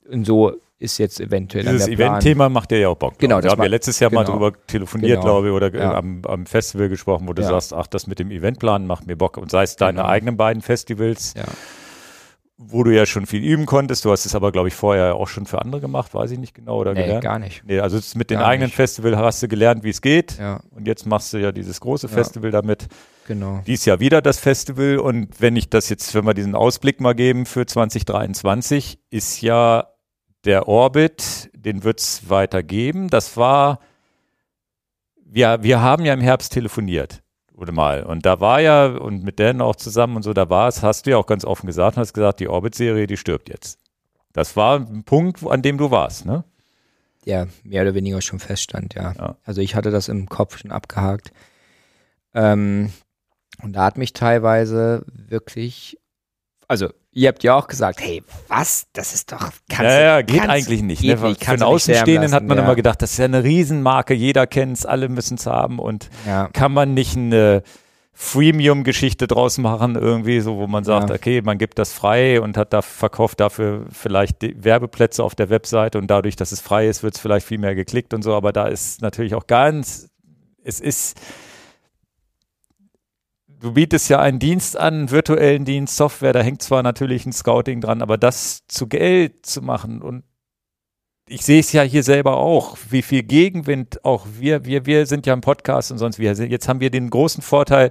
und so ist jetzt eventuell dieses. Event-Thema macht dir ja auch Bock. Genau, Wir das haben ja letztes Jahr mal genau. drüber telefoniert, Genau. glaube ich, oder Ja. am, am Festival gesprochen, wo du sagst, ach, das mit dem Eventplan macht mir Bock. Und sei es deine Genau. eigenen beiden Festivals Ja. Wo du ja schon viel üben konntest. Du hast es aber, glaube ich, vorher auch schon für andere gemacht, weiß ich nicht genau oder Nee, gelernt. gar nicht. Nee, also mit den Gar eigenen nicht. Festival hast du gelernt, wie es geht. Ja, Und jetzt machst du ja dieses große Ja. Festival damit. genau. Dies Jahr wieder das Festival. Und wenn ich das jetzt, wenn wir diesen Ausblick mal geben für 2023, ist ja der Orbit, den wird es weitergeben. Das war, wir, wir haben ja im Herbst telefoniert. Oder mal. Und da war ja, und mit Dan auch zusammen und so, da war es, hast du ja auch ganz offen gesagt, hast gesagt, die Orbit-Serie, die stirbt jetzt. Das war ein Punkt, an dem du warst, ne? Ja, mehr oder weniger schon feststand, ja. Ja. Also ich hatte das im Kopf schon abgehakt. Ähm, und da hat mich teilweise wirklich, also ihr habt ja auch gesagt, hey, was? Das ist doch, kannst ja, ja, geht kannst- eigentlich nicht. geht ne? nicht, Für den Außenstehenden hat man ja. immer gedacht, das ist ja eine Riesenmarke, jeder kennt es, alle müssen es haben und Ja, kann man nicht eine Freemium-Geschichte draus machen, irgendwie so, wo man sagt, Ja. okay, man gibt das frei und hat da verkauft dafür vielleicht Werbeplätze auf der Webseite und dadurch, dass es frei ist, wird es vielleicht viel mehr geklickt und so, aber da ist natürlich auch ganz, es ist, du bietest ja einen Dienst an, einen virtuellen Dienst, Software, da hängt zwar natürlich ein Scouting dran, aber das zu Geld zu machen und ich sehe es ja hier selber auch, wie viel Gegenwind auch wir, wir, wir sind ja im Podcast und sonst wir sind, jetzt haben wir den großen Vorteil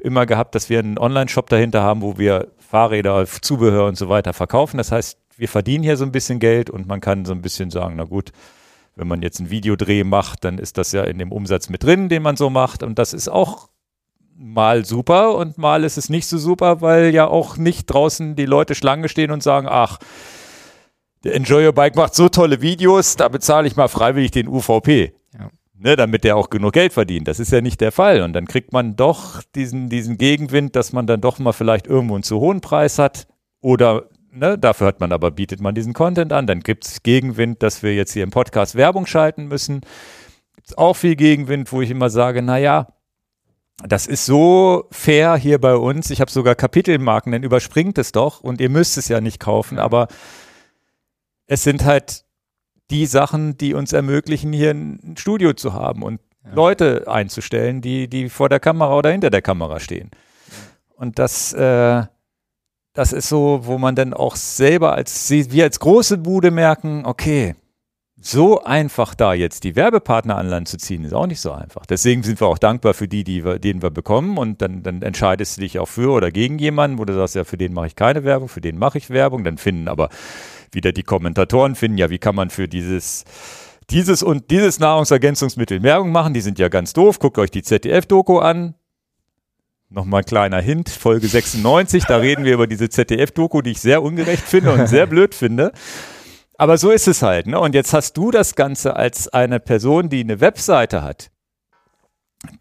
immer gehabt, dass wir einen Online-Shop dahinter haben, wo wir Fahrräder, Zubehör und so weiter verkaufen. Das heißt, wir verdienen hier so ein bisschen Geld und man kann so ein bisschen sagen, na gut, wenn man jetzt einen Videodreh macht, dann ist das ja in dem Umsatz mit drin, den man so macht und das ist auch mal super und mal ist es nicht so super, weil ja auch nicht draußen die Leute Schlange stehen und sagen, ach, der Enjoy Your Bike macht so tolle Videos, da bezahle ich mal freiwillig den UVP. Ja. Ne, damit der auch genug Geld verdient. Das ist ja nicht der Fall. Und dann kriegt man doch diesen, diesen Gegenwind, dass man dann doch mal vielleicht irgendwo einen zu hohen Preis hat. Oder ne, dafür hat man aber, bietet man diesen Content an. Dann gibt es Gegenwind, dass wir jetzt hier im Podcast Werbung schalten müssen. Gibt es auch viel Gegenwind, wo ich immer sage, naja, das ist so fair hier bei uns. Ich habe sogar Kapitelmarken, dann überspringt es doch und ihr müsst es ja nicht kaufen, aber es sind halt die Sachen, die uns ermöglichen, hier ein Studio zu haben und Ja. Leute einzustellen, die, die vor der Kamera oder hinter der Kamera stehen. Und das, äh, das ist so, wo man dann auch selber als, wir als große Bude merken, okay, so einfach da jetzt die Werbepartner an Land zu ziehen, ist auch nicht so einfach. Deswegen sind wir auch dankbar für die, die wir, denen wir bekommen und dann, dann entscheidest du dich auch für oder gegen jemanden, wo du sagst, ja, für den mache ich keine Werbung, für den mache ich Werbung, dann finden aber wieder die Kommentatoren finden, ja, wie kann man für dieses dieses und dieses Nahrungsergänzungsmittel Werbung machen, die sind ja ganz doof. Guckt euch die ZDF-Doku an. Nochmal ein kleiner Hint, Folge 96, da reden wir über diese ZDF-Doku, die ich sehr ungerecht finde und sehr blöd finde. Aber so ist es halt. Ne? Und jetzt hast du das Ganze als eine Person, die eine Webseite hat,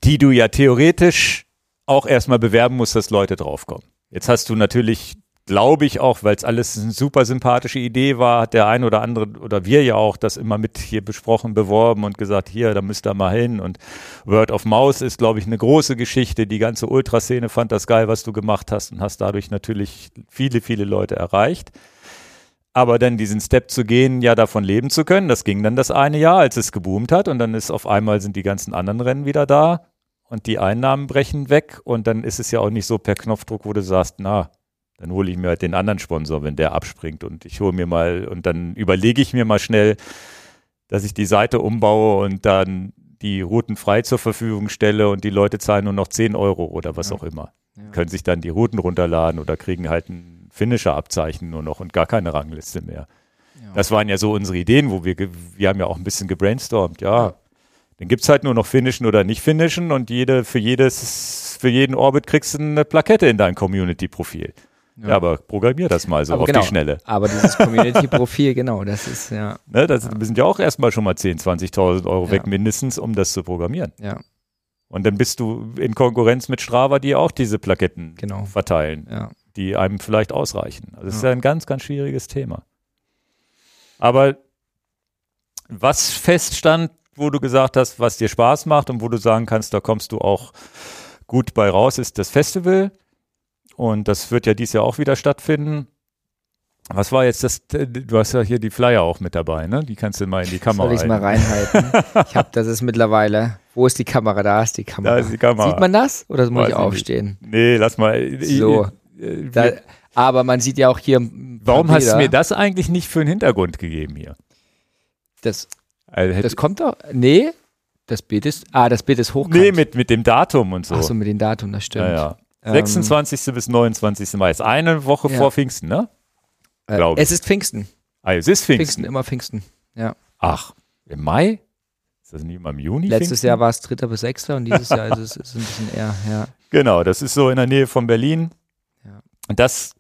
die du ja theoretisch auch erstmal bewerben musst, dass Leute draufkommen. Jetzt hast du natürlich, glaube ich auch, weil es alles eine super sympathische Idee war, hat der ein oder andere oder wir ja auch das immer mit hier besprochen, beworben und gesagt, hier, da müsst ihr mal hin. Und Word of Mouse ist, glaube ich, eine große Geschichte. Die ganze Ultraszene fand das geil, was du gemacht hast und hast dadurch natürlich viele, viele Leute erreicht. Aber dann diesen Step zu gehen, ja davon leben zu können, das ging dann das eine Jahr, als es geboomt hat und dann ist auf einmal sind die ganzen anderen Rennen wieder da und die Einnahmen brechen weg und dann ist es ja auch nicht so per Knopfdruck, wo du sagst, na, dann hole ich mir halt den anderen Sponsor, wenn der abspringt und ich hole mir mal und dann überlege ich mir mal schnell, dass ich die Seite umbaue und dann die Routen frei zur Verfügung stelle und die Leute zahlen nur noch 10 Euro oder was Ja. auch immer. Ja. Können sich dann die Routen runterladen oder kriegen halt Finisher-Abzeichen nur noch und gar keine Rangliste mehr. Ja. Das waren ja so unsere Ideen, wo wir, wir haben ja auch ein bisschen gebrainstormt, ja. Ja. Dann gibt's halt nur noch Finishen oder nicht Finishen und jede, für jedes, für jeden Orbit kriegst du eine Plakette in dein Community-Profil. Ja. aber programmier das mal so Aber auf genau. die Schnelle. Aber dieses Community-Profil, genau, das ist ja, Ne, das sind ja auch erstmal schon mal 10.000, 20.000 Euro Ja. weg mindestens, um das zu programmieren. ja, Und dann bist du in Konkurrenz mit Strava, die auch diese Plaketten genau. verteilen. Ja. Die einem vielleicht ausreichen. Also es ist Ja. ein ganz, ganz schwieriges Thema. Aber was feststand, wo du gesagt hast, was dir Spaß macht und wo du sagen kannst, da kommst du auch gut bei raus, ist das Festival. Und das wird ja dieses Jahr auch wieder stattfinden. Was war jetzt das? Du hast ja hier die Flyer auch mit dabei, ne? Die kannst du mal in die Kamera Soll ich mal halten. reinhalten? ich habe, das ist mittlerweile. Wo ist die Kamera? Da ist die Kamera. Da ist die Kamera. Sieht man das? Oder muss Weiß ich ich nicht. aufstehen? Nee, lass mal. So. Äh, Da, Aber man sieht ja auch hier. Warum hast du mir das eigentlich nicht für einen Hintergrund gegeben hier? Das, also das kommt doch. Nee, das Bild ist. Ah, das Bild ist hochkant. Nee, mit, mit dem Datum und so. Achso, mit dem Datum, das stimmt. Ja, ja. 26. Ähm, bis 29. Mai ist eine Woche ja. vor Pfingsten, ne? Äh, Glaube Es ist Pfingsten. Ah, es ist Pfingsten. Pfingsten, immer Pfingsten. Ja. Ach, im Mai? Ist das nicht immer im Juni? Letztes Pfingsten? Jahr war es 3. bis 6. und dieses Jahr ist es ist ein bisschen eher, ja. Genau, das ist so in der Nähe von Berlin. Und das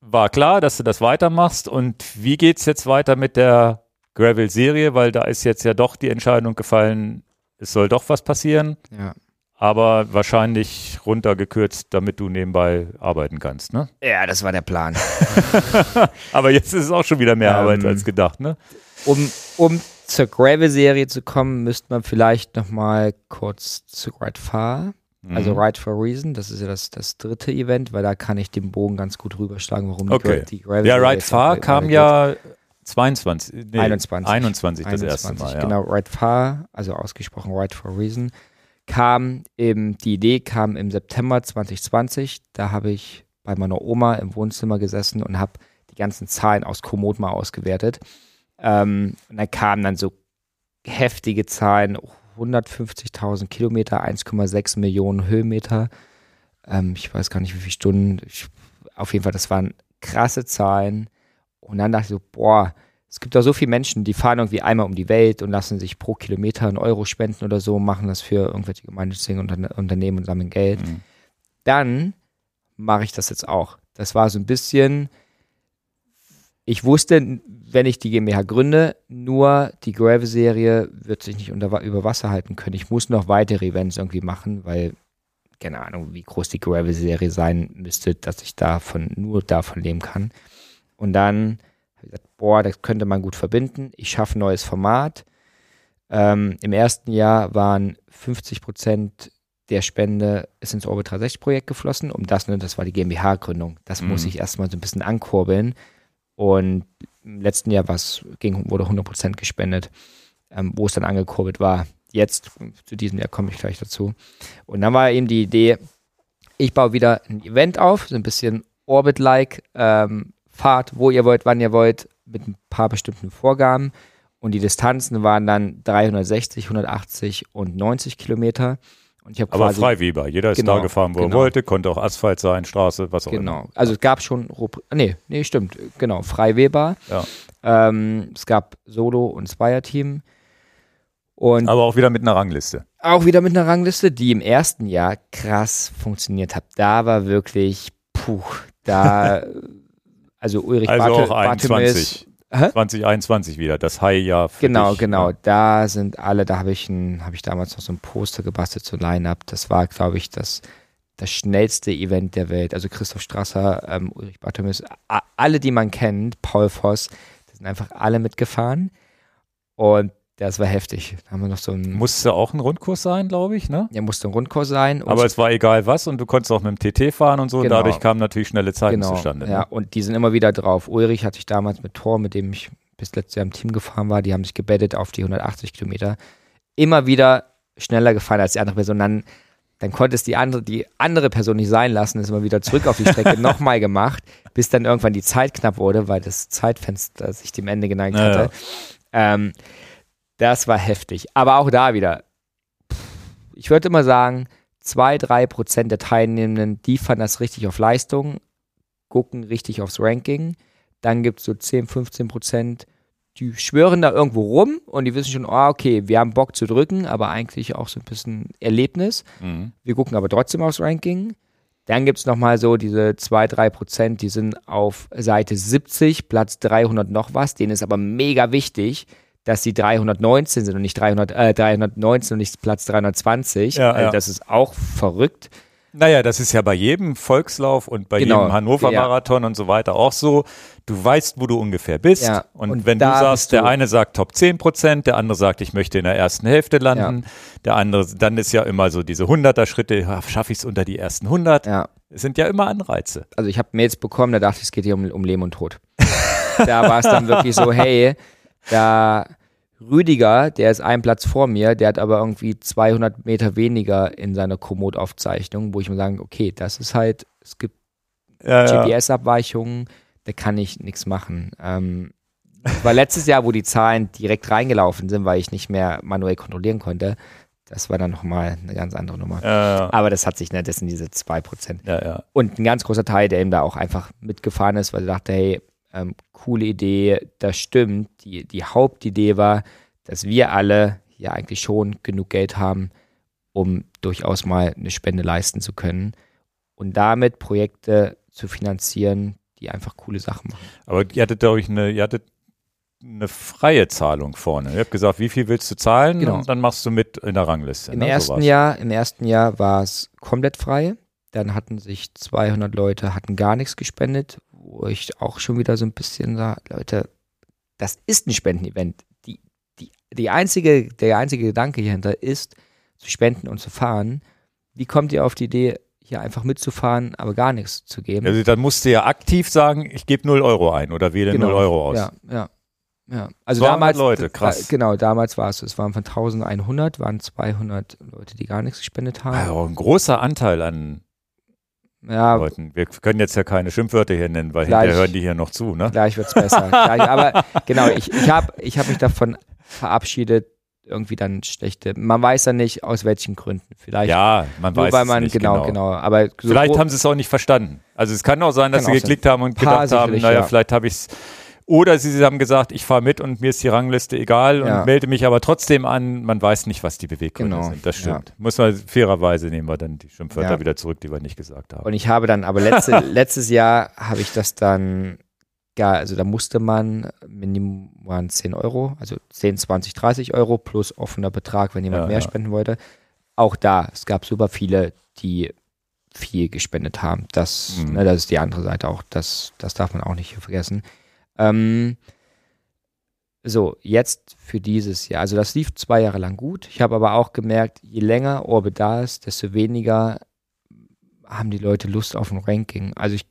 war klar, dass du das weitermachst. Und wie geht es jetzt weiter mit der Gravel-Serie? Weil da ist jetzt ja doch die Entscheidung gefallen, es soll doch was passieren. Ja. Aber wahrscheinlich runtergekürzt, damit du nebenbei arbeiten kannst, ne? Ja, das war der Plan. aber jetzt ist es auch schon wieder mehr ähm, Arbeit als gedacht, ne? Um, um zur Gravel-Serie zu kommen, müsste man vielleicht noch mal kurz zu Ride Far also mhm. Ride for a Reason, das ist ja das, das dritte Event, weil da kann ich den Bogen ganz gut rüberschlagen, warum okay. die, die Gravel Ja, Ride Far kam ja 22, nee, 21. 21 das 21, erste Mal. Ja. Genau, Ride Far, also ausgesprochen Ride for a Reason, kam im, die Idee kam im September 2020. Da habe ich bei meiner Oma im Wohnzimmer gesessen und habe die ganzen Zahlen aus Komoot mal ausgewertet. Ähm, und da kamen dann so heftige Zahlen, 150.000 Kilometer, 1,6 Millionen Höhenmeter. Ähm, ich weiß gar nicht, wie viele Stunden. Ich, auf jeden Fall, das waren krasse Zahlen. Und dann dachte ich so, boah, es gibt da so viele Menschen, die fahren irgendwie einmal um die Welt und lassen sich pro Kilometer einen Euro spenden oder so, machen das für irgendwelche gemeinnützigen Unternehmen und sammeln Geld. Mhm. Dann mache ich das jetzt auch. Das war so ein bisschen, ich wusste, wenn ich die GmbH gründe, nur die Gravel-Serie wird sich nicht unter, über Wasser halten können. Ich muss noch weitere Events irgendwie machen, weil, keine Ahnung, wie groß die Gravel-Serie sein müsste, dass ich davon, nur davon leben kann. Und dann habe ich gesagt, boah, das könnte man gut verbinden. Ich schaffe ein neues Format. Ähm, Im ersten Jahr waren 50 Prozent der Spende ist ins Orbit 360 Projekt geflossen. Um das, ne, das war die GmbH-Gründung. Das mhm. muss ich erstmal so ein bisschen ankurbeln. Und im letzten Jahr ging, wurde 100% gespendet, ähm, wo es dann angekurbelt war. Jetzt, zu diesem Jahr komme ich gleich dazu. Und dann war eben die Idee, ich baue wieder ein Event auf, so ein bisschen Orbit-like, ähm, fahrt, wo ihr wollt, wann ihr wollt, mit ein paar bestimmten Vorgaben. Und die Distanzen waren dann 360, 180 und 90 Kilometer. Aber frei Weber. Jeder ist genau, da gefahren, wo genau. er wollte. Konnte auch Asphalt sein, Straße, was auch genau. immer. Genau. Also es gab schon, nee, nee, stimmt. Genau, frei Weber. Ja. Ähm, es gab Solo- und Zweierteam. Und Aber auch wieder mit einer Rangliste. Auch wieder mit einer Rangliste, die im ersten Jahr krass funktioniert hat. Da war wirklich, puh, da, also Ulrich also Bartel, auch 21. 2021 wieder, das High-Jahr. Genau, dich, genau. Da sind alle, da habe ich, hab ich damals noch so ein Poster gebastelt, so ein Line-Up. Das war, glaube ich, das, das schnellste Event der Welt. Also Christoph Strasser, ähm, Ulrich Bartemis, alle, die man kennt, Paul Voss, da sind einfach alle mitgefahren. Und das war heftig. Da haben wir noch so ein musste auch ein Rundkurs sein, glaube ich, ne? Ja, musste ein Rundkurs sein. Aber es war egal was und du konntest auch mit dem TT fahren und so. Genau. Und dadurch kamen natürlich schnelle Zeiten genau. zustande. Ne? Ja, und die sind immer wieder drauf. Ulrich hatte ich damals mit Tor, mit dem ich bis letztes Jahr im Team gefahren war, die haben sich gebettet auf die 180 Kilometer. Immer wieder schneller gefahren als die andere Person. Dann, dann konnte es die andere, die andere Person nicht sein lassen, ist immer wieder zurück auf die Strecke nochmal gemacht, bis dann irgendwann die Zeit knapp wurde, weil das Zeitfenster sich dem Ende geneigt hatte. Ja. Ähm, das war heftig. Aber auch da wieder, ich würde immer sagen, zwei, drei Prozent der Teilnehmenden, die fahren das richtig auf Leistung, gucken richtig aufs Ranking. Dann gibt es so 10, 15 Prozent, die schwören da irgendwo rum und die wissen schon, oh, okay, wir haben Bock zu drücken, aber eigentlich auch so ein bisschen Erlebnis. Mhm. Wir gucken aber trotzdem aufs Ranking. Dann gibt es nochmal so diese 2, 3 Prozent, die sind auf Seite 70, Platz 300 noch was. Denen ist aber mega wichtig, dass sie 319 sind und nicht 300, äh, 319 und nicht Platz 320. Ja, also ja. Das ist auch verrückt. Naja, das ist ja bei jedem Volkslauf und bei genau, jedem Hannover-Marathon ja. und so weiter auch so. Du weißt, wo du ungefähr bist. Ja, und, und, wenn du sagst, du der eine sagt Top 10 Prozent, der andere sagt, ich möchte in der ersten Hälfte landen, ja. der andere, dann ist ja immer so diese 100er Schritte, schaffe ich es unter die ersten 100. Ja. Es sind ja immer Anreize. Also ich habe Mails bekommen, da dachte ich, es geht hier um, um Leben und Tod. da war es dann wirklich so, hey, da Rüdiger, der ist einen Platz vor mir, der hat aber irgendwie 200 Meter weniger in seiner Komoot-Aufzeichnung, wo ich mir sage, okay, das ist halt, es gibt Ja, ja. GPS-Abweichungen, da kann ich nichts machen. Ähm, war letztes Jahr, wo die Zahlen direkt reingelaufen sind, weil ich nicht mehr manuell kontrollieren konnte, das war dann nochmal eine ganz andere Nummer. Ja, ja. Aber das hat sich, ne, das sind diese 2%. ja, ja. Und ein ganz großer Teil, der eben da auch einfach mitgefahren ist, weil er dachte, hey, ähm, coole Idee, das stimmt. Die, die Hauptidee war, dass wir alle ja eigentlich schon genug Geld haben, um durchaus mal eine Spende leisten zu können und damit Projekte zu finanzieren, die einfach coole Sachen machen. Aber ihr hattet, glaube ich, eine, ihr hattet eine freie Zahlung vorne. Ihr habt gesagt, wie viel willst du zahlen? Genau. Und dann machst du mit in der Rangliste. Im ne? So ersten war's. Jahr, im ersten Jahr war es komplett frei. Dann hatten sich 200 Leute hatten gar nichts gespendet, wo ich auch schon wieder so ein bisschen sah, Leute, das ist ein Spendenevent. Die, die, die einzige, der einzige Gedanke hierhinter ist, zu spenden und zu fahren. Wie kommt ihr auf die Idee, hier einfach mitzufahren, aber gar nichts zu geben? Also dann musst du ja aktiv sagen, ich gebe 0 Euro ein oder wähle 0 Euro aus. Ja, ja. Ja, also 200 damals, Leute, krass. äh, Genau, damals war es, es waren von 1100, waren 200 Leute, die gar nichts gespendet haben. Also ein großer Anteil an Ja, Leuten. Wir können jetzt ja keine Schimpfwörter hier nennen, weil Gleich. hinterher hören die hier noch zu, ne? Gleich wird's besser. Gleich, aber genau, ich, ich habe ich hab mich davon verabschiedet, irgendwie dann schlechte. Man weiß ja nicht, aus welchen Gründen. Vielleicht Ja, man nur weiß weil es man, nicht genau, genau. genau. Aber so Vielleicht haben sie es auch nicht verstanden. Also es kann auch sein, dass sie geklickt haben und Paar gedacht haben, naja, ja. vielleicht habe ich es. Oder sie haben gesagt, ich fahre mit und mir ist die Rangliste egal und Ja. melde mich aber trotzdem an. Man weiß nicht, was die Beweggründe Genau, sind. Das stimmt. Muss man fairerweise nehmen wir dann die Schimpfwörter Ja. wieder zurück, die wir nicht gesagt haben. Und ich habe dann, aber letzte, letztes Jahr habe ich das dann, gar, also da musste man, Minimum waren 10 Euro, also 10, 20, 30 Euro plus offener Betrag, wenn jemand Ja, mehr ja. spenden wollte. Auch da, es gab super viele, die viel gespendet haben. Das, Mhm. ne, das ist die andere Seite auch. Das, das darf man auch nicht vergessen. Ähm, so, jetzt für dieses Jahr. Also das lief zwei Jahre lang gut. Ich habe aber auch gemerkt, je länger Orbit da ist, desto weniger haben die Leute Lust auf ein Ranking. Also ich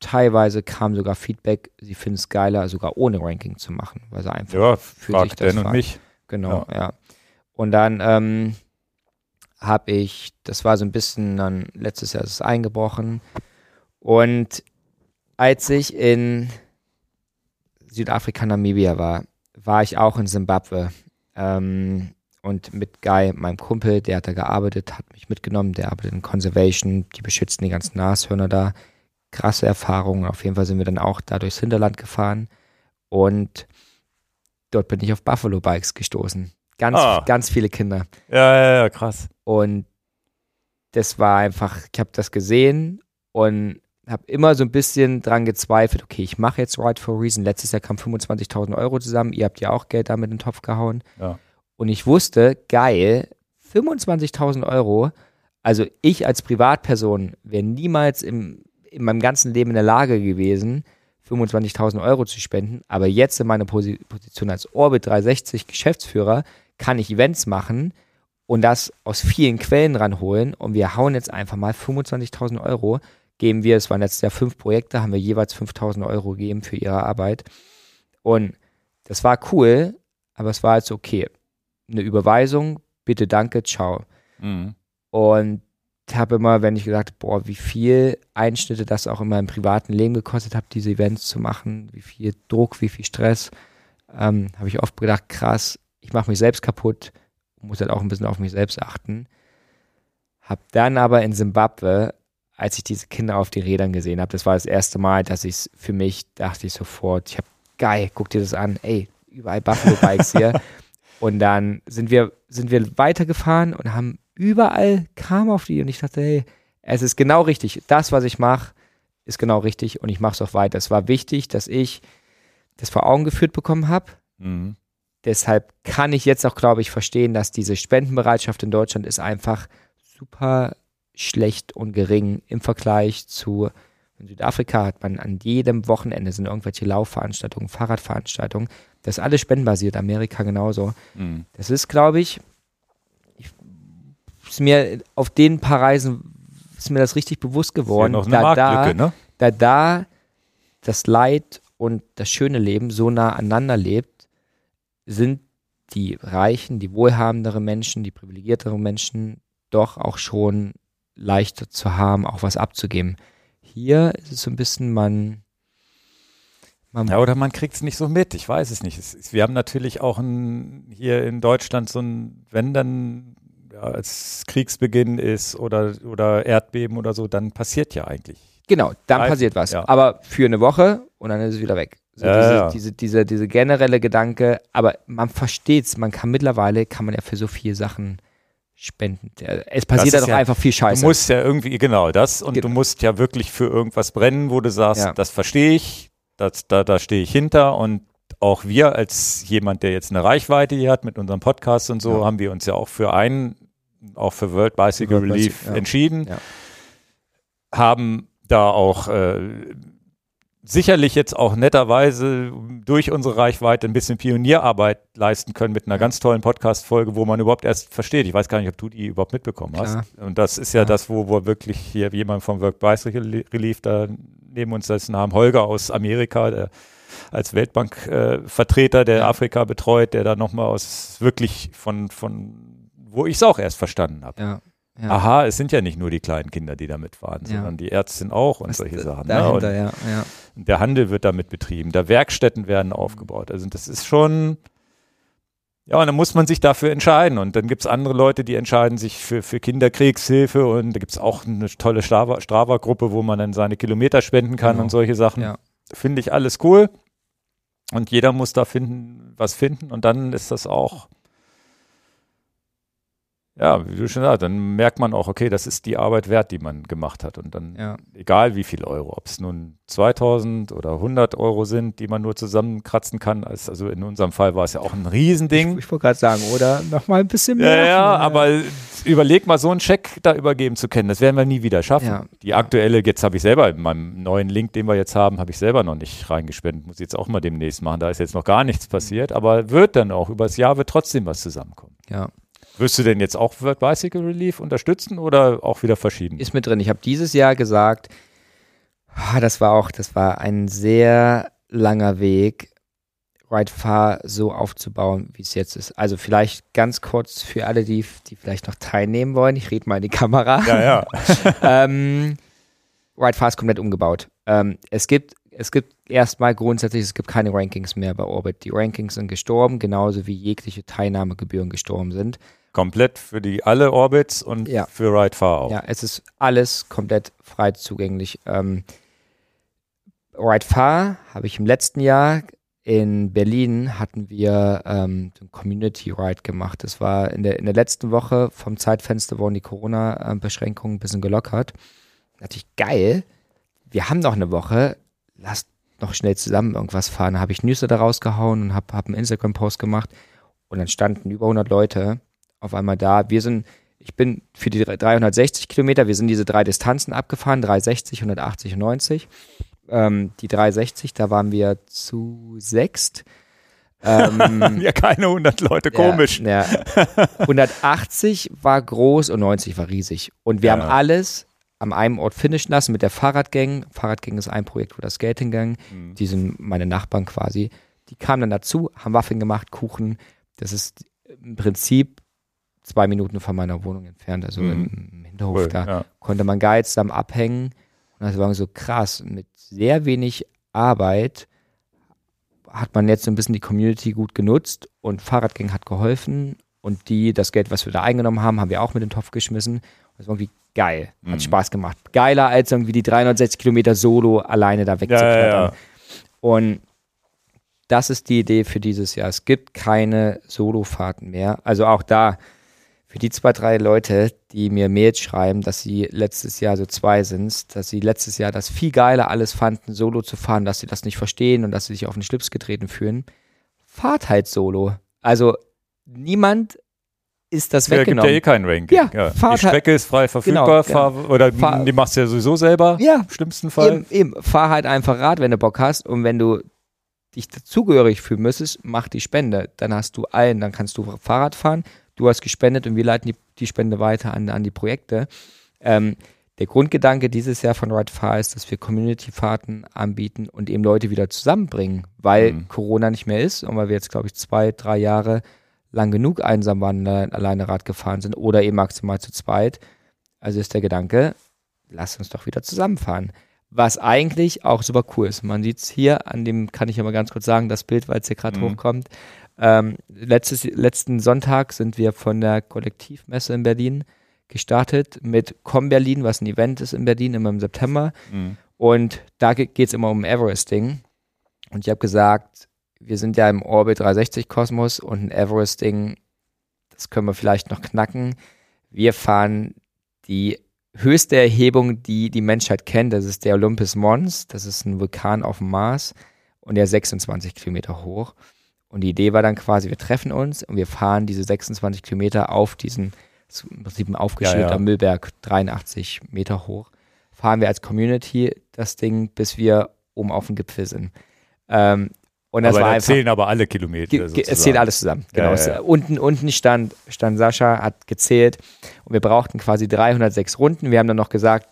teilweise kam sogar Feedback, sie finden es geiler, sogar ohne Ranking zu machen, weil sie einfach ja, für sich das und mich. Genau, ja. Und dann ähm, habe ich, das war so ein bisschen dann letztes Jahr ist es eingebrochen. Und als ich in Südafrika, Namibia war, war ich auch in Simbabwe. Ähm, und mit Guy, meinem Kumpel, der hat da gearbeitet, hat mich mitgenommen, der arbeitet in Conservation, die beschützen die ganzen Nashörner da. Krasse Erfahrungen. Auf jeden Fall sind wir dann auch da durchs Hinterland gefahren. Und dort bin ich auf Buffalo Bikes gestoßen. Ganz, Ah. ganz viele Kinder. Ja, ja, ja, krass. Und das war einfach, ich habe das gesehen und habe immer so ein bisschen dran gezweifelt, okay, ich mache jetzt Right for a Reason. Letztes Jahr kamen 25.000 Euro zusammen, ihr habt ja auch Geld damit in den Topf gehauen. Ja. Und ich wusste, geil, 25.000 Euro, also ich als Privatperson wäre niemals im, in meinem ganzen Leben in der Lage gewesen, 25.000 Euro zu spenden. Aber jetzt in meiner Posi Position als Orbit 360 Geschäftsführer kann ich Events machen und das aus vielen Quellen ranholen. Und wir hauen jetzt einfach mal 25.000 Euro. Geben wir, es waren letztes Jahr fünf Projekte, haben wir jeweils 5.000 Euro gegeben für ihre Arbeit. Und das war cool, aber es war jetzt okay. Eine Überweisung, bitte danke, ciao. Mhm. Und habe immer, wenn ich gesagt, boah, wie viel Einschnitte das auch in meinem privaten Leben gekostet hat, diese Events zu machen, wie viel Druck, wie viel Stress, ähm, habe ich oft gedacht, krass, ich mache mich selbst kaputt, muss halt auch ein bisschen auf mich selbst achten. Hab dann aber in Simbabwe, als ich diese Kinder auf den Rädern gesehen habe, das war das erste Mal, dass ich es für mich dachte ich sofort, ich habe geil, guck dir das an, ey, überall Buffalo Bikes hier. Und dann sind wir, sind wir weitergefahren und haben überall kam auf die und ich dachte, hey, es ist genau richtig. Das, was ich mache, ist genau richtig und ich mache es auch weiter. Es war wichtig, dass ich das vor Augen geführt bekommen habe. Mhm. Deshalb kann ich jetzt auch, glaube ich, verstehen, dass diese Spendenbereitschaft in Deutschland ist einfach super schlecht und gering im Vergleich zu in Südafrika hat man an jedem Wochenende sind irgendwelche Laufveranstaltungen, Fahrradveranstaltungen. Das ist alles spendenbasiert, Amerika genauso. Mhm. Das ist, glaube ich, ich, ist mir auf den paar Reisen ist mir das richtig bewusst ja geworden, noch eine da, da, ne? da da das Leid und das schöne Leben so nah aneinander lebt, sind die reichen, die wohlhabenderen Menschen, die privilegierteren Menschen doch auch schon leichter zu haben, auch was abzugeben. Hier ist es so ein bisschen, man, man ja, oder man kriegt es nicht so mit, ich weiß es nicht. Es, wir haben natürlich auch ein, hier in Deutschland so ein, wenn dann ja, als Kriegsbeginn ist oder, oder Erdbeben oder so, dann passiert ja eigentlich. Genau, dann Nein, passiert was. Ja. Aber für eine Woche und dann ist es wieder weg. So ja, diese, ja. diese, diese, diese generelle Gedanke, aber man versteht es, man kann mittlerweile, kann man ja für so viele Sachen spenden. Es passiert ja doch einfach viel Scheiße. Du musst ja irgendwie, genau das, und genau. du musst ja wirklich für irgendwas brennen, wo du sagst, das verstehe ich, das, da, da stehe ich hinter und auch wir als jemand, der jetzt eine Reichweite hier hat mit unserem Podcast und so, haben wir uns ja auch für einen, auch für World Bicycle World Relief Bicycle, entschieden, haben da auch äh, sicherlich jetzt auch netterweise durch unsere Reichweite ein bisschen Pionierarbeit leisten können mit einer ganz tollen Podcast-Folge, wo man überhaupt erst versteht. Ich weiß gar nicht, ob du die überhaupt mitbekommen hast. Klar. Und das ist ja, ja, das, wo, wo wirklich hier jemand vom Work Bicycle Relief da neben uns sitzen haben, Holger aus Amerika, der als Weltbank-Vertreter, äh, der ja. Afrika betreut, der da nochmal aus wirklich von, von wo ich es auch erst verstanden habe. Ja. Ja. Aha, es sind ja nicht nur die kleinen Kinder, die da mitfahren, ja. sondern die Ärztin auch und Was solche Sachen. Dahinter, ne? und ja, Der Handel wird damit betrieben, da Werkstätten werden aufgebaut. Also das ist schon, ja, und dann muss man sich dafür entscheiden. Und dann gibt es andere Leute, die entscheiden sich für, für Kinderkriegshilfe und da gibt es auch eine tolle Strava-Gruppe, wo man dann seine Kilometer spenden kann genau. und solche Sachen. Finde ich alles cool. Und jeder muss da finden, was finden. Und dann ist das auch ja, wie du schon sagst, dann merkt man auch, okay, das ist die Arbeit wert, die man gemacht hat. Und dann, ja. egal wie viel Euro, ob es nun 2000 oder 100 Euro sind, die man nur zusammenkratzen kann. Also in unserem Fall war es ja auch ein Riesending. Ich, ich wollte gerade sagen, oder nochmal ein bisschen mehr. Ja, ja, aber überleg mal, so einen Scheck da übergeben zu können, das werden wir nie wieder schaffen. Ja. Die aktuelle, jetzt habe ich selber, in meinem neuen Link, den wir jetzt haben, habe ich selber noch nicht reingespendet. Muss ich jetzt auch mal demnächst machen. Da ist jetzt noch gar nichts passiert, aber wird dann auch, übers Jahr wird trotzdem was zusammenkommen. Ja. Wirst du denn jetzt auch Bicycle Relief unterstützen oder auch wieder verschieben? Ist mit drin. Ich habe dieses Jahr gesagt, ah, das war auch, das war ein sehr langer Weg, Ride Far so aufzubauen, wie es jetzt ist. Also vielleicht ganz kurz für alle, die, die vielleicht noch teilnehmen wollen. Ich rede mal in die Kamera. Ja, ja. ähm, Ride Far ist komplett umgebaut. Ähm, es gibt es gibt erstmal grundsätzlich, es gibt keine Rankings mehr bei Orbit. Die Rankings sind gestorben, genauso wie jegliche Teilnahmegebühren gestorben sind. Komplett für die alle Orbits und ja. für Ride Far auch. Ja, es ist alles komplett frei zugänglich. Ähm, Ride Far habe ich im letzten Jahr in Berlin hatten wir ähm, einen Community Ride gemacht. Das war in der, in der letzten Woche vom Zeitfenster wurden die Corona-Beschränkungen ein bisschen gelockert. Natürlich geil. Wir haben noch eine Woche. Lasst noch schnell zusammen irgendwas fahren. Da habe ich Nüsse da rausgehauen und habe hab einen Instagram-Post gemacht. Und dann standen über 100 Leute auf einmal da. Wir sind, ich bin für die 360 Kilometer, wir sind diese drei Distanzen abgefahren, 360, 180 und 90. Ähm, die 360, da waren wir zu sechst. Ähm, ja, keine 100 Leute, komisch. Ja, ja. 180 war groß und 90 war riesig. Und wir ja. haben alles am einem Ort finishen lassen mit der Fahrradgang. Fahrradgang ist ein Projekt, wo das Skating Gang, mhm. die sind meine Nachbarn quasi. Die kamen dann dazu, haben Waffeln gemacht, Kuchen. Das ist im Prinzip zwei Minuten von meiner Wohnung entfernt, also mhm. im Hinterhof cool, da, ja. konnte man dann abhängen. Und das war so krass. Mit sehr wenig Arbeit hat man jetzt so ein bisschen die Community gut genutzt und Fahrradgang hat geholfen. Und die, das Geld, was wir da eingenommen haben, haben wir auch mit in den Topf geschmissen. Das war irgendwie geil. Hat mhm. Spaß gemacht. Geiler als irgendwie die 360 Kilometer Solo alleine da wegzuklettern. Ja, ja. Und das ist die Idee für dieses Jahr. Es gibt keine Solofahrten mehr. Also auch da, für die zwei, drei Leute, die mir Mails schreiben, dass sie letztes Jahr so zwei sind, dass sie letztes Jahr das viel geiler alles fanden, Solo zu fahren, dass sie das nicht verstehen und dass sie sich auf den Schlips getreten fühlen, fahrt halt Solo. Also niemand ist das ja, weggenommen. gibt ja eh kein Ranking. Ja, ja. Die halt Strecke ist frei verfügbar, genau, fahr, genau. oder fahr, die machst du ja sowieso selber, ja, im schlimmsten Fall. Eben, eben, fahr halt einfach Rad, wenn du Bock hast und wenn du dich dazugehörig fühlen müsstest, mach die Spende. Dann hast du allen, dann kannst du Fahrrad fahren, du hast gespendet und wir leiten die, die Spende weiter an, an die Projekte. Ähm, der Grundgedanke dieses Jahr von Ride Far ist, dass wir Community-Fahrten anbieten und eben Leute wieder zusammenbringen, weil mhm. Corona nicht mehr ist und weil wir jetzt, glaube ich, zwei, drei Jahre lang genug einsam waren, alleine Rad gefahren sind oder eben maximal zu zweit. Also ist der Gedanke, lass uns doch wieder zusammenfahren. was eigentlich auch super cool ist. Man sieht es hier, an dem kann ich ja mal ganz kurz sagen, das Bild, weil es hier gerade Mhm. hochkommt. Ähm, letztes, letzten Sonntag sind wir von der Kollektivmesse in Berlin gestartet mit Com Berlin, was ein Event ist in Berlin immer im September. Mhm. Und da geht es immer um Everesting. Und ich habe gesagt, wir sind ja im Orbit 360-Kosmos und ein Everesting, das können wir vielleicht noch knacken. Wir fahren die höchste Erhebung, die die Menschheit kennt. Das ist der Olympus Mons. Das ist ein Vulkan auf dem Mars und der ist 26 Kilometer hoch. Und die Idee war dann quasi, wir treffen uns und wir fahren diese 26 Kilometer auf diesen, im Prinzip ein aufgeschütteter Ja, ja. Müllberg, 83 Meter hoch. Fahren wir als Community das Ding, bis wir oben auf dem Gipfel sind. Ähm, und das aber war da zählen aber alle Kilometer. Es zählt alles zusammen. Genau. Ja, ja. Unten, unten stand, stand Sascha, hat gezählt und wir brauchten quasi 306 Runden. Wir haben dann noch gesagt,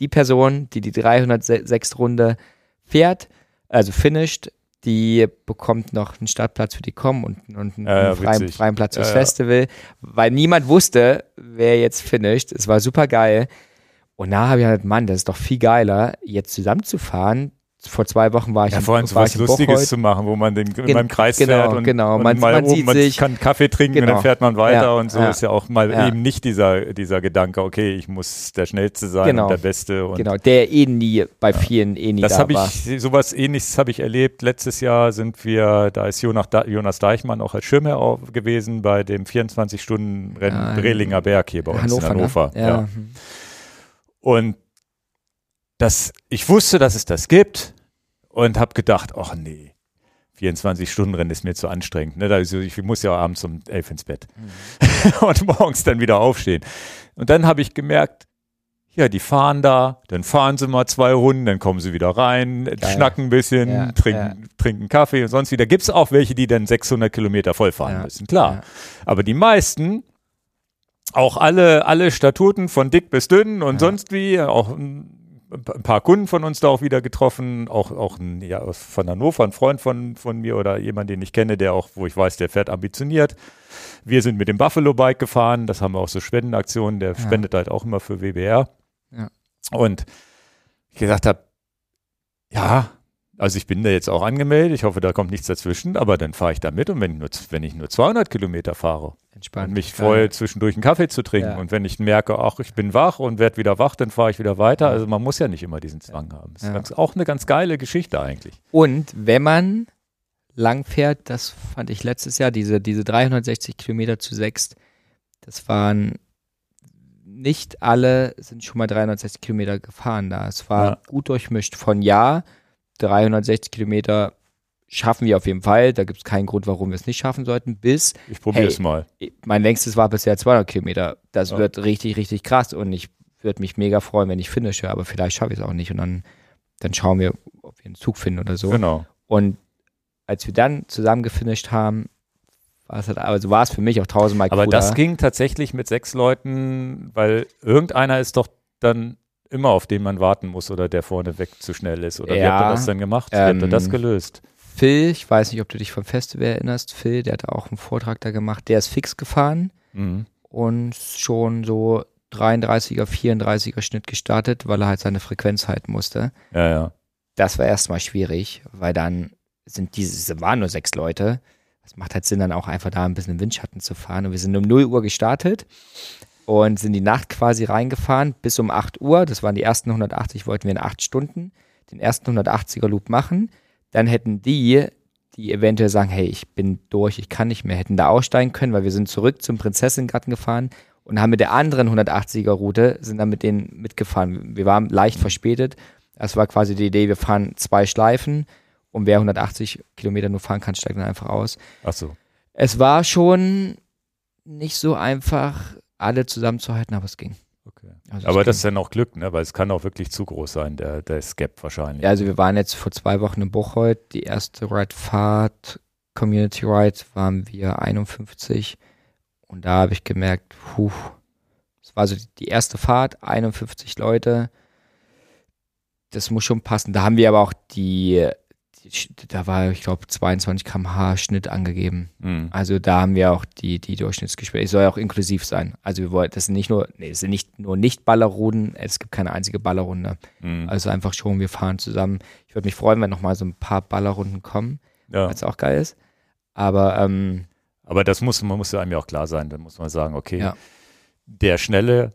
die Person, die die 306 Runde fährt, also finished, die bekommt noch einen Startplatz für die Com und, und einen, Ja, freien, freien Platz fürs Ja. Festival, weil niemand wusste, wer jetzt finished. Es war super geil. Und da habe ich gedacht, Mann, das ist doch viel geiler, jetzt zusammenzufahren. Vor zwei Wochen war ich Ja, in- vor allem so was in Lustiges Bocholt. zu machen, wo man den immer im Kreis genau, fährt und, genau. und Man- mal man oben, sieht man sich- kann Kaffee trinken und Genau. dann fährt man weiter Ja, und so ja. ist ja auch mal Ja. eben nicht dieser, dieser Gedanke, okay, ich muss der Schnellste sein Genau. und der Beste. Und Genau, der eh nie, bei vielen eh nie Das da habe war. ich, sowas ähnliches habe ich erlebt. Letztes Jahr sind wir, da ist Jonas, Deichmann auch als Schirmherr gewesen bei dem 24-Stunden-Rennen Ja, in Brelinger Berg hier bei uns Hannover, in Hannover. Ne? Ja. Und das, ich wusste, dass es das gibt und habe gedacht, ach nee, 24-Stunden-Rennen ist mir zu anstrengend. Ne? Also ich muss ja abends um elf ins Bett Mhm. und morgens dann wieder aufstehen. Und dann habe ich gemerkt, ja, die fahren da, dann fahren sie mal zwei Runden, dann kommen sie wieder rein, schnacken ein bisschen, Ja, trinken, trinken Kaffee und sonst wieder. Gibt es auch welche, die dann 600 Kilometer vollfahren Ja, müssen, klar. ja. Aber die meisten, auch alle, alle Statuten von dick bis dünn und Ja. sonst wie, auch ein, paar Kunden von uns da auch wieder getroffen, auch, auch ein, ja, von Hannover, ein Freund von, von mir oder jemand, den ich kenne, der auch, wo ich weiß, der fährt ambitioniert. Wir sind mit dem Buffalo Bike gefahren, das haben wir auch so Spendenaktionen, der Ja. spendet halt auch immer für WBR. Ja. Und ich gesagt habe, ja, also ich bin da jetzt auch angemeldet, ich hoffe, da kommt nichts dazwischen, aber dann fahre ich da mit und wenn, ich nur, wenn ich nur 200 Kilometer fahre, Entspannt. und mich freue, zwischendurch einen Kaffee zu trinken. Ja. Und wenn ich merke, ach, ich bin wach und werde wieder wach, dann fahre ich wieder weiter. Also man muss ja nicht immer diesen Zwang haben. Das ist Ja. ganz, auch eine ganz geile Geschichte eigentlich. Und wenn man lang fährt, das fand ich letztes Jahr, diese, diese 360 Kilometer zu sechs, das waren nicht alle sind schon mal 360 Kilometer gefahren da. Es war Ja. gut durchmischt. Von ja, 360 Kilometer schaffen wir auf jeden Fall. Da gibt es keinen Grund, warum wir es nicht schaffen sollten. Bis Ich probiere Hey. es mal. mein längstes war bisher 200 Kilometer. Das Ja. wird richtig, richtig krass und ich würde mich mega freuen, wenn ich finische, aber vielleicht schaffe ich es auch nicht und dann, dann schauen wir, ob wir einen Zug finden oder so. Genau. Und als wir dann zusammen gefinisht haben, war es halt, also war es für mich auch tausendmal Aber cooler. das ging tatsächlich mit sechs Leuten, weil irgendeiner ist doch dann immer, auf den man warten muss oder der vorne weg zu schnell ist. Oder wie Ja, habt ihr das dann gemacht? Wie habt ihr ähm, das gelöst? Phil, ich weiß nicht, ob du dich vom Festival erinnerst, Phil, der hat auch einen Vortrag da gemacht, der ist fix gefahren Mhm. und schon so 33er, 34er Schnitt gestartet, weil er halt seine Frequenz halten musste. Ja, ja. Das war erstmal schwierig, weil dann sind diese, es waren nur sechs Leute. Es macht halt Sinn, dann auch einfach da ein bisschen im Windschatten zu fahren. Und wir sind um 0 Uhr gestartet und sind die Nacht quasi reingefahren bis um 8 Uhr. Das waren die ersten 180, wollten wir in 8 Stunden den ersten 180er Loop machen. Dann hätten die, die eventuell sagen, hey, ich bin durch, ich kann nicht mehr, hätten da aussteigen können, weil wir sind zurück zum Prinzessingarten gefahren und haben mit der anderen 180er Route, sind dann mit denen mitgefahren. Wir waren leicht verspätet. Das war quasi die Idee, wir fahren zwei Schleifen und wer 180 Kilometer nur fahren kann, steigt dann einfach aus. Ach so. Es war schon nicht so einfach, alle zusammenzuhalten, aber es ging. Okay. Also Aber das ist dann auch Glück, ne? weil es kann auch wirklich zu groß sein, der, der Skep wahrscheinlich. Ja, also wir waren jetzt vor zwei Wochen in Bocholt. Die erste Ride-Fahrt, Community Ride, waren wir 51. Und da habe ich gemerkt, puh, es war so die erste Fahrt, 51 Leute. Das muss schon passen. Da haben wir aber auch die, da war, ich glaube, 22 km/h Schnitt angegeben. Mhm. Also da haben wir auch die, die Durchschnittsgespräche. soll ja auch inklusiv sein. Also wir wollen, das sind nicht nur, nee, es sind nicht nur nicht Ballerruden, es gibt keine einzige Ballerrunde. Mhm. Also einfach schon, wir fahren zusammen. Ich würde mich freuen, wenn nochmal so ein paar Ballerrunden kommen, Ja. weil es auch geil ist. Aber ähm, Aber das muss, man muss ja einem ja auch klar sein. Dann muss man sagen, okay, Ja. der Schnelle,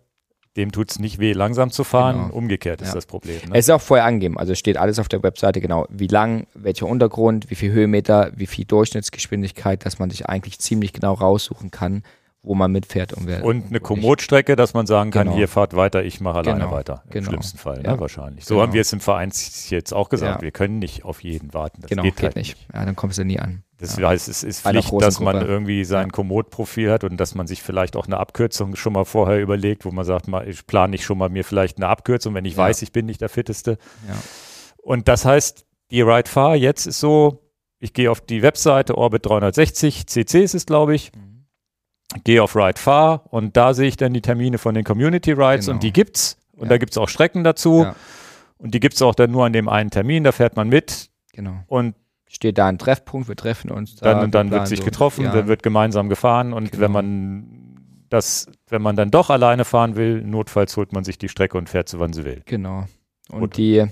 dem tut es nicht weh, langsam zu fahren. Genau. Umgekehrt ist Ja. das Problem. Ne? es ist auch vorher angegeben. Also es steht alles auf der Webseite genau, wie lang, welcher Untergrund, wie viel Höhenmeter, wie viel Durchschnittsgeschwindigkeit, dass man sich eigentlich ziemlich genau raussuchen kann, wo man mitfährt und wer. Und eine nicht. Komootstrecke, dass man sagen kann, Genau. hier fahrt weiter, ich mache alleine Genau. weiter. Im Genau. schlimmsten Fall, ne? Ja. wahrscheinlich. So Genau. haben wir es im Verein jetzt auch gesagt. Ja. Wir können nicht auf jeden warten. Das Genau, geht, geht, halt nicht. Ja, dann kommst du nie an. Das ja. heißt, es ist Pflicht, dass man Gruppe. irgendwie sein. Komoot-Profil hat und dass man sich vielleicht auch eine Abkürzung schon mal vorher überlegt, wo man sagt, mal, ich plane nicht schon mal mir vielleicht eine Abkürzung, wenn ich weiß, ich bin nicht der Fitteste. Und das heißt, die Ride Far jetzt ist so, ich gehe auf die Webseite Orbit 360, CC ist es, glaube ich, gehe auf Ride Far und da sehe ich dann die Termine von den Community Rides Genau. und die gibt's. Und Ja. da gibt's auch Strecken dazu. Ja. Und die gibt's auch dann nur an dem einen Termin, da fährt man mit Genau. und Steht da ein Treffpunkt, wir treffen uns da. dann, und dann wird sich so. getroffen, Ja, dann wird gemeinsam gefahren und Genau. wenn man das, wenn man dann doch alleine fahren will, notfalls holt man sich die Strecke und fährt so, wann sie will. Genau. Und Gut. die,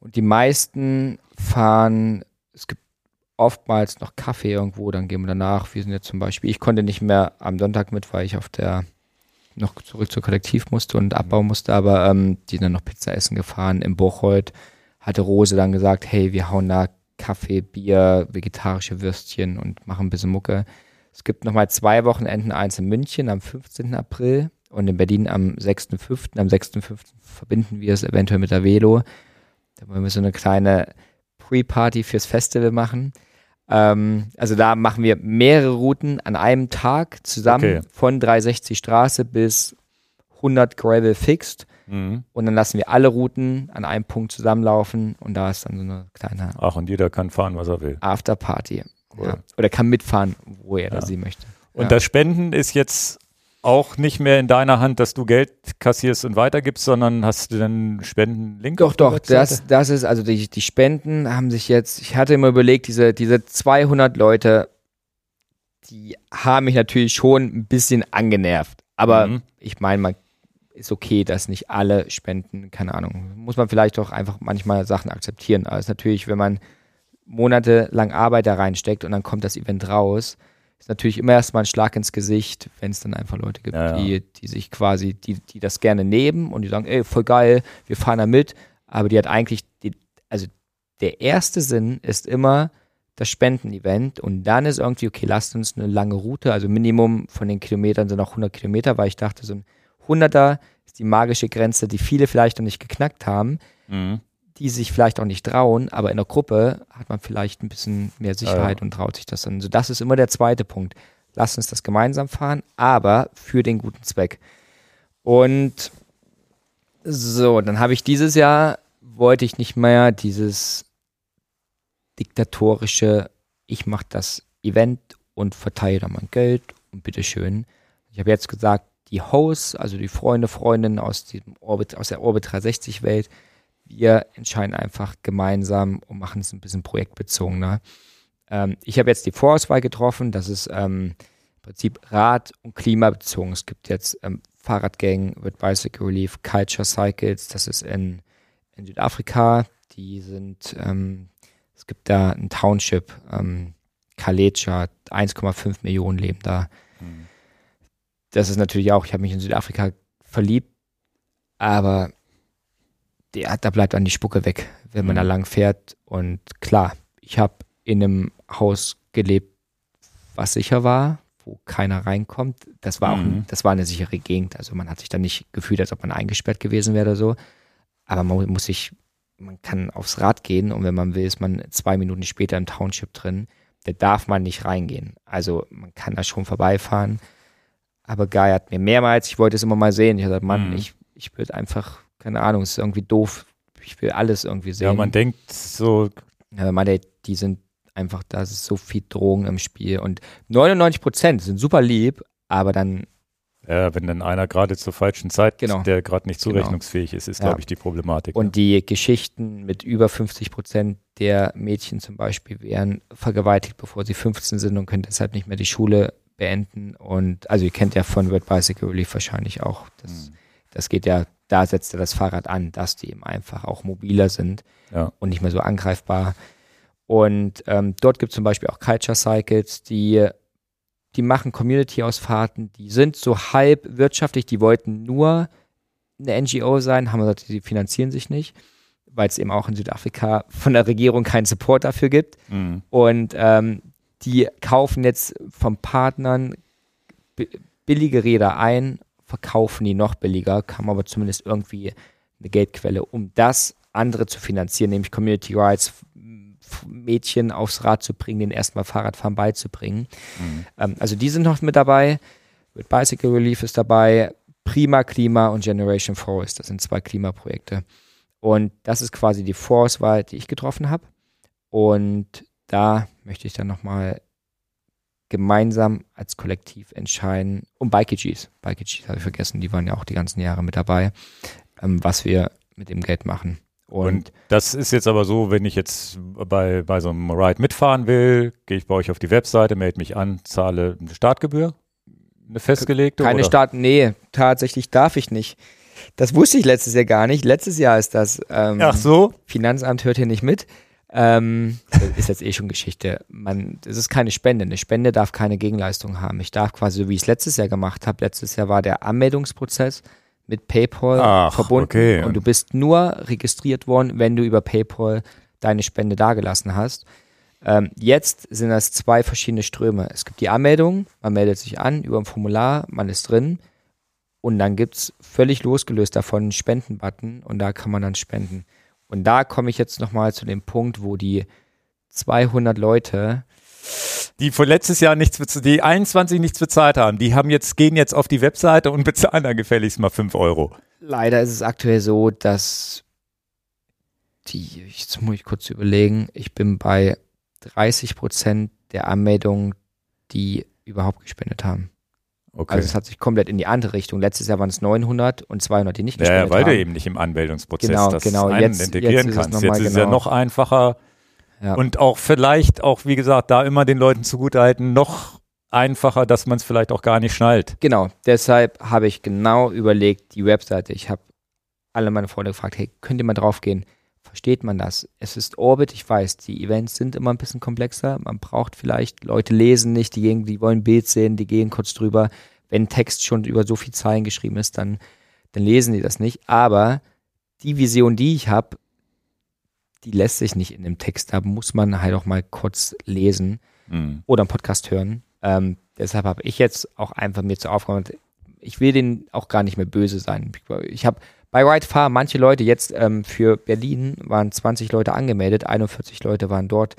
und die meisten fahren, es gibt oftmals noch Kaffee irgendwo, dann gehen wir danach. Wir sind jetzt zum Beispiel, ich konnte nicht mehr am Sonntag mit, weil ich auf der noch zurück zur Kollektiv musste und abbauen musste, aber ähm, die sind dann noch Pizza essen gefahren. Im Bocholt hatte Rose dann gesagt, hey, wir hauen da Kaffee, Bier, vegetarische Würstchen und machen ein bisschen Mucke. Es gibt nochmal zwei Wochenenden, eins in München am 15. April und in Berlin am 6.5. Am 6.5. verbinden wir es eventuell mit der Velo. Da wollen wir so eine kleine Pre-Party fürs Festival machen. Ähm, also da machen wir mehrere Routen an einem Tag zusammen Okay. von 360 Straße bis 100 Gravel fixed. Mhm. Und dann lassen wir alle Routen an einem Punkt zusammenlaufen und da ist dann so eine kleine Ach, und jeder kann fahren, was er will. Afterparty. Cool. Ja. Oder kann mitfahren, wo er oder Ja. sie möchte. Und Ja. das Spenden ist jetzt auch nicht mehr in deiner Hand, dass du Geld kassierst und weitergibst, sondern hast du dann Spenden-Link? Doch, doch, das, das ist, also die, die Spenden haben sich jetzt, ich hatte immer überlegt, diese, diese 200 Leute, die haben mich natürlich schon ein bisschen angenervt. Aber Mhm. ich meine, man ist okay, dass nicht alle spenden, keine Ahnung. Muss man vielleicht auch einfach manchmal Sachen akzeptieren. Aber es ist natürlich, wenn man monatelang Arbeit da reinsteckt und dann kommt das Event raus, ist natürlich immer erstmal ein Schlag ins Gesicht, wenn es dann einfach Leute gibt, Ja, ja. Die, die sich quasi, die, die das gerne nehmen und die sagen, ey, voll geil, wir fahren da mit, aber die hat eigentlich, die, also der erste Sinn ist immer das Spendenevent und dann ist irgendwie, okay, lasst uns eine lange Route, also Minimum von den Kilometern sind auch 100 Kilometer, weil ich dachte, so ein 100er ist die magische Grenze, die viele vielleicht noch nicht geknackt haben, Mhm. Die sich vielleicht auch nicht trauen, aber in der Gruppe hat man vielleicht ein bisschen mehr Sicherheit Ja. und traut sich das dann. So, das ist immer der zweite Punkt. Lasst uns das gemeinsam fahren, aber für den guten Zweck. Und so, dann habe ich dieses Jahr, wollte ich nicht mehr dieses diktatorische, ich mache das Event und verteile dann mein Geld und bitteschön. Ich habe jetzt gesagt, die Hosts, also die Freunde, Freundinnen aus, dem Orbit, aus der Orbit 360 Welt, wir entscheiden einfach gemeinsam und machen es ein bisschen projektbezogener. Ähm, ich habe jetzt die Vorauswahl getroffen, das ist ähm, im Prinzip Rad- und Klimabezogen. Es gibt jetzt ähm, Fahrradgang, wird Bicycle Relief, Culture Cycles, das ist in, in Südafrika. Die sind, ähm, es gibt da ein Township, ähm, Kalecha, 1,5 Millionen leben da. Mhm. Das ist natürlich auch, ich habe mich in Südafrika verliebt, aber der, da bleibt dann die Spucke weg, wenn man Mhm. da lang fährt. Und klar, ich habe in einem Haus gelebt, was sicher war, wo keiner reinkommt. Das war auch, Mhm. das war eine sichere Gegend. Also man hat sich da nicht gefühlt, als ob man eingesperrt gewesen wäre oder so. Aber man muss sich, man kann aufs Rad gehen und wenn man will, ist man zwei Minuten später im Township drin. Da darf man nicht reingehen. Also man kann da schon vorbeifahren. Aber Guy hat mir mehrmals, ich wollte es immer mal sehen. Ich habe gesagt, Mann, Mhm. ich, ich will einfach, keine Ahnung, es ist irgendwie doof. Ich will alles irgendwie sehen. Ja, man denkt so, Ja, meine, die sind einfach, da ist so viel Drogen im Spiel und 99 Prozent sind super lieb, aber dann Ja, wenn dann einer gerade zur falschen Zeit, Genau. der gerade nicht Genau. zurechnungsfähig ist, ist, Ja. glaube ich, die Problematik. Und die Geschichten mit über 50 Prozent der Mädchen zum Beispiel werden vergewaltigt, bevor sie 15 sind und können deshalb nicht mehr die Schule beenden. Und also ihr kennt ja von World Bicycle Relief wahrscheinlich auch. Das, Mhm. das geht ja, da setzt er das Fahrrad an, dass die eben einfach auch mobiler sind Ja. und nicht mehr so angreifbar. Und ähm, dort gibt es zum Beispiel auch Culture Cycles, die, die machen Community-Ausfahrten, die sind so halb wirtschaftlich, die wollten nur eine NGO sein, haben gesagt, die finanzieren sich nicht, weil es eben auch in Südafrika von der Regierung keinen Support dafür gibt. Mhm. Und ähm, die kaufen jetzt von Partnern bi- billige Räder ein, verkaufen die noch billiger, haben aber zumindest irgendwie eine Geldquelle, um das andere zu finanzieren, nämlich Community Rights, Mädchen aufs Rad zu bringen, denen erstmal Fahrradfahren beizubringen. Mhm. Ähm, also die sind noch mit dabei. With Bicycle Relief ist dabei. Prima Klima und Generation Forest. Das sind zwei Klimaprojekte. Und das ist quasi die Vorauswahl, die ich getroffen habe. Und da möchte ich dann nochmal gemeinsam als Kollektiv entscheiden. Und Bikeagees. Bikeagees habe ich vergessen, die waren ja auch die ganzen Jahre mit dabei, ähm, was wir mit dem Geld machen. Und, Und das ist jetzt aber so, wenn ich jetzt bei, bei so einem Ride mitfahren will, gehe ich bei euch auf die Webseite, melde mich an, zahle eine Startgebühr, eine festgelegte? Keine oder? Start, nee, tatsächlich darf ich nicht. Das wusste ich letztes Jahr gar nicht. Letztes Jahr ist das. Ähm, Ach so? Finanzamt hört hier nicht mit. Ähm, das ist jetzt eh schon Geschichte. Man, es ist keine Spende. Eine Spende darf keine Gegenleistung haben. Ich darf quasi, so wie ich es letztes Jahr gemacht habe, letztes Jahr war der Anmeldungsprozess mit PayPal Ach, verbunden okay. und du bist nur registriert worden, wenn du über PayPal deine Spende dagelassen hast. Ähm, jetzt sind das zwei verschiedene Ströme. Es gibt die Anmeldung, man meldet sich an über ein Formular, man ist drin und dann gibt es völlig losgelöst davon einen Spendenbutton und da kann man dann spenden. Und da komme ich jetzt nochmal zu dem Punkt, wo die 200 Leute, Die von letztes Jahr nichts, die 21 nichts bezahlt haben, die haben jetzt, gehen jetzt auf die Webseite und bezahlen dann gefälligst mal 5 Euro. leider ist es aktuell so, dass die, jetzt muss ich kurz überlegen, ich bin bei 30 Prozent der Anmeldungen, die überhaupt gespendet haben. Okay. Also es hat sich komplett in die andere Richtung. Letztes Jahr waren es 900 und 200, die nicht ja, ja, gespendet weil haben. du eben nicht im Anmeldungsprozess Genau, das genau. Jetzt- integrieren jetzt ist kannst. Jetzt mal ist es ja genau. noch einfacher Ja. und auch vielleicht auch, wie gesagt, da immer den Leuten zugutehalten, noch einfacher, dass man es vielleicht auch gar nicht schnallt. Genau, deshalb habe ich genau überlegt, die Webseite. Ich habe alle meine Freunde gefragt, hey, könnt ihr mal draufgehen? Versteht man das? Es ist Orbit, ich weiß, die Events sind immer ein bisschen komplexer. Man braucht vielleicht, Leute lesen nicht, die, gehen, die wollen ein Bild sehen, die gehen kurz drüber. Wenn Text schon über so viel Zeilen geschrieben ist, dann, dann lesen die das nicht. Aber die Vision, die ich habe, die lässt sich nicht in dem Text. Da muss man halt auch mal kurz lesen Mhm. oder einen Podcast hören. Ähm, deshalb habe ich jetzt auch einfach mir zur Aufgabe, ich will denen auch gar nicht mehr böse sein. Ich habe bei Ride Fahr manche Leute jetzt ähm, für Berlin waren 20 Leute angemeldet, 41 Leute waren dort.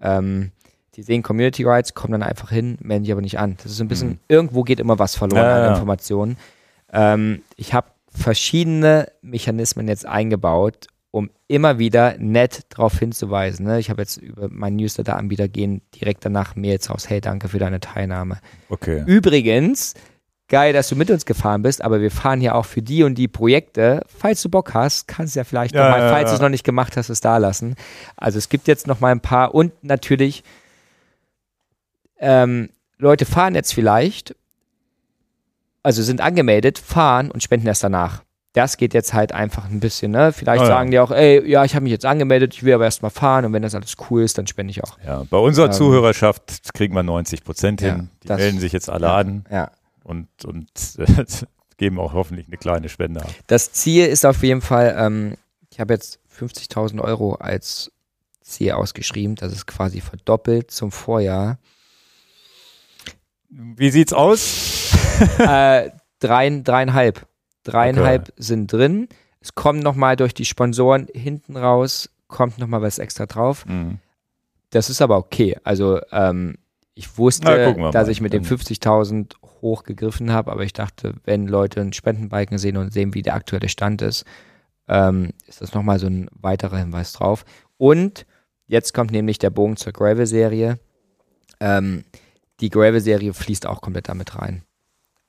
Ähm, die sehen Community Rights, kommen dann einfach hin, melden sich aber nicht an. Das ist ein bisschen, Mhm. irgendwo geht immer was verloren Ja, an ja. Informationen. Ähm, ich habe verschiedene Mechanismen jetzt eingebaut, um immer wieder nett darauf hinzuweisen. Ne? Ich habe jetzt über meinen Newsletter-Anbieter gehen direkt danach Mails raus. Hey, danke für deine Teilnahme. Okay. Übrigens, geil, dass du mit uns gefahren bist, aber wir fahren ja auch für die und die Projekte. Falls du Bock hast, kannst du ja vielleicht Ja, noch mal, ja, falls ja. du es noch nicht gemacht hast, es da lassen. Also es gibt jetzt noch mal ein paar und natürlich ähm, Leute fahren jetzt vielleicht, also sind angemeldet, fahren und spenden erst danach. Das geht jetzt halt einfach ein bisschen, ne? Vielleicht ja. sagen die auch, ey, ja, ich habe mich jetzt angemeldet, ich will aber erst mal fahren und wenn das alles cool ist, dann spende ich auch. Ja, bei unserer Ähm, Zuhörerschaft kriegen wir 90 Prozent hin. Die melden sich jetzt alle an Ja und, und geben auch hoffentlich eine kleine Spende ab. Das Ziel ist auf jeden Fall, ähm, ich habe jetzt 50.000 Euro als Ziel ausgeschrieben. Das ist quasi verdoppelt zum Vorjahr. Wie sieht's aus? äh, drein, dreieinhalb. Dreieinhalb okay. sind drin. Es kommen nochmal durch die Sponsoren hinten raus, kommt nochmal was extra drauf. Mhm. Das ist aber okay. Also ähm, ich wusste, Na, dass mal. ich mit den 50.000 hochgegriffen habe, aber ich dachte, wenn Leute einen Spendenbalken sehen und sehen, wie der aktuelle Stand ist, ähm, ist das nochmal so ein weiterer Hinweis drauf. Und jetzt kommt nämlich der Bogen zur Gravel-Serie. Ähm, die Gravel-Serie fließt auch komplett damit rein.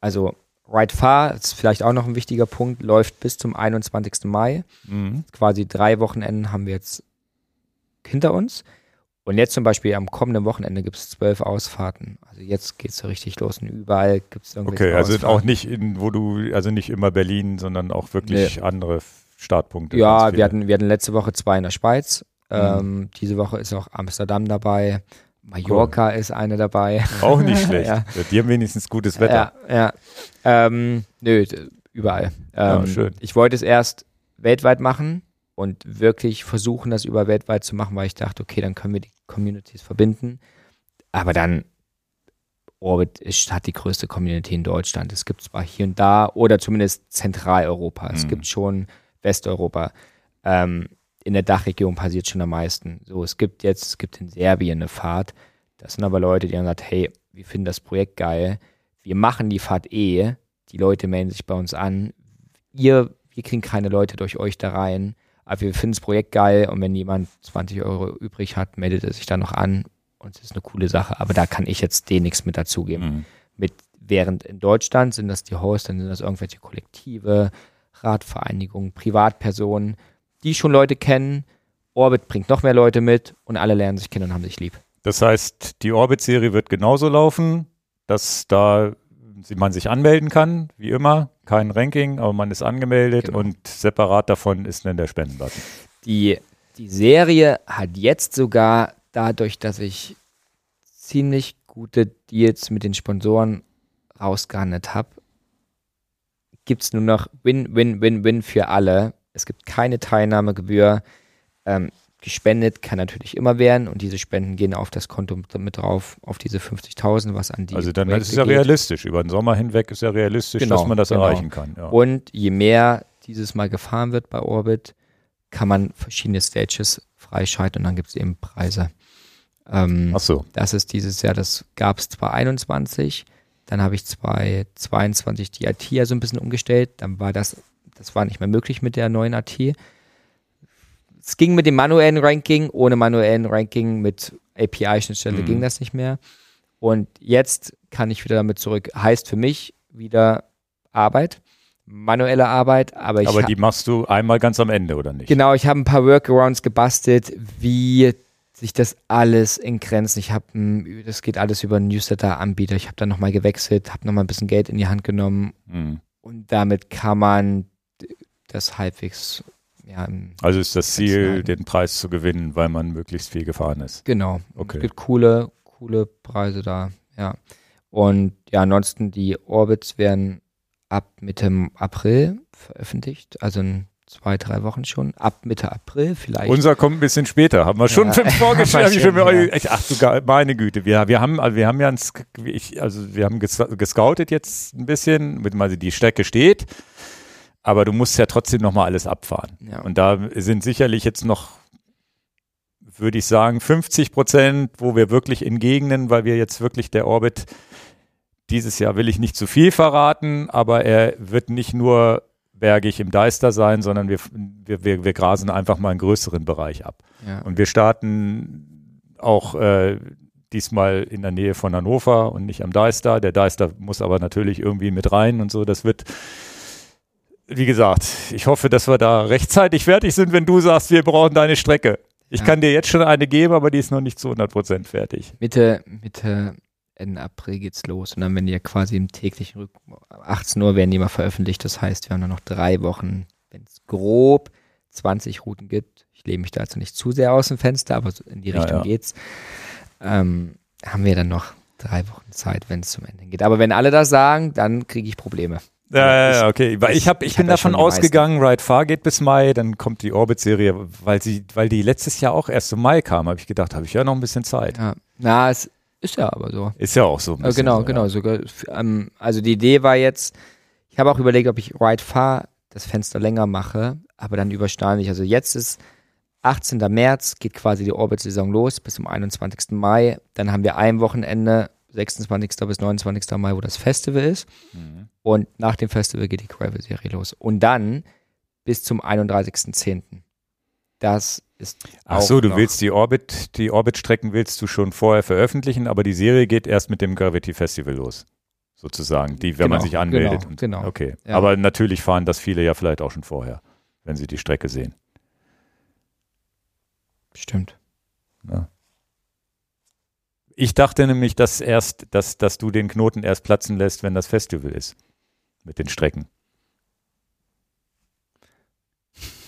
Also Ride Far ist vielleicht auch noch ein wichtiger Punkt, läuft bis zum 21. Mai. Mhm. Quasi drei Wochenenden haben wir jetzt hinter uns. Und jetzt zum Beispiel am kommenden Wochenende gibt es zwölf Ausfahrten. Also jetzt geht es so richtig los und überall gibt es irgendwelche Okay, also Ausfahrten. auch nicht in, wo du, also nicht immer Berlin, sondern auch wirklich andere Startpunkte. Ja, wir hatten, wir hatten letzte Woche zwei in der Schweiz. Mhm. Ähm, diese Woche ist auch Amsterdam dabei. Mallorca ist eine dabei. auch nicht schlecht. Ja. Die haben wenigstens gutes Wetter. Ja, ja. Ähm, nö, überall. Ja, Ähm, schön. Ich wollte es erst weltweit machen und wirklich versuchen, das über weltweit zu machen, weil ich dachte, okay, dann können wir die Communities verbinden. Aber dann, Orbit ist, hat die größte Community in Deutschland. Es gibt zwar hier und da oder zumindest Zentraleuropa. Es Mhm. gibt schon Westeuropa. Ähm, in der Dachregion passiert schon am meisten. So, es gibt jetzt, es gibt in Serbien eine Fahrt. Das sind aber Leute, die haben gesagt, hey, wir finden das Projekt geil. Wir machen die Fahrt eh. Die Leute melden sich bei uns an. Ihr, wir kriegen keine Leute durch euch da rein. Aber wir finden das Projekt geil und wenn jemand 20 Euro übrig hat, meldet er sich dann noch an und es ist eine coole Sache. Aber da kann ich jetzt denen nichts mit dazugeben Mhm. mit, während in Deutschland sind das die Hosts, dann sind das irgendwelche Kollektive, Radvereinigungen, Privatpersonen, die schon Leute kennen. Orbit bringt noch mehr Leute mit und alle lernen sich kennen und haben sich lieb. Das heißt, die Orbit-Serie wird genauso laufen, dass da man sich anmelden kann, wie immer. Kein Ranking, aber man ist angemeldet Genau. und separat davon ist dann der Spendenbutton. Die, die Serie hat jetzt sogar dadurch, dass ich ziemlich gute Deals mit den Sponsoren rausgehandelt habe, gibt es nur noch Win, Win, Win, Win für alle. Es gibt keine Teilnahmegebühr. Ähm, gespendet kann natürlich immer werden und diese Spenden gehen auf das Konto mit, drauf, auf diese 50.000, was an die also dann Projekte ist es ja geht. realistisch. Über den Sommer hinweg ist ja realistisch, Genau, dass man das genau. erreichen kann. Ja. Und je mehr dieses Mal gefahren wird bei Orbit, kann man verschiedene Stages freischalten und dann gibt es eben Preise. Ähm, Ach so. das ist dieses Jahr, das gab es 2021, dann habe ich 2022 die IT ja so ein bisschen umgestellt, dann war das, das war nicht mehr möglich mit der neuen AT. Es ging mit dem manuellen Ranking, ohne manuellen Ranking mit API-Schnittstelle Mhm. ging das nicht mehr. Und jetzt kann ich wieder damit zurück. Heißt für mich wieder Arbeit, manuelle Arbeit, aber ich Aber die machst du einmal ganz am Ende, oder nicht? Genau, ich habe ein paar Workarounds gebastelt, wie sich das alles in Grenzen. Ich habe, das geht alles über einen Newsletter-Anbieter. Ich habe dann nochmal gewechselt, habe nochmal ein bisschen Geld in die Hand genommen Mhm. und damit kann man das halbwegs, ja, Also ist das Ziel, den Preis zu gewinnen, weil man möglichst viel gefahren ist. genau. Okay. Es gibt coole, coole Preise da, ja. Und ja, ansonsten die Orbits werden ab Mitte April veröffentlicht, also in zwei, drei Wochen schon. Ab Mitte April vielleicht. Unser kommt ein bisschen später. Haben wir schon Ja. fünf vorgestellt. Ja. Ach du, meine Güte. Wir, wir haben, also wir haben ja ein, also wir haben ges- gescoutet jetzt ein bisschen, mit also die Strecke steht. Aber du musst ja trotzdem noch mal alles abfahren. Ja. Und da sind sicherlich jetzt noch, würde ich sagen, 50 Prozent, wo wir wirklich in Gegenden, weil wir jetzt wirklich der Orbit dieses Jahr will ich nicht zu viel verraten, aber er wird nicht nur bergig im Deister sein, sondern wir, wir, wir, wir grasen einfach mal einen größeren Bereich ab. ja. Und wir starten auch äh, diesmal in der Nähe von Hannover und nicht am Deister. Der Deister muss aber natürlich irgendwie mit rein und so. Das wird, wie gesagt, ich hoffe, dass wir da rechtzeitig fertig sind, wenn du sagst, wir brauchen deine Strecke. Ich Ja. kann dir jetzt schon eine geben, aber die ist noch nicht zu 100% fertig. Mitte, Mitte, Ende April geht's los. Und dann werden die ja quasi im täglichen Rhythmus, 18 Uhr werden die mal veröffentlicht. Das heißt, wir haben nur noch drei Wochen, wenn es grob 20 Routen gibt. Ich lehne mich da also nicht zu sehr aus dem Fenster, aber in die Ja, Richtung ja. geht's. Ähm, haben wir dann noch drei Wochen Zeit, wenn es zum Ende geht. Aber wenn alle das sagen, dann kriege ich Probleme. Ja, ja, ja, okay. Weil ich, hab, ich, ich bin davon ausgegangen, Ride Far geht bis Mai, dann kommt die Orbit-Serie, weil sie, weil die letztes Jahr auch erst im Mai kam, habe ich gedacht, habe ich ja noch ein bisschen Zeit. Ja. Na, es ist ja aber so. Ist ja auch so. ein Äh, bisschen genau, so, genau. Ja. Sogar, ähm, also die Idee war jetzt, ich habe auch überlegt, ob ich Ride Far das Fenster länger mache, aber dann überschneide ich. Also jetzt ist 18. März, geht quasi die Orbit-Saison los bis zum 21. Mai. Dann haben wir ein Wochenende, 26. bis 29. Mai, wo das Festival ist. Mhm. Und nach dem Festival geht die Gravel-Serie los. Und dann bis zum 31.10. Das ist Ach auch so, du willst die Orbit, die Orbit-Strecken willst du schon vorher veröffentlichen, aber die Serie geht erst mit dem Gravity Festival los. sozusagen, die, wenn Genau, man sich anmeldet. genau, und, genau. Okay. Ja. Aber natürlich fahren das viele ja vielleicht auch schon vorher, wenn sie die Strecke sehen. Stimmt. Ja. Ich dachte nämlich, dass erst, dass, dass du den Knoten erst platzen lässt, wenn das Festival ist. Mit den Strecken.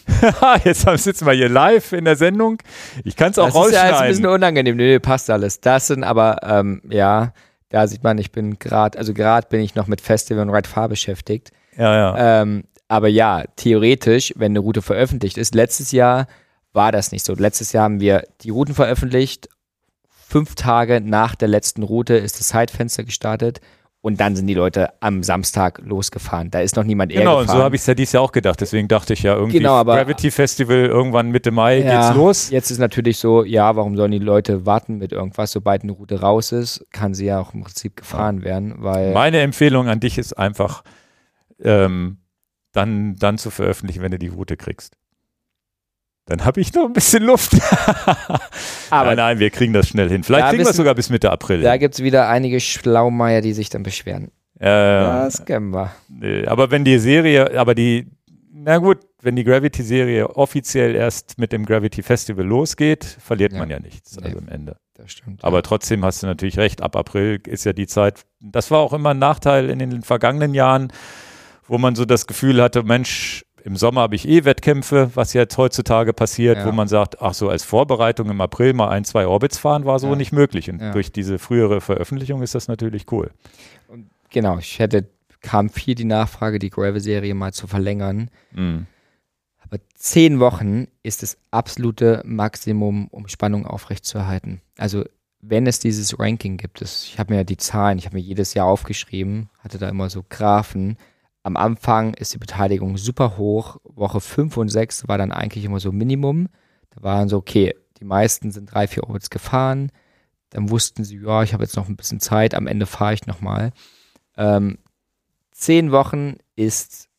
Jetzt sitzen wir hier live in der Sendung. Ich kann es auch das ist ja ein bisschen rausschneiden. unangenehm. Nee, passt alles. Das sind aber, ähm, ja, da sieht man, ich bin gerade, also gerade bin ich noch mit Festival und Ride Fahr beschäftigt. Ja, ja. Ähm, aber ja, theoretisch, wenn eine Route veröffentlicht ist, letztes Jahr war das nicht so. Letztes Jahr haben wir die Routen veröffentlicht. Fünf Tage nach der letzten Route ist das Zeitfenster gestartet und dann sind die Leute am Samstag losgefahren. Da ist noch niemand eher Genau, und so habe ich es ja dieses Jahr auch gedacht. Deswegen dachte ich ja irgendwie, Genau, aber- Gravity Festival irgendwann Mitte Mai Ja, geht's los. Jetzt ist natürlich so, ja, warum sollen die Leute warten mit irgendwas? Sobald eine Route raus ist, kann sie ja auch im Prinzip gefahren werden, weil Meine Empfehlung an dich ist einfach, ähm, dann, dann zu veröffentlichen, wenn du die Route kriegst. Dann habe ich noch ein bisschen Luft. Aber- nein, nein, wir kriegen das schnell hin. Vielleicht kriegen wir es sogar bis Mitte April. da gibt es wieder einige Schlaumeier, die sich dann beschweren. Äh, Das kennen wir. aber wenn die Serie, aber die, na gut, wenn die Gravity-Serie offiziell erst mit dem Gravity Festival losgeht, verliert Ja. man ja nichts, also am Ende. Das stimmt. Aber trotzdem hast du natürlich recht, ab April ist ja die Zeit, das war auch immer ein Nachteil in den vergangenen Jahren, wo man so das Gefühl hatte, Mensch, im Sommer habe ich eh Wettkämpfe, was jetzt heutzutage passiert, Ja. wo man sagt, ach so, als Vorbereitung im April mal ein, zwei Orbits fahren, war so Ja. nicht möglich. Und Ja. durch diese frühere Veröffentlichung ist das natürlich cool. genau, ich hätte, kam viel die Nachfrage, die Gravel-Serie mal zu verlängern. Mhm. Aber zehn Wochen ist das absolute Maximum, um Spannung aufrechtzuerhalten. Also wenn es dieses Ranking gibt, das, ich habe mir ja die Zahlen, ich habe mir jedes Jahr aufgeschrieben, hatte da immer so Graphen. Am Anfang ist die Beteiligung super hoch. Woche 5 und 6 war dann eigentlich immer so Minimum. Da waren so, okay, die meisten sind drei, vier Orbits gefahren. Dann wussten sie, ja, ich habe jetzt noch ein bisschen Zeit, am Ende fahre ich nochmal. Ähm, zehn Wochen ist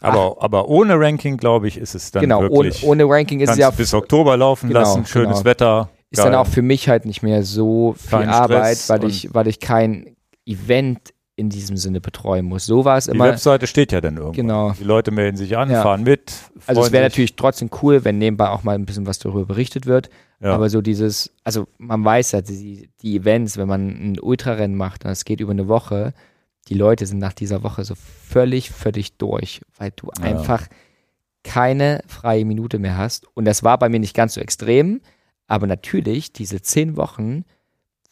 Aber, aber ohne Ranking, glaube ich, ist es dann genau, ohne, wirklich, ohne Ranking ist es ja bis Oktober laufen Genau, lassen, schönes genau. Wetter. ist dann geil. auch für mich halt nicht mehr so viel Kein Arbeit, Stress weil ich, weil ich kein Event in diesem Sinne betreuen muss. So war es Die immer. Webseite steht ja dann irgendwo. Genau. Die Leute melden sich an, Ja. fahren mit. Also es wäre natürlich trotzdem cool, wenn nebenbei auch mal ein bisschen was darüber berichtet wird. Ja. Aber so dieses, also man weiß ja, die, die Events, wenn man ein Ultrarennen macht und es geht über eine Woche, die Leute sind nach dieser Woche so völlig, völlig durch, weil du Ja. einfach keine freie Minute mehr hast. Und das war bei mir nicht ganz so extrem, aber natürlich, diese zehn Wochen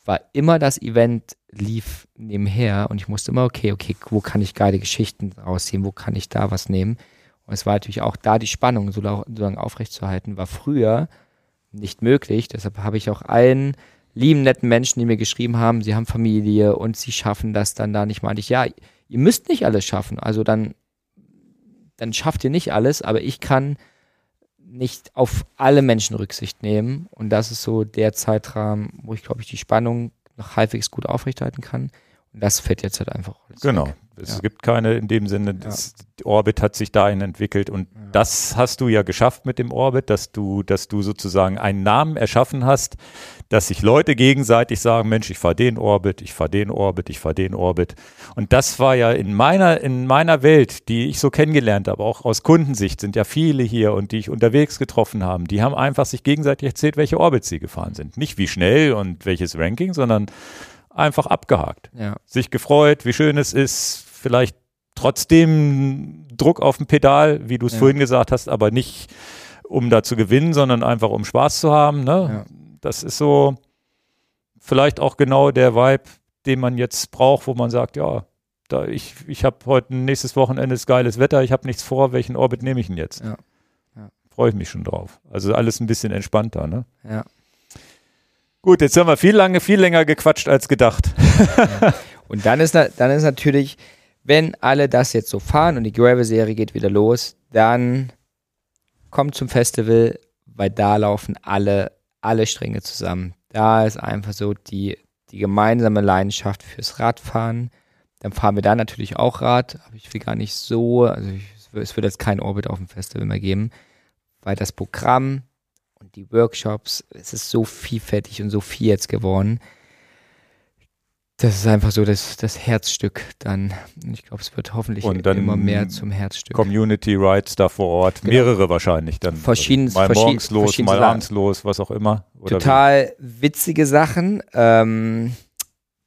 war immer das Event lief nebenher und ich musste immer, okay, okay, wo kann ich geile Geschichten rausziehen, wo kann ich da was nehmen? Und es war natürlich auch da die Spannung so, so lange aufrechtzuerhalten, war früher nicht möglich. Deshalb habe ich auch allen lieben, netten Menschen, die mir geschrieben haben, sie haben Familie und sie schaffen das dann da nicht, meinte ich, ja, ihr müsst nicht alles schaffen. Also dann, dann schafft ihr nicht alles, aber ich kann nicht auf alle Menschen Rücksicht nehmen. Und das ist so der Zeitrahmen, wo ich, glaube ich, die Spannung halbwegs gut aufrechterhalten kann. Und das fällt jetzt halt einfach Genau. weg. Es Ja. gibt keine in dem Sinne, das, Orbit hat sich dahin entwickelt und das hast du ja geschafft mit dem Orbit, dass du, dass du sozusagen einen Namen erschaffen hast, dass sich Leute gegenseitig sagen, Mensch, ich fahre den Orbit, ich fahre den Orbit, ich fahre den Orbit. Und das war ja in meiner, in meiner Welt, die ich so kennengelernt habe, auch aus Kundensicht sind ja viele hier und die ich unterwegs getroffen haben, die haben einfach sich gegenseitig erzählt, welche Orbits sie gefahren sind. Nicht wie schnell und welches Ranking, sondern einfach abgehakt Ja. sich gefreut, wie schön es ist, vielleicht trotzdem Druck auf dem Pedal, wie du es Ja. vorhin gesagt hast, aber nicht um da zu gewinnen, sondern einfach um Spaß zu haben. Ne? Ja. Das ist so vielleicht auch genau der Vibe, den man jetzt braucht, wo man sagt, ja, da ich, ich habe heute nächstes Wochenende ist geiles Wetter, ich habe nichts vor, welchen Orbit nehme ich denn jetzt? Ja. Freue ich mich schon drauf. Also alles ein bisschen entspannter, ne? Ja. Gut, jetzt haben wir viel lange, viel länger gequatscht als gedacht. Und dann ist, dann ist natürlich, wenn alle das jetzt so fahren und die Gravel-Serie geht wieder los, dann kommt zum Festival, weil da laufen alle, alle Stränge zusammen. Da ist einfach so die, die gemeinsame Leidenschaft fürs Radfahren. Dann fahren wir da natürlich auch Rad, aber ich will gar nicht so, also ich, es wird- jetzt kein Orbit auf dem Festival mehr geben, weil das Programm die Workshops, es ist so vielfältig und so viel jetzt geworden Das ist einfach so das, das Herzstück dann. Ich glaube, es wird hoffentlich immer mehr zum Herzstück. Community Rides da vor Ort, Genau. mehrere wahrscheinlich dann. Verschiedenes- mal verschieden- morgens los, verschiedenste mal Sachen. abends los, was auch immer. Total witzige Sachen. Ähm,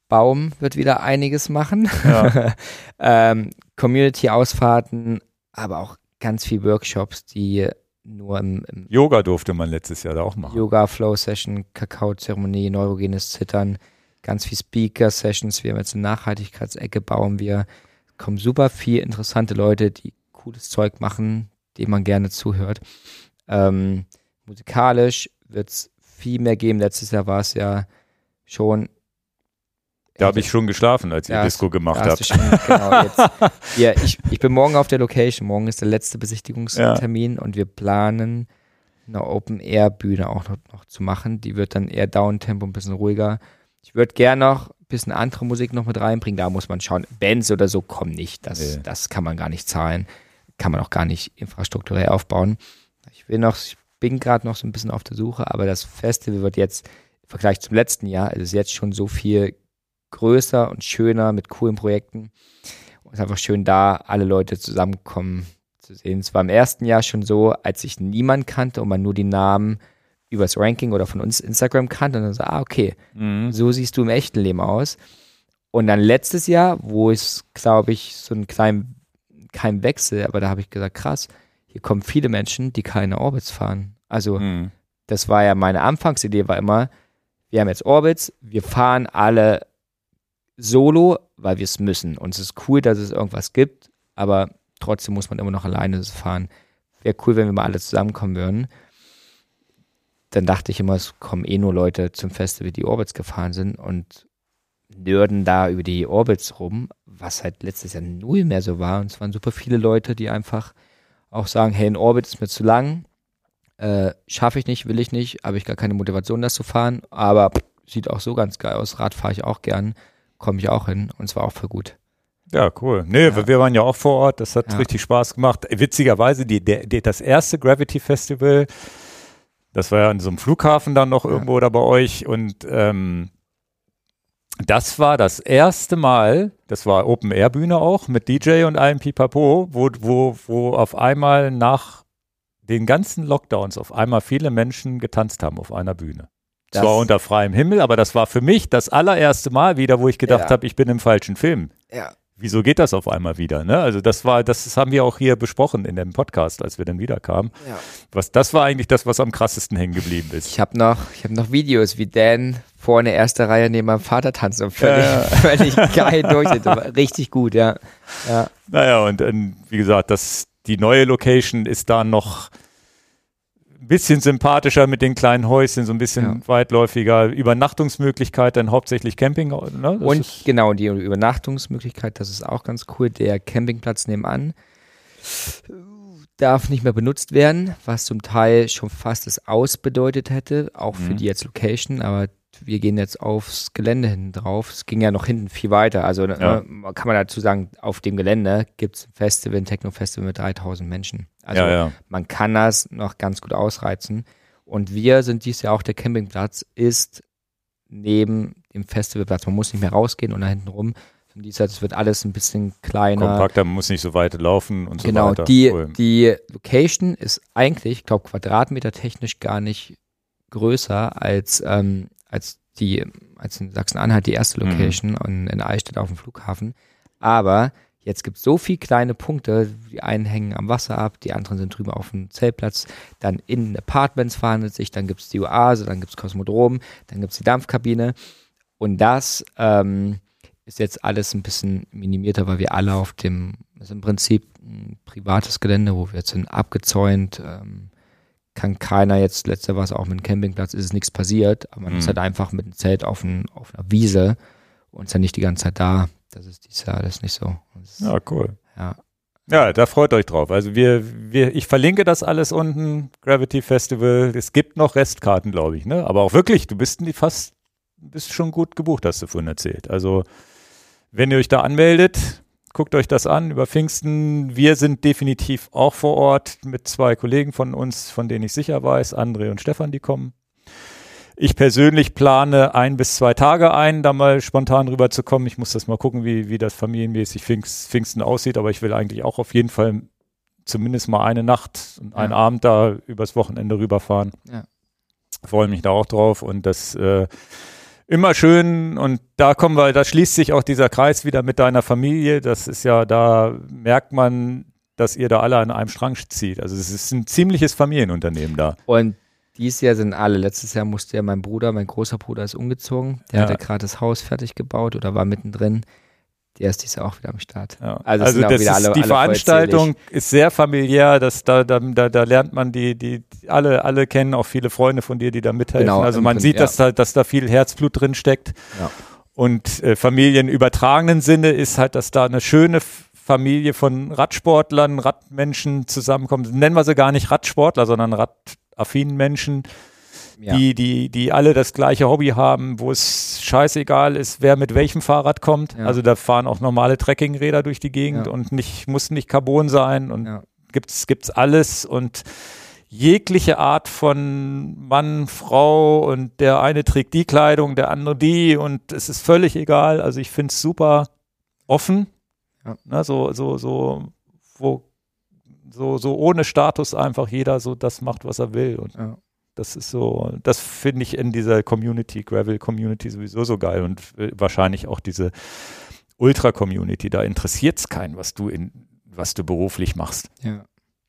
Baum wird wieder einiges machen. wie? Ja. ähm, Community-Ausfahrten, aber auch ganz viel Workshops, die nur im, im Yoga durfte man letztes Jahr da auch machen. Yoga, Flow-Session, Kakao-Zeremonie, neurogenes Zittern, ganz viel Speaker-Sessions. Wir haben jetzt eine Nachhaltigkeitsecke, bauen wir. Kommen super viel interessante Leute, die cooles Zeug machen, dem man gerne zuhört. Ähm, musikalisch wird es viel mehr geben. Letztes Jahr war es ja schon. Da habe ich schon geschlafen, als ihr Ja, Disco gemacht habt. schon, genau, jetzt. Ja, ich, ich bin morgen auf der Location. Morgen ist der letzte Besichtigungstermin und wir planen, eine Open-Air-Bühne auch noch, noch zu machen. Die wird dann eher Downtempo, ein bisschen ruhiger. Ich würde gerne noch ein bisschen andere Musik noch mit reinbringen. Da muss man schauen. Bands oder so kommen nicht. Das, Nee. das kann man gar nicht zahlen. Kann man auch gar nicht infrastrukturell aufbauen. Ich will noch, ich bin gerade noch so ein bisschen auf der Suche, aber das Festival wird jetzt im Vergleich zum letzten Jahr, es ist jetzt schon so viel größer und schöner mit coolen Projekten. Und es ist einfach schön, da alle Leute zusammenkommen zu sehen. Es war im ersten Jahr schon so, als ich niemand kannte und man nur die Namen übers Ranking oder von uns Instagram kannte und dann so, ah, okay, Mhm. so siehst du im echten Leben aus. Und dann letztes Jahr, wo es, glaube ich, so einen kleinen, kein Wechsel, aber da habe ich gesagt, krass, hier kommen viele Menschen, die keine Orbits fahren. Also Mhm. das war ja meine Anfangsidee, war immer, wir haben jetzt Orbits, wir fahren alle solo, weil wir es müssen. Und es ist cool, dass es irgendwas gibt, aber trotzdem muss man immer noch alleine fahren. Wäre cool, wenn wir mal alle zusammenkommen würden. Dann dachte ich immer, es kommen eh nur Leute zum Festival, die Orbits gefahren sind und nörden da über die Orbits rum, was halt letztes Jahr null mehr so war. Und es waren super viele Leute, die einfach auch sagen, hey, ein Orbit ist mir zu lang, äh, schaffe ich nicht, will ich nicht, habe ich gar keine Motivation, das zu fahren, aber pff, sieht auch so ganz geil aus. Rad fahre ich auch gern, komme ich auch hin und es war auch voll gut. Ja, cool. Nee, Ja. wir waren ja auch vor Ort, das hat Ja. richtig Spaß gemacht. Witzigerweise, die, die, das erste Gravity Festival, das war ja an so einem Flughafen dann noch Ja. irgendwo da bei euch und ähm, das war das erste Mal, das war Open Air Bühne auch mit DJ und allem Pipapo, wo, wo, wo auf einmal nach den ganzen Lockdowns auf einmal viele Menschen getanzt haben auf einer Bühne. Das- Zwar unter freiem Himmel, aber das war für mich das allererste Mal wieder, wo ich gedacht Ja. habe, ich bin im falschen Film Ja. wieso geht das auf einmal wieder? Ne? Also das war, das haben wir auch hier besprochen in dem Podcast, als wir dann wiederkamen. Ja. Was, das war eigentlich das, was am krassesten hängen geblieben ist. Ich habe noch, ich habe noch Videos, wie Dan vorne erste Reihe neben meinem Vater tanzt und völlig, Ja. völlig geil. Aber Richtig gut, ja. ja. Naja, und ähm, wie gesagt, das, die neue Location ist da noch ein bisschen sympathischer mit den kleinen Häuschen, so ein bisschen weitläufiger. Übernachtungsmöglichkeit, dann hauptsächlich Camping. Ne? Und genau, die Übernachtungsmöglichkeit, das ist auch ganz cool. Der Campingplatz nebenan darf nicht mehr benutzt werden, was zum Teil schon fast das Aus bedeutet hätte, auch für Mhm. die jetzt Location, aber wir gehen jetzt aufs Gelände hinten drauf. Es ging ja noch hinten viel weiter. Also Ja. äh, kann man dazu sagen, auf dem Gelände gibt es ein Festival, ein Techno-Festival mit 3000 Menschen. Also ja, ja. man kann das noch ganz gut ausreizen. Und wir sind dies Jahr auch der Campingplatz, ist neben dem Festivalplatz. Man muss nicht mehr rausgehen und da hinten rum. Und dies Jahr, das wird alles ein bisschen kleiner. Kompakter, man muss nicht so weit laufen und so genau, weiter. die, Cool. die Location ist eigentlich, ich glaube, quadratmeter technisch gar nicht größer als, ähm, als die, als in Sachsen-Anhalt die erste Mhm. Location und in Eichstätt auf dem Flughafen. Aber jetzt gibt es so viele kleine Punkte, die einen hängen am Wasser ab, die anderen sind drüben auf dem Zeltplatz, dann in Apartments verhandelt sich, dann gibt es die Oase, dann gibt es Kosmodrom, dann gibt es die Dampfkabine. Und das ähm, ist jetzt alles ein bisschen minimierter, weil wir alle auf dem, das ist im Prinzip ein privates Gelände, wo wir jetzt sind abgezäunt, ähm, kann keiner jetzt, letzter war es auch mit dem Campingplatz, ist es nichts passiert, aber man Mhm. ist halt einfach mit dem Zelt auf, ein, auf einer Wiese und ist ja nicht die ganze Zeit da. Das ist dieses Jahr alles nicht so. Das ist, Ja, cool. ja. Ja, da freut euch drauf. Also wir, wir, ich verlinke das alles unten, Gravity Festival. Es gibt noch Restkarten, glaube ich, ne? Aber auch wirklich, du bist fast, bist schon gut gebucht, hast du vorhin erzählt. Also wenn ihr euch da anmeldet, guckt euch das an über Pfingsten. Wir sind definitiv auch vor Ort mit zwei Kollegen von uns, von denen ich sicher weiß, André und Stefan, die kommen. Ich persönlich plane ein bis zwei Tage ein, da mal spontan rüberzukommen. Ich muss das mal gucken, wie, wie das familienmäßig Pfingst, Pfingsten aussieht, aber ich will eigentlich auch auf jeden Fall zumindest mal eine Nacht und einen Abend da übers Wochenende rüberfahren. Ja. Freue mich da auch drauf und das äh, immer schön und da kommen wir, da schließt sich auch dieser Kreis wieder mit deiner Familie. Das ist ja, da merkt man, dass ihr da alle an einem Strang zieht. Also es ist ein ziemliches Familienunternehmen da. Und dieses Jahr sind alle. Letztes Jahr musste ja mein Bruder, mein großer Bruder ist umgezogen. Der Ja. hatte gerade das Haus fertig gebaut oder war mittendrin. Der ist Jahr auch wieder am Start. Ja. Also Also, das ist, alle- die alle Veranstaltung ist sehr familiär, das, da, da, da, da lernt man die, die, alle, alle kennen auch viele Freunde von dir, die da mithelfen. Genau, also man Prinzip, sieht, dass da, dass da viel Herzblut drin steckt. Ja. Und äh, Familie im übertragenen Sinne ist halt, dass da eine schöne Familie von Radsportlern, Radmenschen zusammenkommt. Nennen wir sie gar nicht Radsportler, sondern radaffinen Menschen, Ja. die, die, die alle das gleiche Hobby haben, wo es scheißegal ist, wer mit welchem Fahrrad kommt. Ja. Also da fahren auch normale Trekkingräder durch die Gegend Ja. und nicht, muss nicht Carbon sein und Ja. gibt's, gibt's alles und jegliche Art von Mann, Frau und der eine trägt die Kleidung, der andere die und es ist völlig egal. Also ich finde es super offen. Ne, so, so, so, wo, so, so ohne Status einfach jeder so das macht, was er will. Und Ja. Das ist so, das finde ich in dieser Community, Gravel-Community sowieso so geil und äh, wahrscheinlich auch diese Ultra-Community. Da interessiert es keinen, was du in, was du beruflich machst. Ja.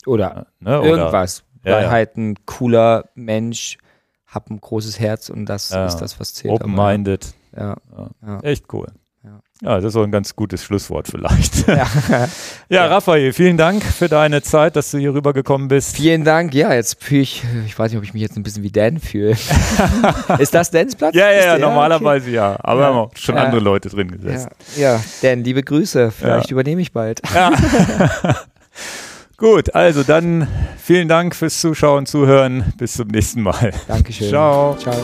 Oder Ne? Oder- irgendwas. Ja, Weil ja. halt ein cooler Mensch, hab ein großes Herz und das Ja. ist das, was zählt. Open-minded. Ja. Ja. Ja. Echt cool. Ja. Ja, das ist so ein ganz gutes Schlusswort vielleicht. Ja, ja. Ja. Raphael, vielen Dank für deine Zeit, dass du hier rübergekommen bist. Vielen Dank. Ja, jetzt fühle ich, ich weiß nicht, ob ich mich jetzt ein bisschen wie Dan fühle. ist das Dans Platz? Ja, ja, ja, normalerweise ja. Aber Ja. haben auch schon Ja. andere Leute drin gesessen. Ja, ja, Dan, liebe Grüße. Vielleicht Ja. übernehme ich bald. Gut, also dann vielen Dank fürs Zuschauen, Zuhören. Bis zum nächsten Mal. Dankeschön. Ciao. Ciao.